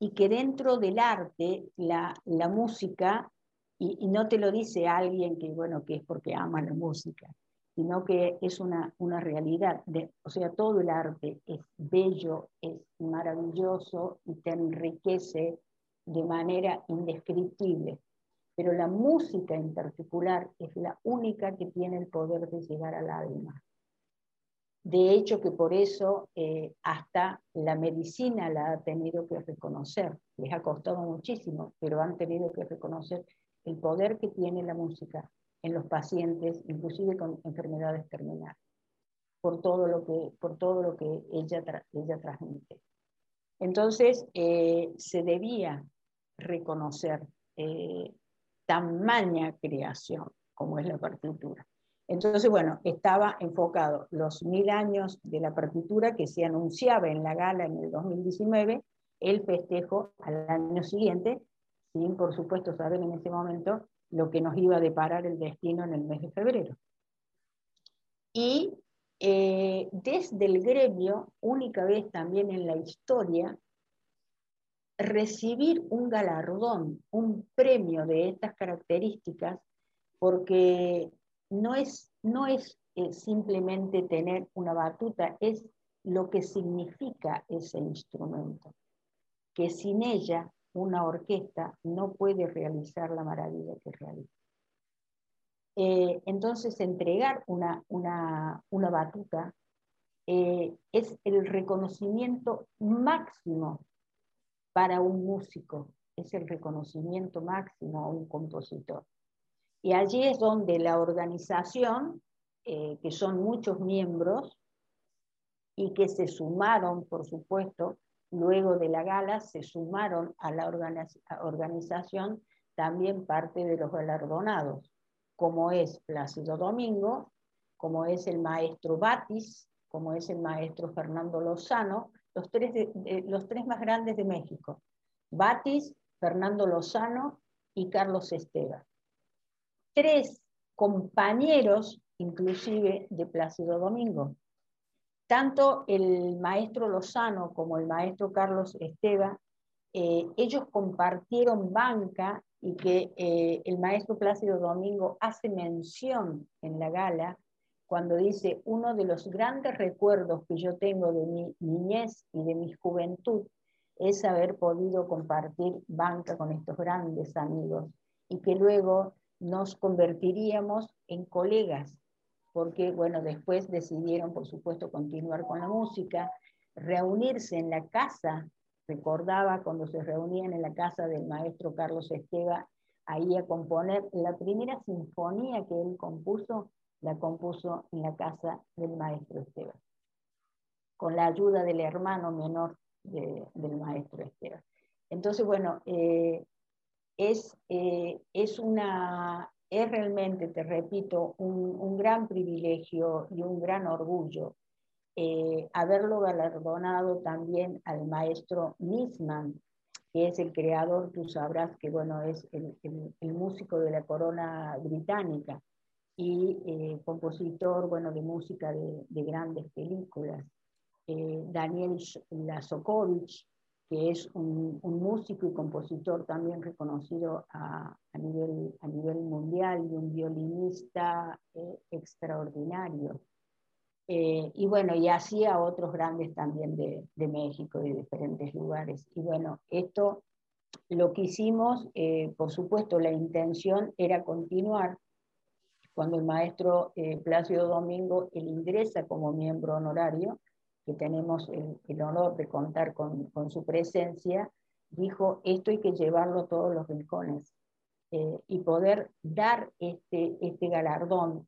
y que dentro del arte, la, música, y, no te lo dice alguien que, bueno, que es porque ama la música, sino que es una, una realidad. De, o sea, todo el arte es bello, es maravilloso y te enriquece de manera indescriptible. Pero la música en particular es la única que tiene el poder de llegar al alma. De hecho, que por eso eh, hasta la medicina la ha tenido que reconocer. Les ha costado muchísimo, pero han tenido que reconocer el poder que tiene la música en los pacientes, inclusive con enfermedades terminales, por todo lo que, por todo lo que ella, ella transmite. Entonces, eh, se debía reconocer eh, tamaña creación como es la partitura. Entonces, bueno, estaba enfocado los mil años de la partitura que se anunciaba en la gala en el 2019, el festejo al año siguiente, sin por supuesto saber en ese momento lo que nos iba a deparar el destino en el mes de febrero. Y eh, desde el gremio, única vez también en la historia, recibir un galardón, un premio de estas características, porque no es, no es eh, simplemente tener una batuta, es lo que significa ese instrumento, que sin ella una orquesta no puede realizar la maravilla que realiza. Eh, entonces, entregar una, una, batuta eh, es el reconocimiento máximo para un músico, es el reconocimiento máximo a un compositor. Y allí es donde la organización, eh, que son muchos miembros y que se sumaron, por supuesto, luego de la gala, se sumaron a la organización también parte de los galardonados, como es Plácido Domingo, como es el maestro Batis, como es el maestro Fernando Lozano, los tres, los tres más grandes de México, Batis, Fernando Lozano y Carlos Esteban. Tres compañeros, inclusive, de Plácido Domingo. Tanto el maestro Lozano como el maestro Carlos Esteban, eh, ellos compartieron banca y que eh, el maestro Plácido Domingo hace mención en la gala cuando dice, uno de los grandes recuerdos que yo tengo de mi niñez y de mi juventud es haber podido compartir banca con estos grandes amigos y que luego nos convertiríamos en colegas, porque bueno, después decidieron, por supuesto, continuar con la música, reunirse en la casa, recordaba cuando se reunían en la casa del maestro Carlos Esteva, ahí a componer la primera sinfonía que él compuso, la compuso en la casa del maestro Esteban, con la ayuda del hermano menor del maestro Esteban. Entonces, bueno, eh, es, eh, es, una, es realmente, te repito, un, gran privilegio y un gran orgullo eh, haberlo galardonado también al maestro Nisman, que es el creador, tú sabrás que bueno, es el, el músico de la corona británica y eh, compositor bueno, de música de, grandes películas. Eh, Daniel Lazokovich, que es un, músico y compositor también reconocido a, nivel, a nivel mundial y un violinista eh, extraordinario. y bueno, y así a otros grandes también de, de, México y de diferentes lugares. Y bueno, esto lo que hicimos, por supuesto, la intención era continuar cuando el maestro eh, Plácido Domingo él ingresa como miembro honorario, que tenemos el, honor de contar con, su presencia, dijo, esto hay que llevarlo todos los rincones eh, y poder dar este, este galardón.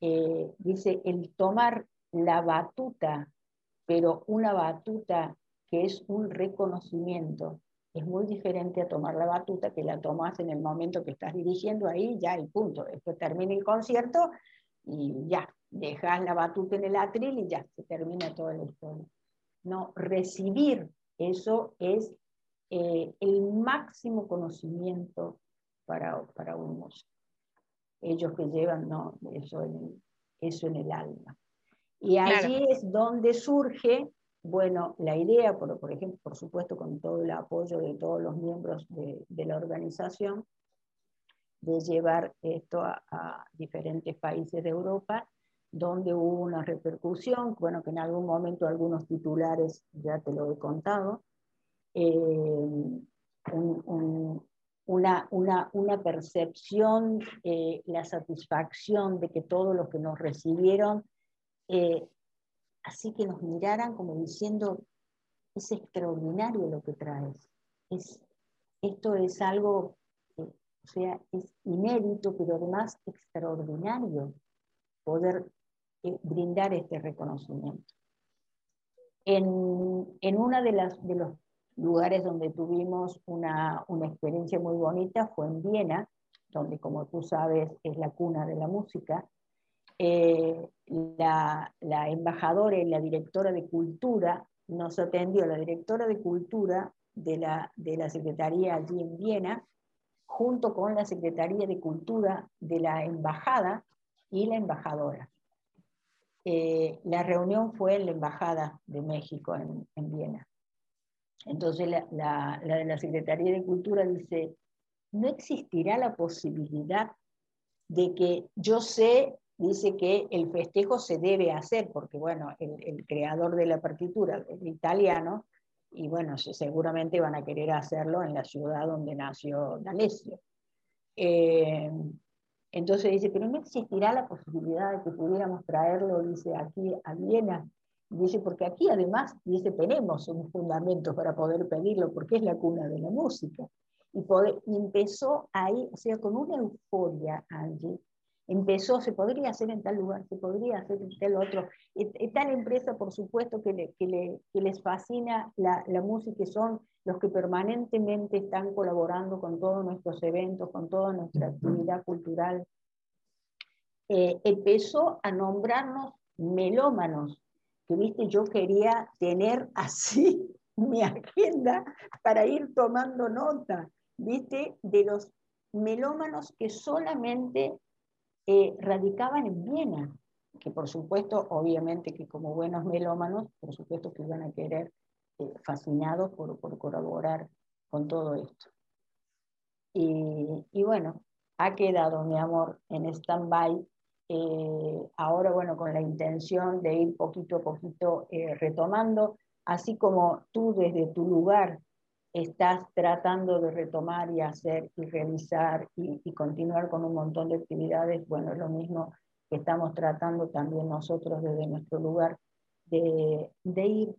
Eh, dice, el tomar la batuta, pero una batuta que es un reconocimiento, es muy diferente a tomar la batuta que la tomas en el momento que estás dirigiendo ahí, ya el punto. Después termina el concierto y ya, dejas la batuta en el atril y ya, se termina toda la historia. No, recibir eso es eh, el máximo conocimiento para, para un músico. ellos que llevan ¿no? eso, en, eso en el alma. Y allí es donde surge, bueno, la idea, por, ejemplo, por supuesto con todo el apoyo de todos los miembros de, la organización, de llevar esto a, diferentes países de Europa, donde hubo una repercusión, bueno, que en algún momento algunos titulares ya te lo he contado, eh, un, un, una, una, una percepción, eh, la satisfacción de que todos los que nos recibieron, eh, así que nos miraran como diciendo, es extraordinario lo que traes. Es, esto es algo, eh, o sea, es inédito, pero además extraordinario poder brindar este reconocimiento. En, en una de, las, de los lugares donde tuvimos una, una, experiencia muy bonita fue en Viena, donde como tú sabes es la cuna de la música. Eh, la, la, embajadora y la directora de cultura nos atendió, la directora de cultura de la, de la Secretaría allí en Viena, junto con la Secretaría de Cultura de la Embajada y la embajadora. Eh, la reunión fue en la Embajada de México en, en Viena. Entonces la, la, la, de la Secretaría de Cultura dice, no existirá la posibilidad de que yo sé, dice que el festejo se debe hacer, porque bueno, el, el creador de la partitura es italiano, y bueno, seguramente van a querer hacerlo en la ciudad donde nació D'Alessio. Eh, entonces dice, pero no existirá la posibilidad de que pudiéramos traerlo, dice, aquí a Viena. Dice, porque aquí además, dice, tenemos un fundamento para poder pedirlo, porque es la cuna de la música. Y, poder, y empezó ahí, o sea, con una euforia, Angie, empezó, se podría hacer en tal lugar, se podría hacer en tal otro. Y, tal empresa, por supuesto, que, le, que, le, que les fascina la, la, música, y son los que permanentemente están colaborando con todos nuestros eventos, con toda nuestra actividad cultural. Eh, empezó a nombrarnos melómanos, que viste, yo quería tener <laughs> así mi agenda para ir tomando nota, viste, de los melómanos que solamente eh, radicaban en Viena, que por supuesto, obviamente que como buenos melómanos, por supuesto que iban a querer, eh, fascinados por, por, colaborar con todo esto. Y, bueno, ha quedado, mi amor, en stand-by eh, ahora, bueno, con la intención de ir poquito a poquito retomando, así como tú desde tu lugar estás tratando de retomar y hacer y realizar y, continuar con un montón de actividades, bueno, es lo mismo que estamos tratando también nosotros desde nuestro lugar de, de ir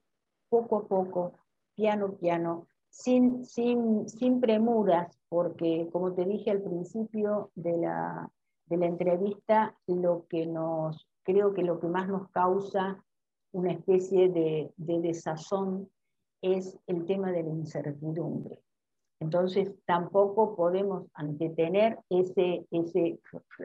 poco a poco, piano piano, sin, sin, sin premuras, porque como te dije al principio de la, de la entrevista, lo que nos, creo que lo que más nos causa una especie de, de desazón es el tema de la incertidumbre. Entonces tampoco podemos antetener ese, ese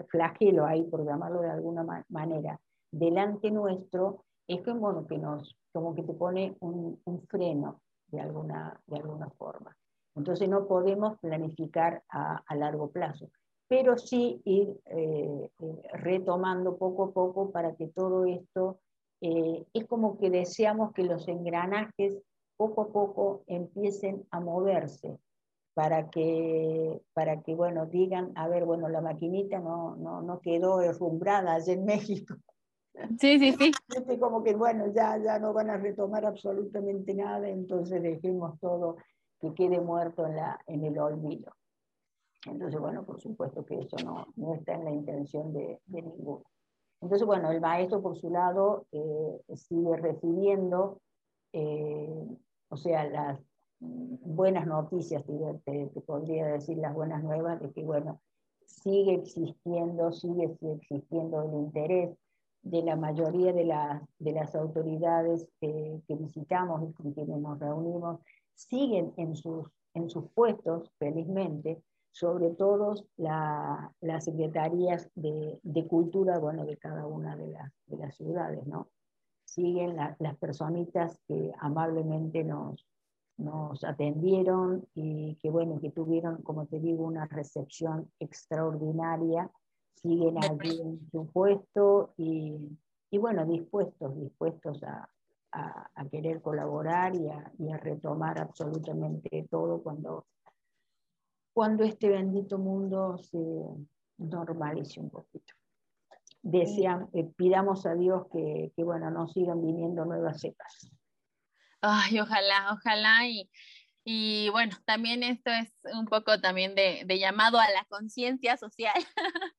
flagelo ahí, por llamarlo de alguna manera, delante nuestro, es que, bueno, que nos, como que te pone un, un freno de alguna, de alguna forma. Entonces no podemos planificar a, a largo plazo pero sí ir eh, eh, retomando poco a poco para que todo esto, eh, es como que deseamos que los engranajes poco a poco empiecen a moverse para que, para que bueno, digan, a ver, bueno, la maquinita no, no, no quedó herrumbrada allá en México. Sí, sí, sí. <laughs> Como que, bueno, ya, ya no van a retomar absolutamente nada, entonces dejemos todo que quede muerto en, la, en el olvido. Entonces, bueno, por supuesto que eso no, no está en la intención de, de, ninguno. Entonces, bueno, el maestro por su lado eh, sigue recibiendo, eh, o sea, las buenas noticias, te, te, podría decir las buenas nuevas de que, bueno, sigue existiendo, sigue, sigue existiendo el interés de la mayoría de, de las autoridades que, visitamos y con quienes nos reunimos, siguen en sus, en sus puestos, felizmente, sobre todo la, las secretarías de, de, cultura, bueno, de cada una de, las, de las ciudades, ¿no? Siguen la, las personitas que amablemente nos, nos atendieron y que, bueno, que tuvieron, como te digo, una recepción extraordinaria, siguen allí en su puesto y, bueno, dispuestos, dispuestos a, querer colaborar y a, retomar absolutamente todo cuando, cuando este bendito mundo se normalice un poquito. Desean, eh, pidamos a Dios que, que, bueno, no sigan viniendo nuevas cepas. Ay, ojalá, ojalá y, y bueno, también esto es un poco también de, llamado a la conciencia social. <laughs>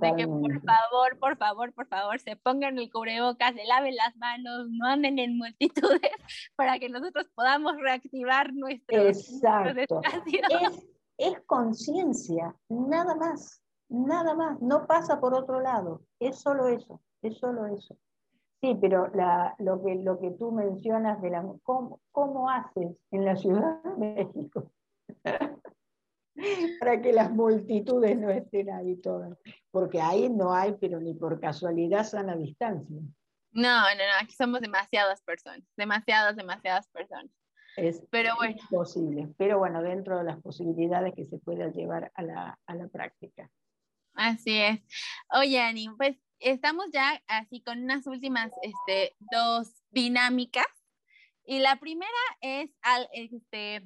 de que por favor, por favor, por favor, se pongan el cubrebocas, se laven las manos, no anden en multitudes <laughs> para que nosotros podamos reactivar nuestro Exacto. Es, es conciencia, nada más, nada más. No pasa por otro lado. Es solo eso, es solo eso. Sí, pero lo, que, lo que tú mencionas de la... ¿Cómo, cómo haces en la Ciudad de México? <laughs> para que las multitudes no estén ahí todas. Porque ahí no hay, pero ni por casualidad, sana distancia. No, no, no, aquí somos demasiadas personas, demasiadas, demasiadas personas. Es, pero bueno. posible, pero bueno, dentro de las posibilidades que se pueda llevar a la, a la práctica. Así es. Oye, Ani, pues estamos ya así con unas últimas este, dos dinámicas. Y la primera es, al, este,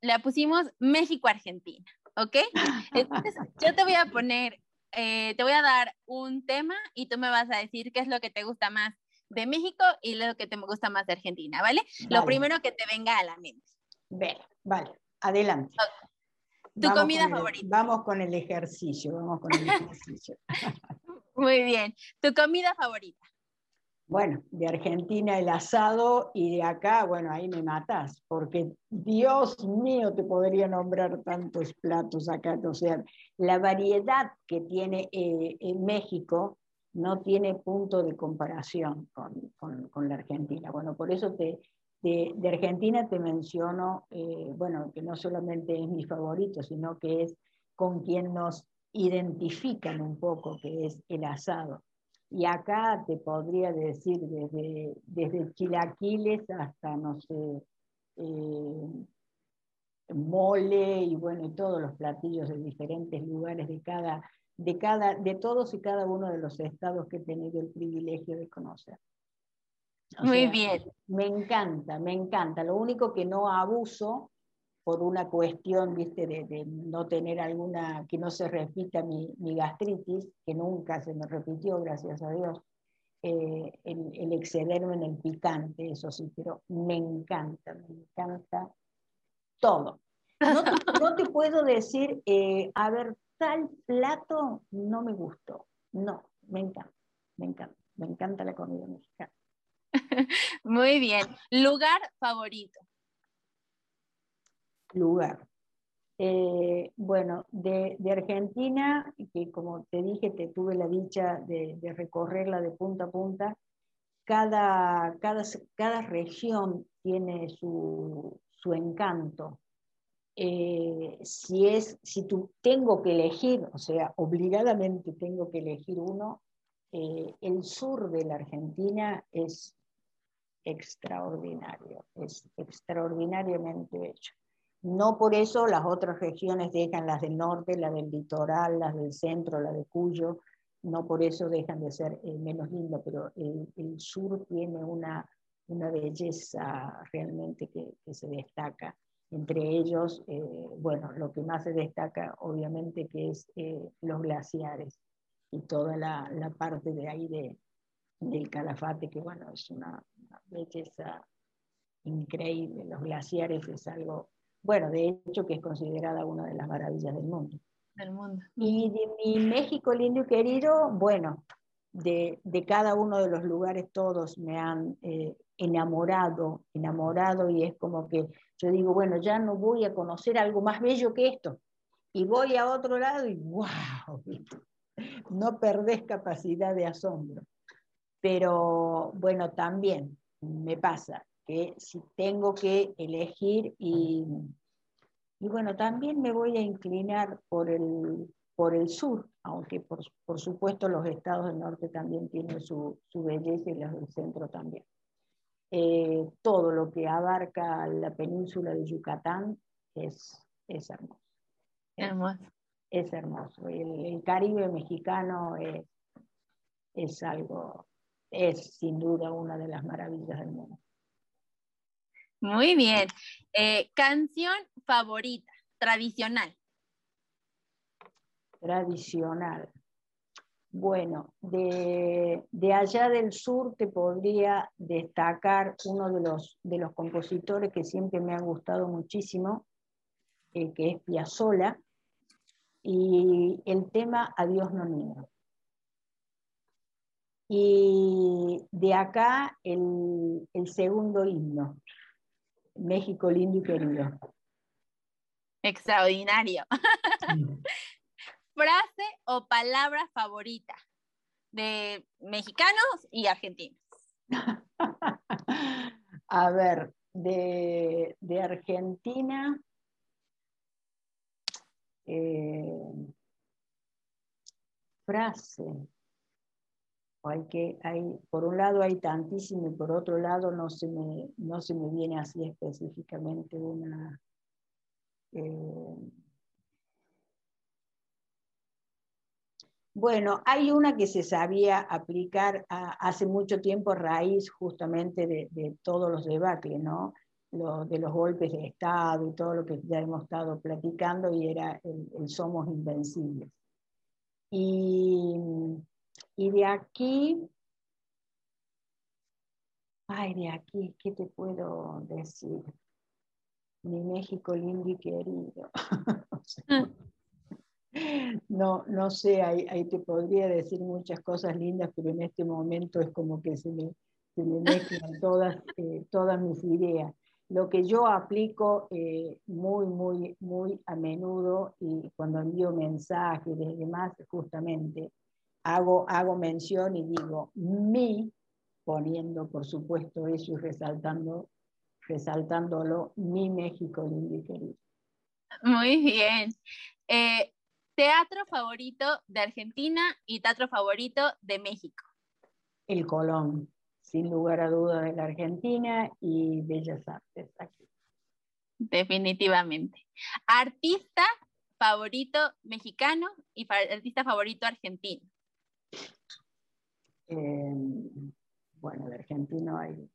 la pusimos México-Argentina, ¿ok? <laughs> Entonces, yo te voy a poner, eh, te voy a dar un tema y tú me vas a decir qué es lo que te gusta más de México y lo que te gusta más de Argentina, ¿vale? Lo primero que te venga a la mente. Vale, vale, adelante. ¿Tu comida favorita? vamos con el ejercicio, vamos con el ejercicio. <laughs> Muy bien. ¿Tu comida favorita? Bueno, de Argentina el asado y de acá, bueno, ahí me matas, porque Dios mío, te podría nombrar tantos platos acá. O sea, la variedad que tiene eh, en México no tiene punto de comparación con, la Argentina. Bueno, por eso te, de, Argentina te menciono, eh, bueno, que no solamente es mi favorito, sino que es con quien nos identifican un poco, que es el asado. Y acá te podría decir desde, desde chilaquiles hasta, no sé, eh, mole y bueno, y todos los platillos de diferentes lugares de cada, de cada, de todos y cada uno de los estados que he tenido el privilegio de conocer. Muy bien. Me encanta, me encanta. Lo único que no abuso por una cuestión, viste, de, no tener alguna, que no se repita mi, gastritis, que nunca se me repitió, gracias a Dios, eh, el, excederme en el picante, eso sí, pero me encanta, me encanta todo. <laughs> No te, puedo decir, eh, a ver, tal plato no me gustó. No, me encanta, me encanta, me encanta la comida mexicana. <laughs> Muy bien. Lugar favorito lugar. Eh, bueno, de, Argentina, que como te dije, te tuve la dicha de, recorrerla de punta a punta, cada, cada, cada región tiene su, encanto. Eh, si, es, si tú tengo que elegir, o sea, obligadamente tengo que elegir uno, eh, el sur de la Argentina es extraordinario, es extraordinariamente bello. No por eso las otras regiones dejan las del norte, las del litoral, las del centro, la de Cuyo, no por eso dejan de ser eh, menos lindas, pero el, sur tiene una, una belleza realmente que, se destaca. Entre ellos, eh, bueno, lo que más se destaca obviamente que es eh, los glaciares y toda la, la, parte de ahí de, del Calafate, que bueno, es una belleza increíble. Los glaciares es algo bueno, de hecho que es considerada una de las maravillas del mundo. Del mundo. Y de mi México lindo y querido, bueno, de, cada uno de los lugares todos me han eh, enamorado, enamorado y es como que yo digo, bueno, ya no voy a conocer algo más bello que esto. Y voy a otro lado y wow, <laughs> no perdés capacidad de asombro. Pero bueno, también me pasa que si tengo que elegir y, y bueno, también me voy a inclinar por el, por el sur, aunque por, por supuesto los estados del norte también tienen su, su belleza y los del centro también. Eh, todo lo que abarca la península de Yucatán es, es hermoso. Hermoso. es hermoso. El, Caribe mexicano es, es algo, es sin duda una de las maravillas del mundo. Muy bien. Eh, canción favorita, tradicional. Tradicional. Bueno, de, allá del sur te podría destacar uno de los, de los compositores que siempre me ha gustado muchísimo, eh, que es Piazzolla, y el tema Adiós no niego. Y de acá el, el segundo himno, México lindo y querido. Extraordinario. <laughs> Frase o palabra favorita de mexicanos y argentinos. <laughs> A ver, de, Argentina. Eh, frase. Hay que, hay, por un lado hay tantísimo y por otro lado no se me, no se me viene así específicamente una... Eh, Bueno, hay una que se sabía aplicar hace mucho tiempo a raíz justamente de, todos los debates, ¿no? de los golpes de Estado y todo lo que ya hemos estado platicando, y era el, somos invencibles. Y, y de aquí, ay, de aquí, ¿qué te puedo decir? Mi México lindo y querido. <laughs> No, no sé, ahí, te podría decir muchas cosas lindas, pero en este momento es como que se me, se me mezclan <laughs> todas, eh, todas mis ideas. Lo que yo aplico eh, muy, muy, muy a menudo y cuando envío mensajes y demás, justamente hago, hago mención y digo mi, poniendo por supuesto eso y resaltando, resaltándolo, mi México lindo y querido. Muy bien. Eh, Teatro favorito de Argentina y teatro favorito de México. El Colón, sin lugar a dudas de la Argentina y Bellas Artes aquí. Definitivamente. Artista favorito mexicano y artista favorito argentino. Em, bueno, de argentino hay,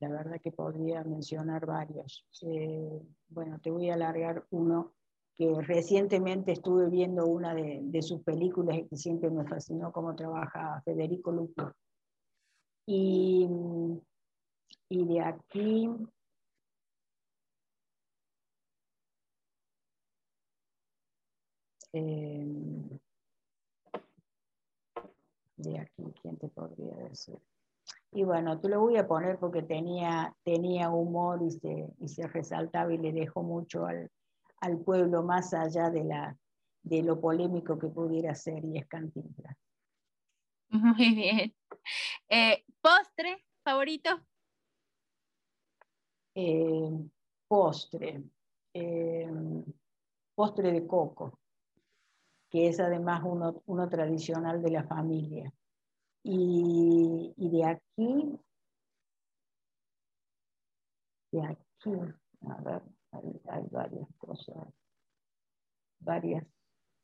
la, verdad que podría mencionar varios. Eh, bueno, te voy a alargar uno que recientemente estuve viendo una de, sus películas y que siempre me fascinó cómo trabaja Federico Lupo. Y, y de aquí, em, de aquí, ¿quién te podría decir? Y bueno, te lo voy a poner porque tenía, tenía humor y se, y se resaltaba y le dejó mucho al, al pueblo más allá de, la, de lo polémico que pudiera ser y es Cantinflas. Muy bien. Eh, ¿Postre favorito? Eh, postre. Eh, postre de coco, que es además uno, uno tradicional de la familia. Y, y, de aquí, de aquí, a ver, hay, varias cosas, varias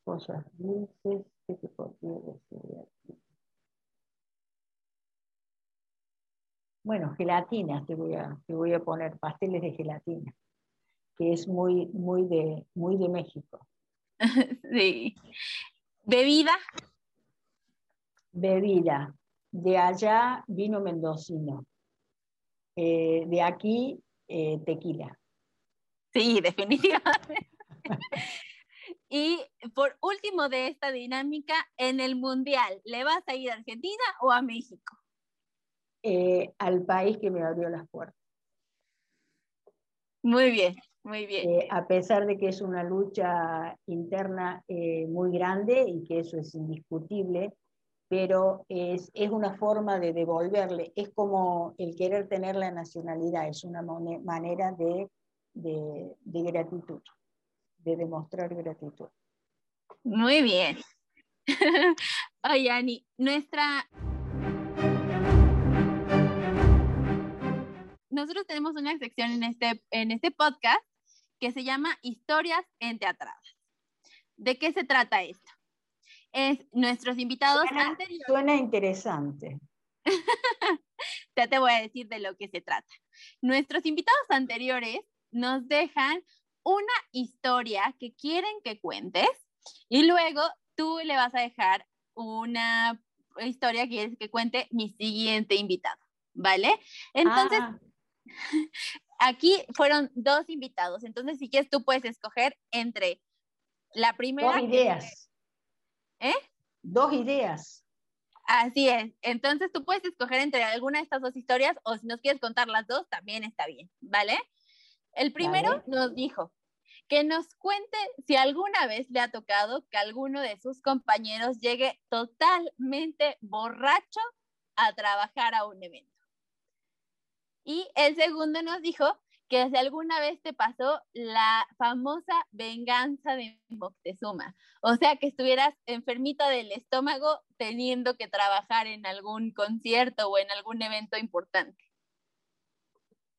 cosas dulces que te podría decir aquí. Bueno, gelatinas te voy a, te voy a poner, pasteles de gelatina, que es muy, muy, de, muy de México. <laughs> sí. ¿Bebida? Bebida. De allá vino mendocino. Eh, de aquí, eh, tequila. Sí, <laughs> definitivamente. y por último de esta dinámica, en el Mundial, ¿le vas a ir a Argentina o a México? Eh, al país que me abrió las puertas. Muy bien, muy bien. Eh, a pesar de que es una lucha interna eh, muy grande y que eso es indiscutible, pero es, es, una forma de devolverle, es como el querer tener la nacionalidad, es una manera de de, gratitud, de demostrar gratitud. Muy bien. <laughs> Oye, Ani, nuestra... Nosotros tenemos una sección en este, en este podcast que se llama Historias en Teatradas. ¿De qué se trata esto? Es nuestros invitados suena, anteriores. Suena interesante. <laughs> ya te voy a decir de lo que se trata. Nuestros invitados anteriores nos dejan una historia que quieren que cuentes y luego tú le vas a dejar una historia que quieres que cuente mi siguiente invitado, ¿vale? Entonces, Ah, <laughs> aquí fueron dos invitados, entonces si quieres tú puedes escoger entre la primera... dos que- ideas. ¿Eh? Dos ideas. Así es, entonces tú puedes escoger entre alguna de estas dos historias o si nos quieres contar las dos, también está bien, ¿vale? El primero Vale. nos dijo que nos cuente si alguna vez le ha tocado que alguno de sus compañeros llegue totalmente borracho a trabajar a un evento. Y el segundo nos dijo que si alguna vez te pasó la famosa venganza de Moctezuma, o sea, que estuvieras enfermita del estómago teniendo que trabajar en algún concierto o en algún evento importante.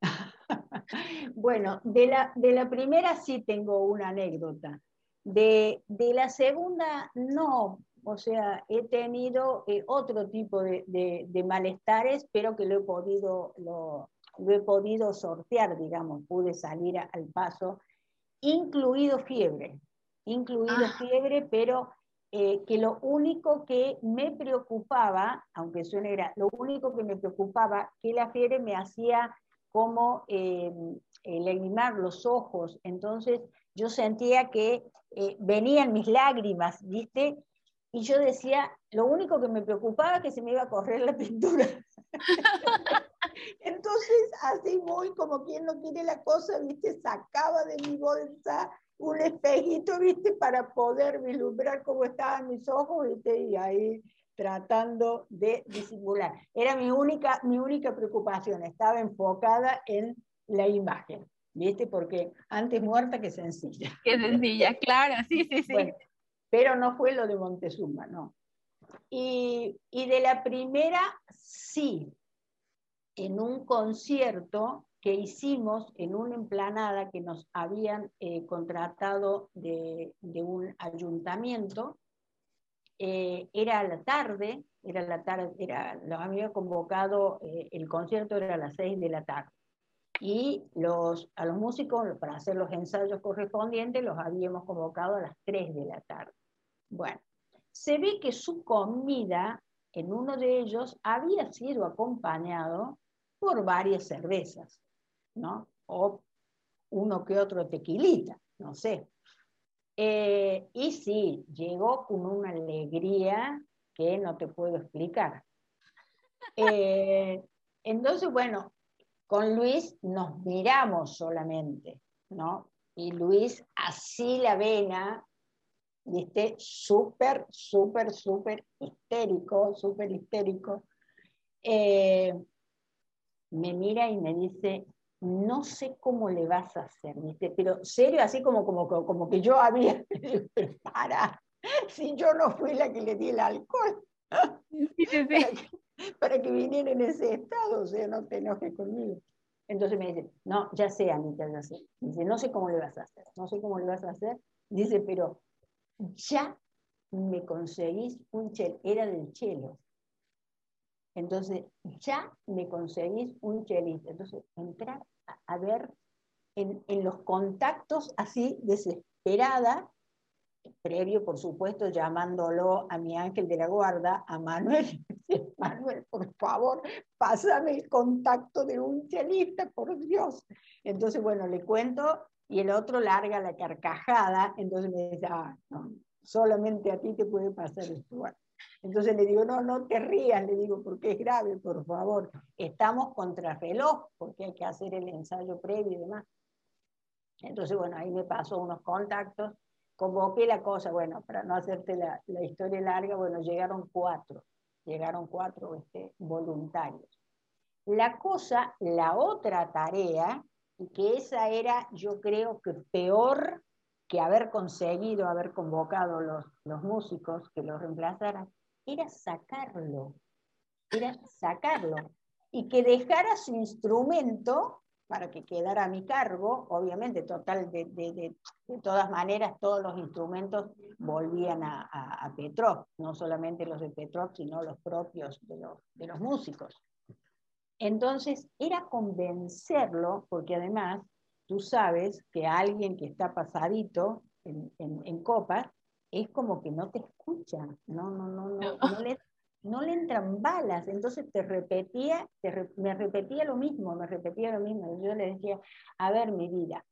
<laughs> Bueno, de la, de la primera sí tengo una anécdota. De, de la segunda no. O sea, he tenido eh, otro tipo de, de- de malestares, pero que lo he podido, lo, lo he podido sortear, digamos, pude salir a- al paso, incluido fiebre, incluido Ah. fiebre, pero eh, que lo único que me preocupaba, aunque suene gra- lo único que me preocupaba, que la fiebre me hacía como eh, eh, lagrimar los ojos, entonces yo sentía que eh, venían mis lágrimas, ¿viste? Y yo decía, lo único que me preocupaba que se me iba a correr la pintura. <laughs> Entonces, así muy como quien no quiere la cosa, ¿viste? Sacaba de mi bolsa un espejito, ¿viste? Para poder vislumbrar cómo estaban mis ojos, ¿viste? Y ahí tratando de disimular. Era mi única, mi única preocupación, estaba enfocada en la imagen, ¿viste? Porque antes muerta que sencilla. Qué sencilla, claro, sí, sí, sí. Bueno, pero no fue lo de Montezuma, no. Y, y de la primera, sí, en un concierto que hicimos en una emplanada que nos habían eh, contratado de, de un ayuntamiento, eh, era la tarde, era la tarde, era, los había convocado, eh, el concierto era a las seis de la tarde. Y los, a los músicos, para hacer los ensayos correspondientes, los habíamos convocado a las 3 de la tarde. Bueno, se ve que su comida en uno de ellos había sido acompañado por varias cervezas, ¿no? O uno que otro tequilita, no sé. Eh, y sí, llegó con una alegría que no te puedo explicar. <laughs> Eh, entonces, bueno, con Luis nos miramos solamente, ¿no? Y Luis así la vena, viste, súper, súper, súper histérico, súper histérico. Eh, me mira y me dice, no sé cómo le vas a hacer, ¿viste? Pero serio, así como, como, como que yo había, <laughs> pero para, si yo no fui la que le di el alcohol sí, sí. <laughs> para que, para que viniera en ese estado, o sea, no te enojes conmigo. Entonces me dice, no, ya sé, Anita, ya sé. Dice, no sé cómo le vas a hacer, no sé cómo le vas a hacer. Dice, pero ya me conseguís un chelo, era del chelo. Entonces, ya me conseguís un chelista. Entonces, entrar a, ver en, en los contactos así desesperada, previo, por supuesto, llamándolo a mi ángel de la guarda, a Manuel. <laughs> Manuel, por favor, pásame el contacto de un chelista, por Dios. Entonces, bueno, le cuento y el otro larga la carcajada, entonces me dice, ah, no, solamente a ti te puede pasar esto. Entonces le digo, no, no te rías, le digo, porque es grave, por favor. Estamos contra reloj, porque hay que hacer el ensayo previo y demás. Entonces, bueno, ahí me pasó unos contactos, convoqué la cosa, bueno, para no hacerte la, la historia larga, bueno, llegaron cuatro, llegaron cuatro este, voluntarios. La cosa, la otra tarea, y que esa era, yo creo que peor que haber conseguido, haber convocado los, los músicos que lo reemplazaran, era sacarlo, era sacarlo, y que dejara su instrumento para que quedara a mi cargo, obviamente, total, de, de, todas maneras, todos los instrumentos volvían a, a, Petrov, no solamente los de Petrov, sino los propios de los, de los músicos. Entonces, era convencerlo, porque además, tú sabes que alguien que está pasadito en, en, copas, es como que no te escucha, no, no, no, no, no. le no le entran balas, entonces te repetía, me repetía lo mismo, me repetía lo mismo. Yo le decía, a ver, mi vida,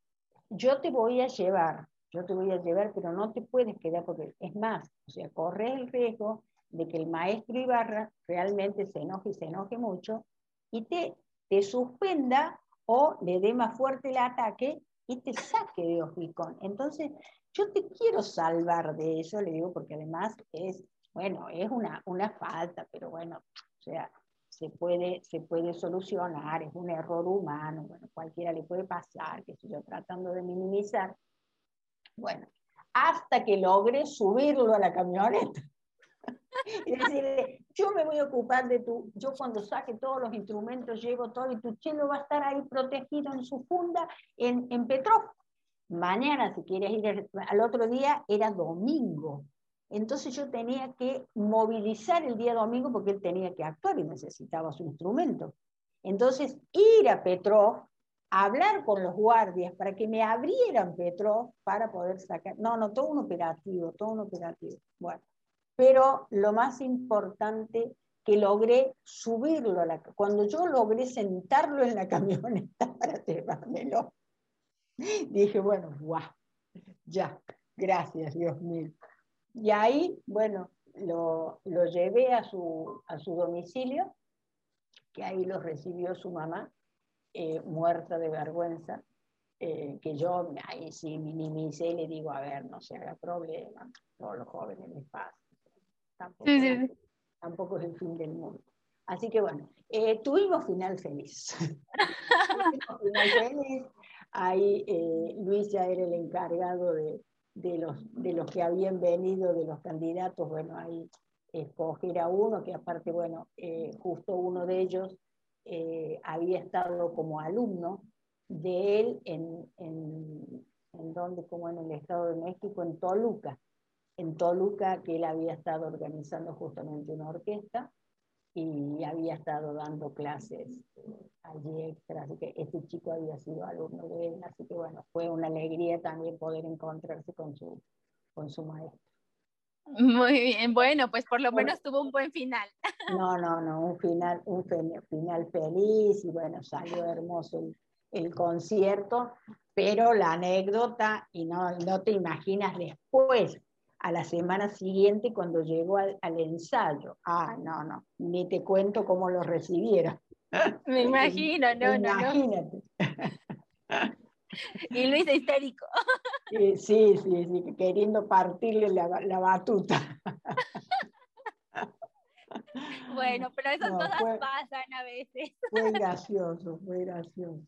yo te voy a llevar, yo te voy a llevar, pero no te puedes quedar, porque es más, o sea, corre el riesgo de que el maestro Ibarra realmente se enoje y se enoje mucho y te, suspenda o le dé más fuerte el ataque y te saque de Ojicón. Entonces, yo te quiero salvar de eso, le digo, porque además es bueno, es una, una falta, pero bueno, o sea, se puede, se puede solucionar, es un error humano, bueno, cualquiera le puede pasar, que estoy yo, tratando de minimizar. Bueno, hasta que logre subirlo a la camioneta. <laughs> y decirle, yo me voy a ocupar de tu, yo cuando saque todos los instrumentos, llevo todo y tu chelo va a estar ahí protegido en su funda en, en Petrov. Mañana, si quieres ir al otro día, era domingo. Entonces yo tenía que movilizar el día domingo porque él tenía que actuar y necesitaba su instrumento. Entonces ir a Petrov, hablar con los guardias para que me abrieran Petrov para poder sacar. No, no, todo un operativo, todo un operativo. Bueno, pero lo más importante que logré subirlo a la cuando yo logré sentarlo en la <laughs> camioneta para llevármelo dije bueno guau ya gracias Dios mío y ahí, bueno, lo, lo llevé a su, a su, domicilio, que ahí lo recibió su mamá, eh, muerta de vergüenza, eh, que yo ahí sí minimicé le digo, a ver, no se haga problema, todos los jóvenes les pasa. Tampoco, tampoco es el fin del mundo. Así que bueno, eh, tuvimos final feliz. <laughs> tuvimos final feliz. Ahí Luis ya era el encargado de, de los, de los que habían venido, de los candidatos, bueno, ahí escoger a uno, que aparte, bueno, eh, justo uno de ellos eh, había estado como alumno de él en, en, en donde, como en el Estado de México, en Toluca, en Toluca, que él había estado organizando justamente una orquesta, y había estado dando clases allí extra, así que este chico había sido alumno de él, así que bueno, fue una alegría también poder encontrarse con su, con su maestro. Muy bien, bueno, pues por lo menos tuvo un buen final. <laughs> No, no, no, un final, un final feliz y bueno, salió hermoso el, el concierto, pero la anécdota, y no, no te imaginas después, a la semana siguiente cuando llegó al, ensayo. Ah, no, no, ni te cuento cómo lo recibieron. <laughs> Me imagino, no, no. Imagínate. <laughs> Y Luis histérico. Sí, sí, sí, queriendo partirle la, batuta. <laughs> Bueno, pero esas cosas pasan a veces. Fue gracioso, fue gracioso.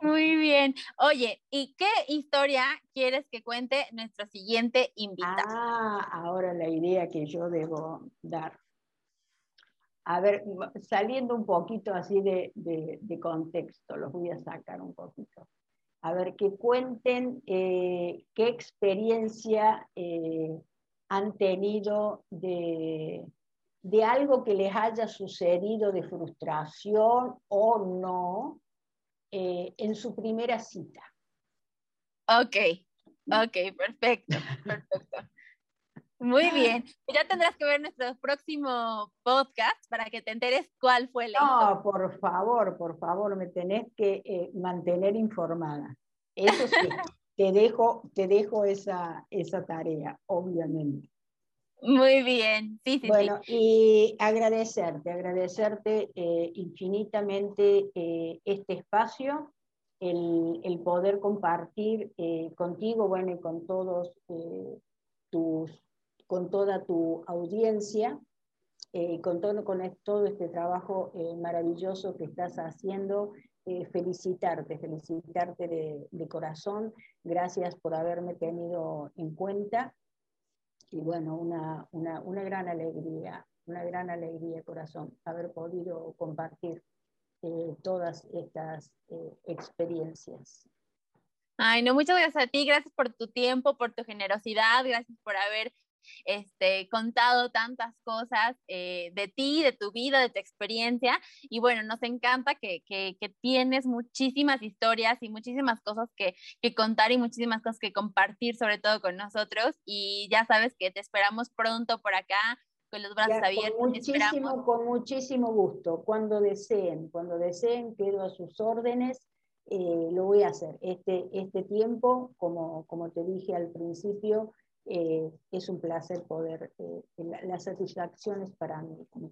Muy bien. Oye, ¿y qué historia quieres que cuente nuestro siguiente invitado? Ah, ahora la idea que yo debo dar. A ver, saliendo un poquito así de, contexto, los voy a sacar un poquito. A ver, que cuenten eh, qué experiencia eh, han tenido de, de algo que les haya sucedido de frustración o no, eh, en su primera cita. Ok, ok, perfecto, perfecto. Muy bien. Ya tendrás que ver nuestro próximo podcast para que te enteres cuál fue la No, por favor, por favor, me tenés que eh, mantener informada. Eso sí, <laughs> te dejo, te dejo esa, esa tarea, obviamente. Muy bien, sí, sí. Bueno, y agradecerte, agradecerte eh, infinitamente eh, este espacio, el, poder compartir eh, contigo, bueno, y con todos tus, con toda tu audiencia, con todo, con todo este trabajo maravilloso que estás haciendo. felicitarte, felicitarte de, de corazón. Gracias por haberme tenido en cuenta y bueno, una, una, una gran alegría, una gran alegría, corazón, haber podido compartir eh, todas estas eh, experiencias. Ay, no, muchas gracias a ti, gracias por tu tiempo, por tu generosidad, gracias por haber este, contado tantas cosas eh, de ti, de tu vida, de tu experiencia. Y bueno, nos encanta que, que, tienes muchísimas historias y muchísimas cosas que, que, contar y muchísimas cosas que compartir, sobre todo con nosotros. Y ya sabes que te esperamos pronto por acá. Con los brazos abiertos. Con muchísimo, con muchísimo gusto. Cuando deseen, cuando deseen, quedo a sus órdenes. Eh, lo voy a hacer. Este, este tiempo, como, como te dije al principio, eh, es un placer poder, eh, las satisfacciones para mí como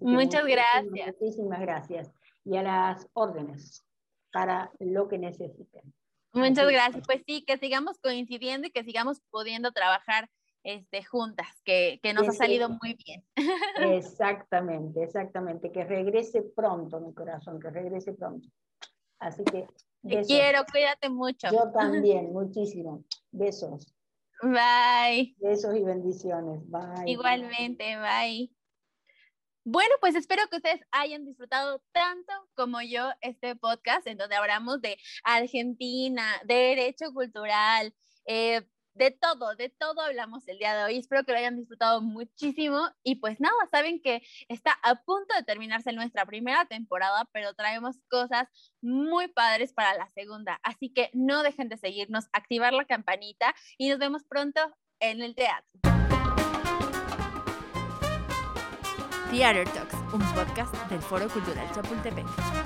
Muchas gracias. Muchísimas gracias. Y a las órdenes para lo que necesiten. Muchas gracias. Pues sí, que sigamos coincidiendo y que sigamos pudiendo trabajar este, juntas, que, que nos ha salido muy bien. Exactamente, exactamente. Que regrese pronto mi corazón, que regrese pronto. Así que... Te quiero, cuídate mucho. Yo también, muchísimo. Besos. Bye. Besos y bendiciones. Bye. Igualmente, bye. Bueno, pues espero que ustedes hayan disfrutado tanto como yo este podcast en donde hablamos de Argentina, de derecho cultural, eh, de todo, de todo hablamos el día de hoy. Espero que lo hayan disfrutado muchísimo. Y pues nada, saben que está a punto de terminarse nuestra primera temporada, pero traemos cosas muy padres para la segunda. Así que no dejen de seguirnos, activar la campanita y nos vemos pronto en el teatro. Theater Talks, un podcast del Foro Cultural Chapultepec.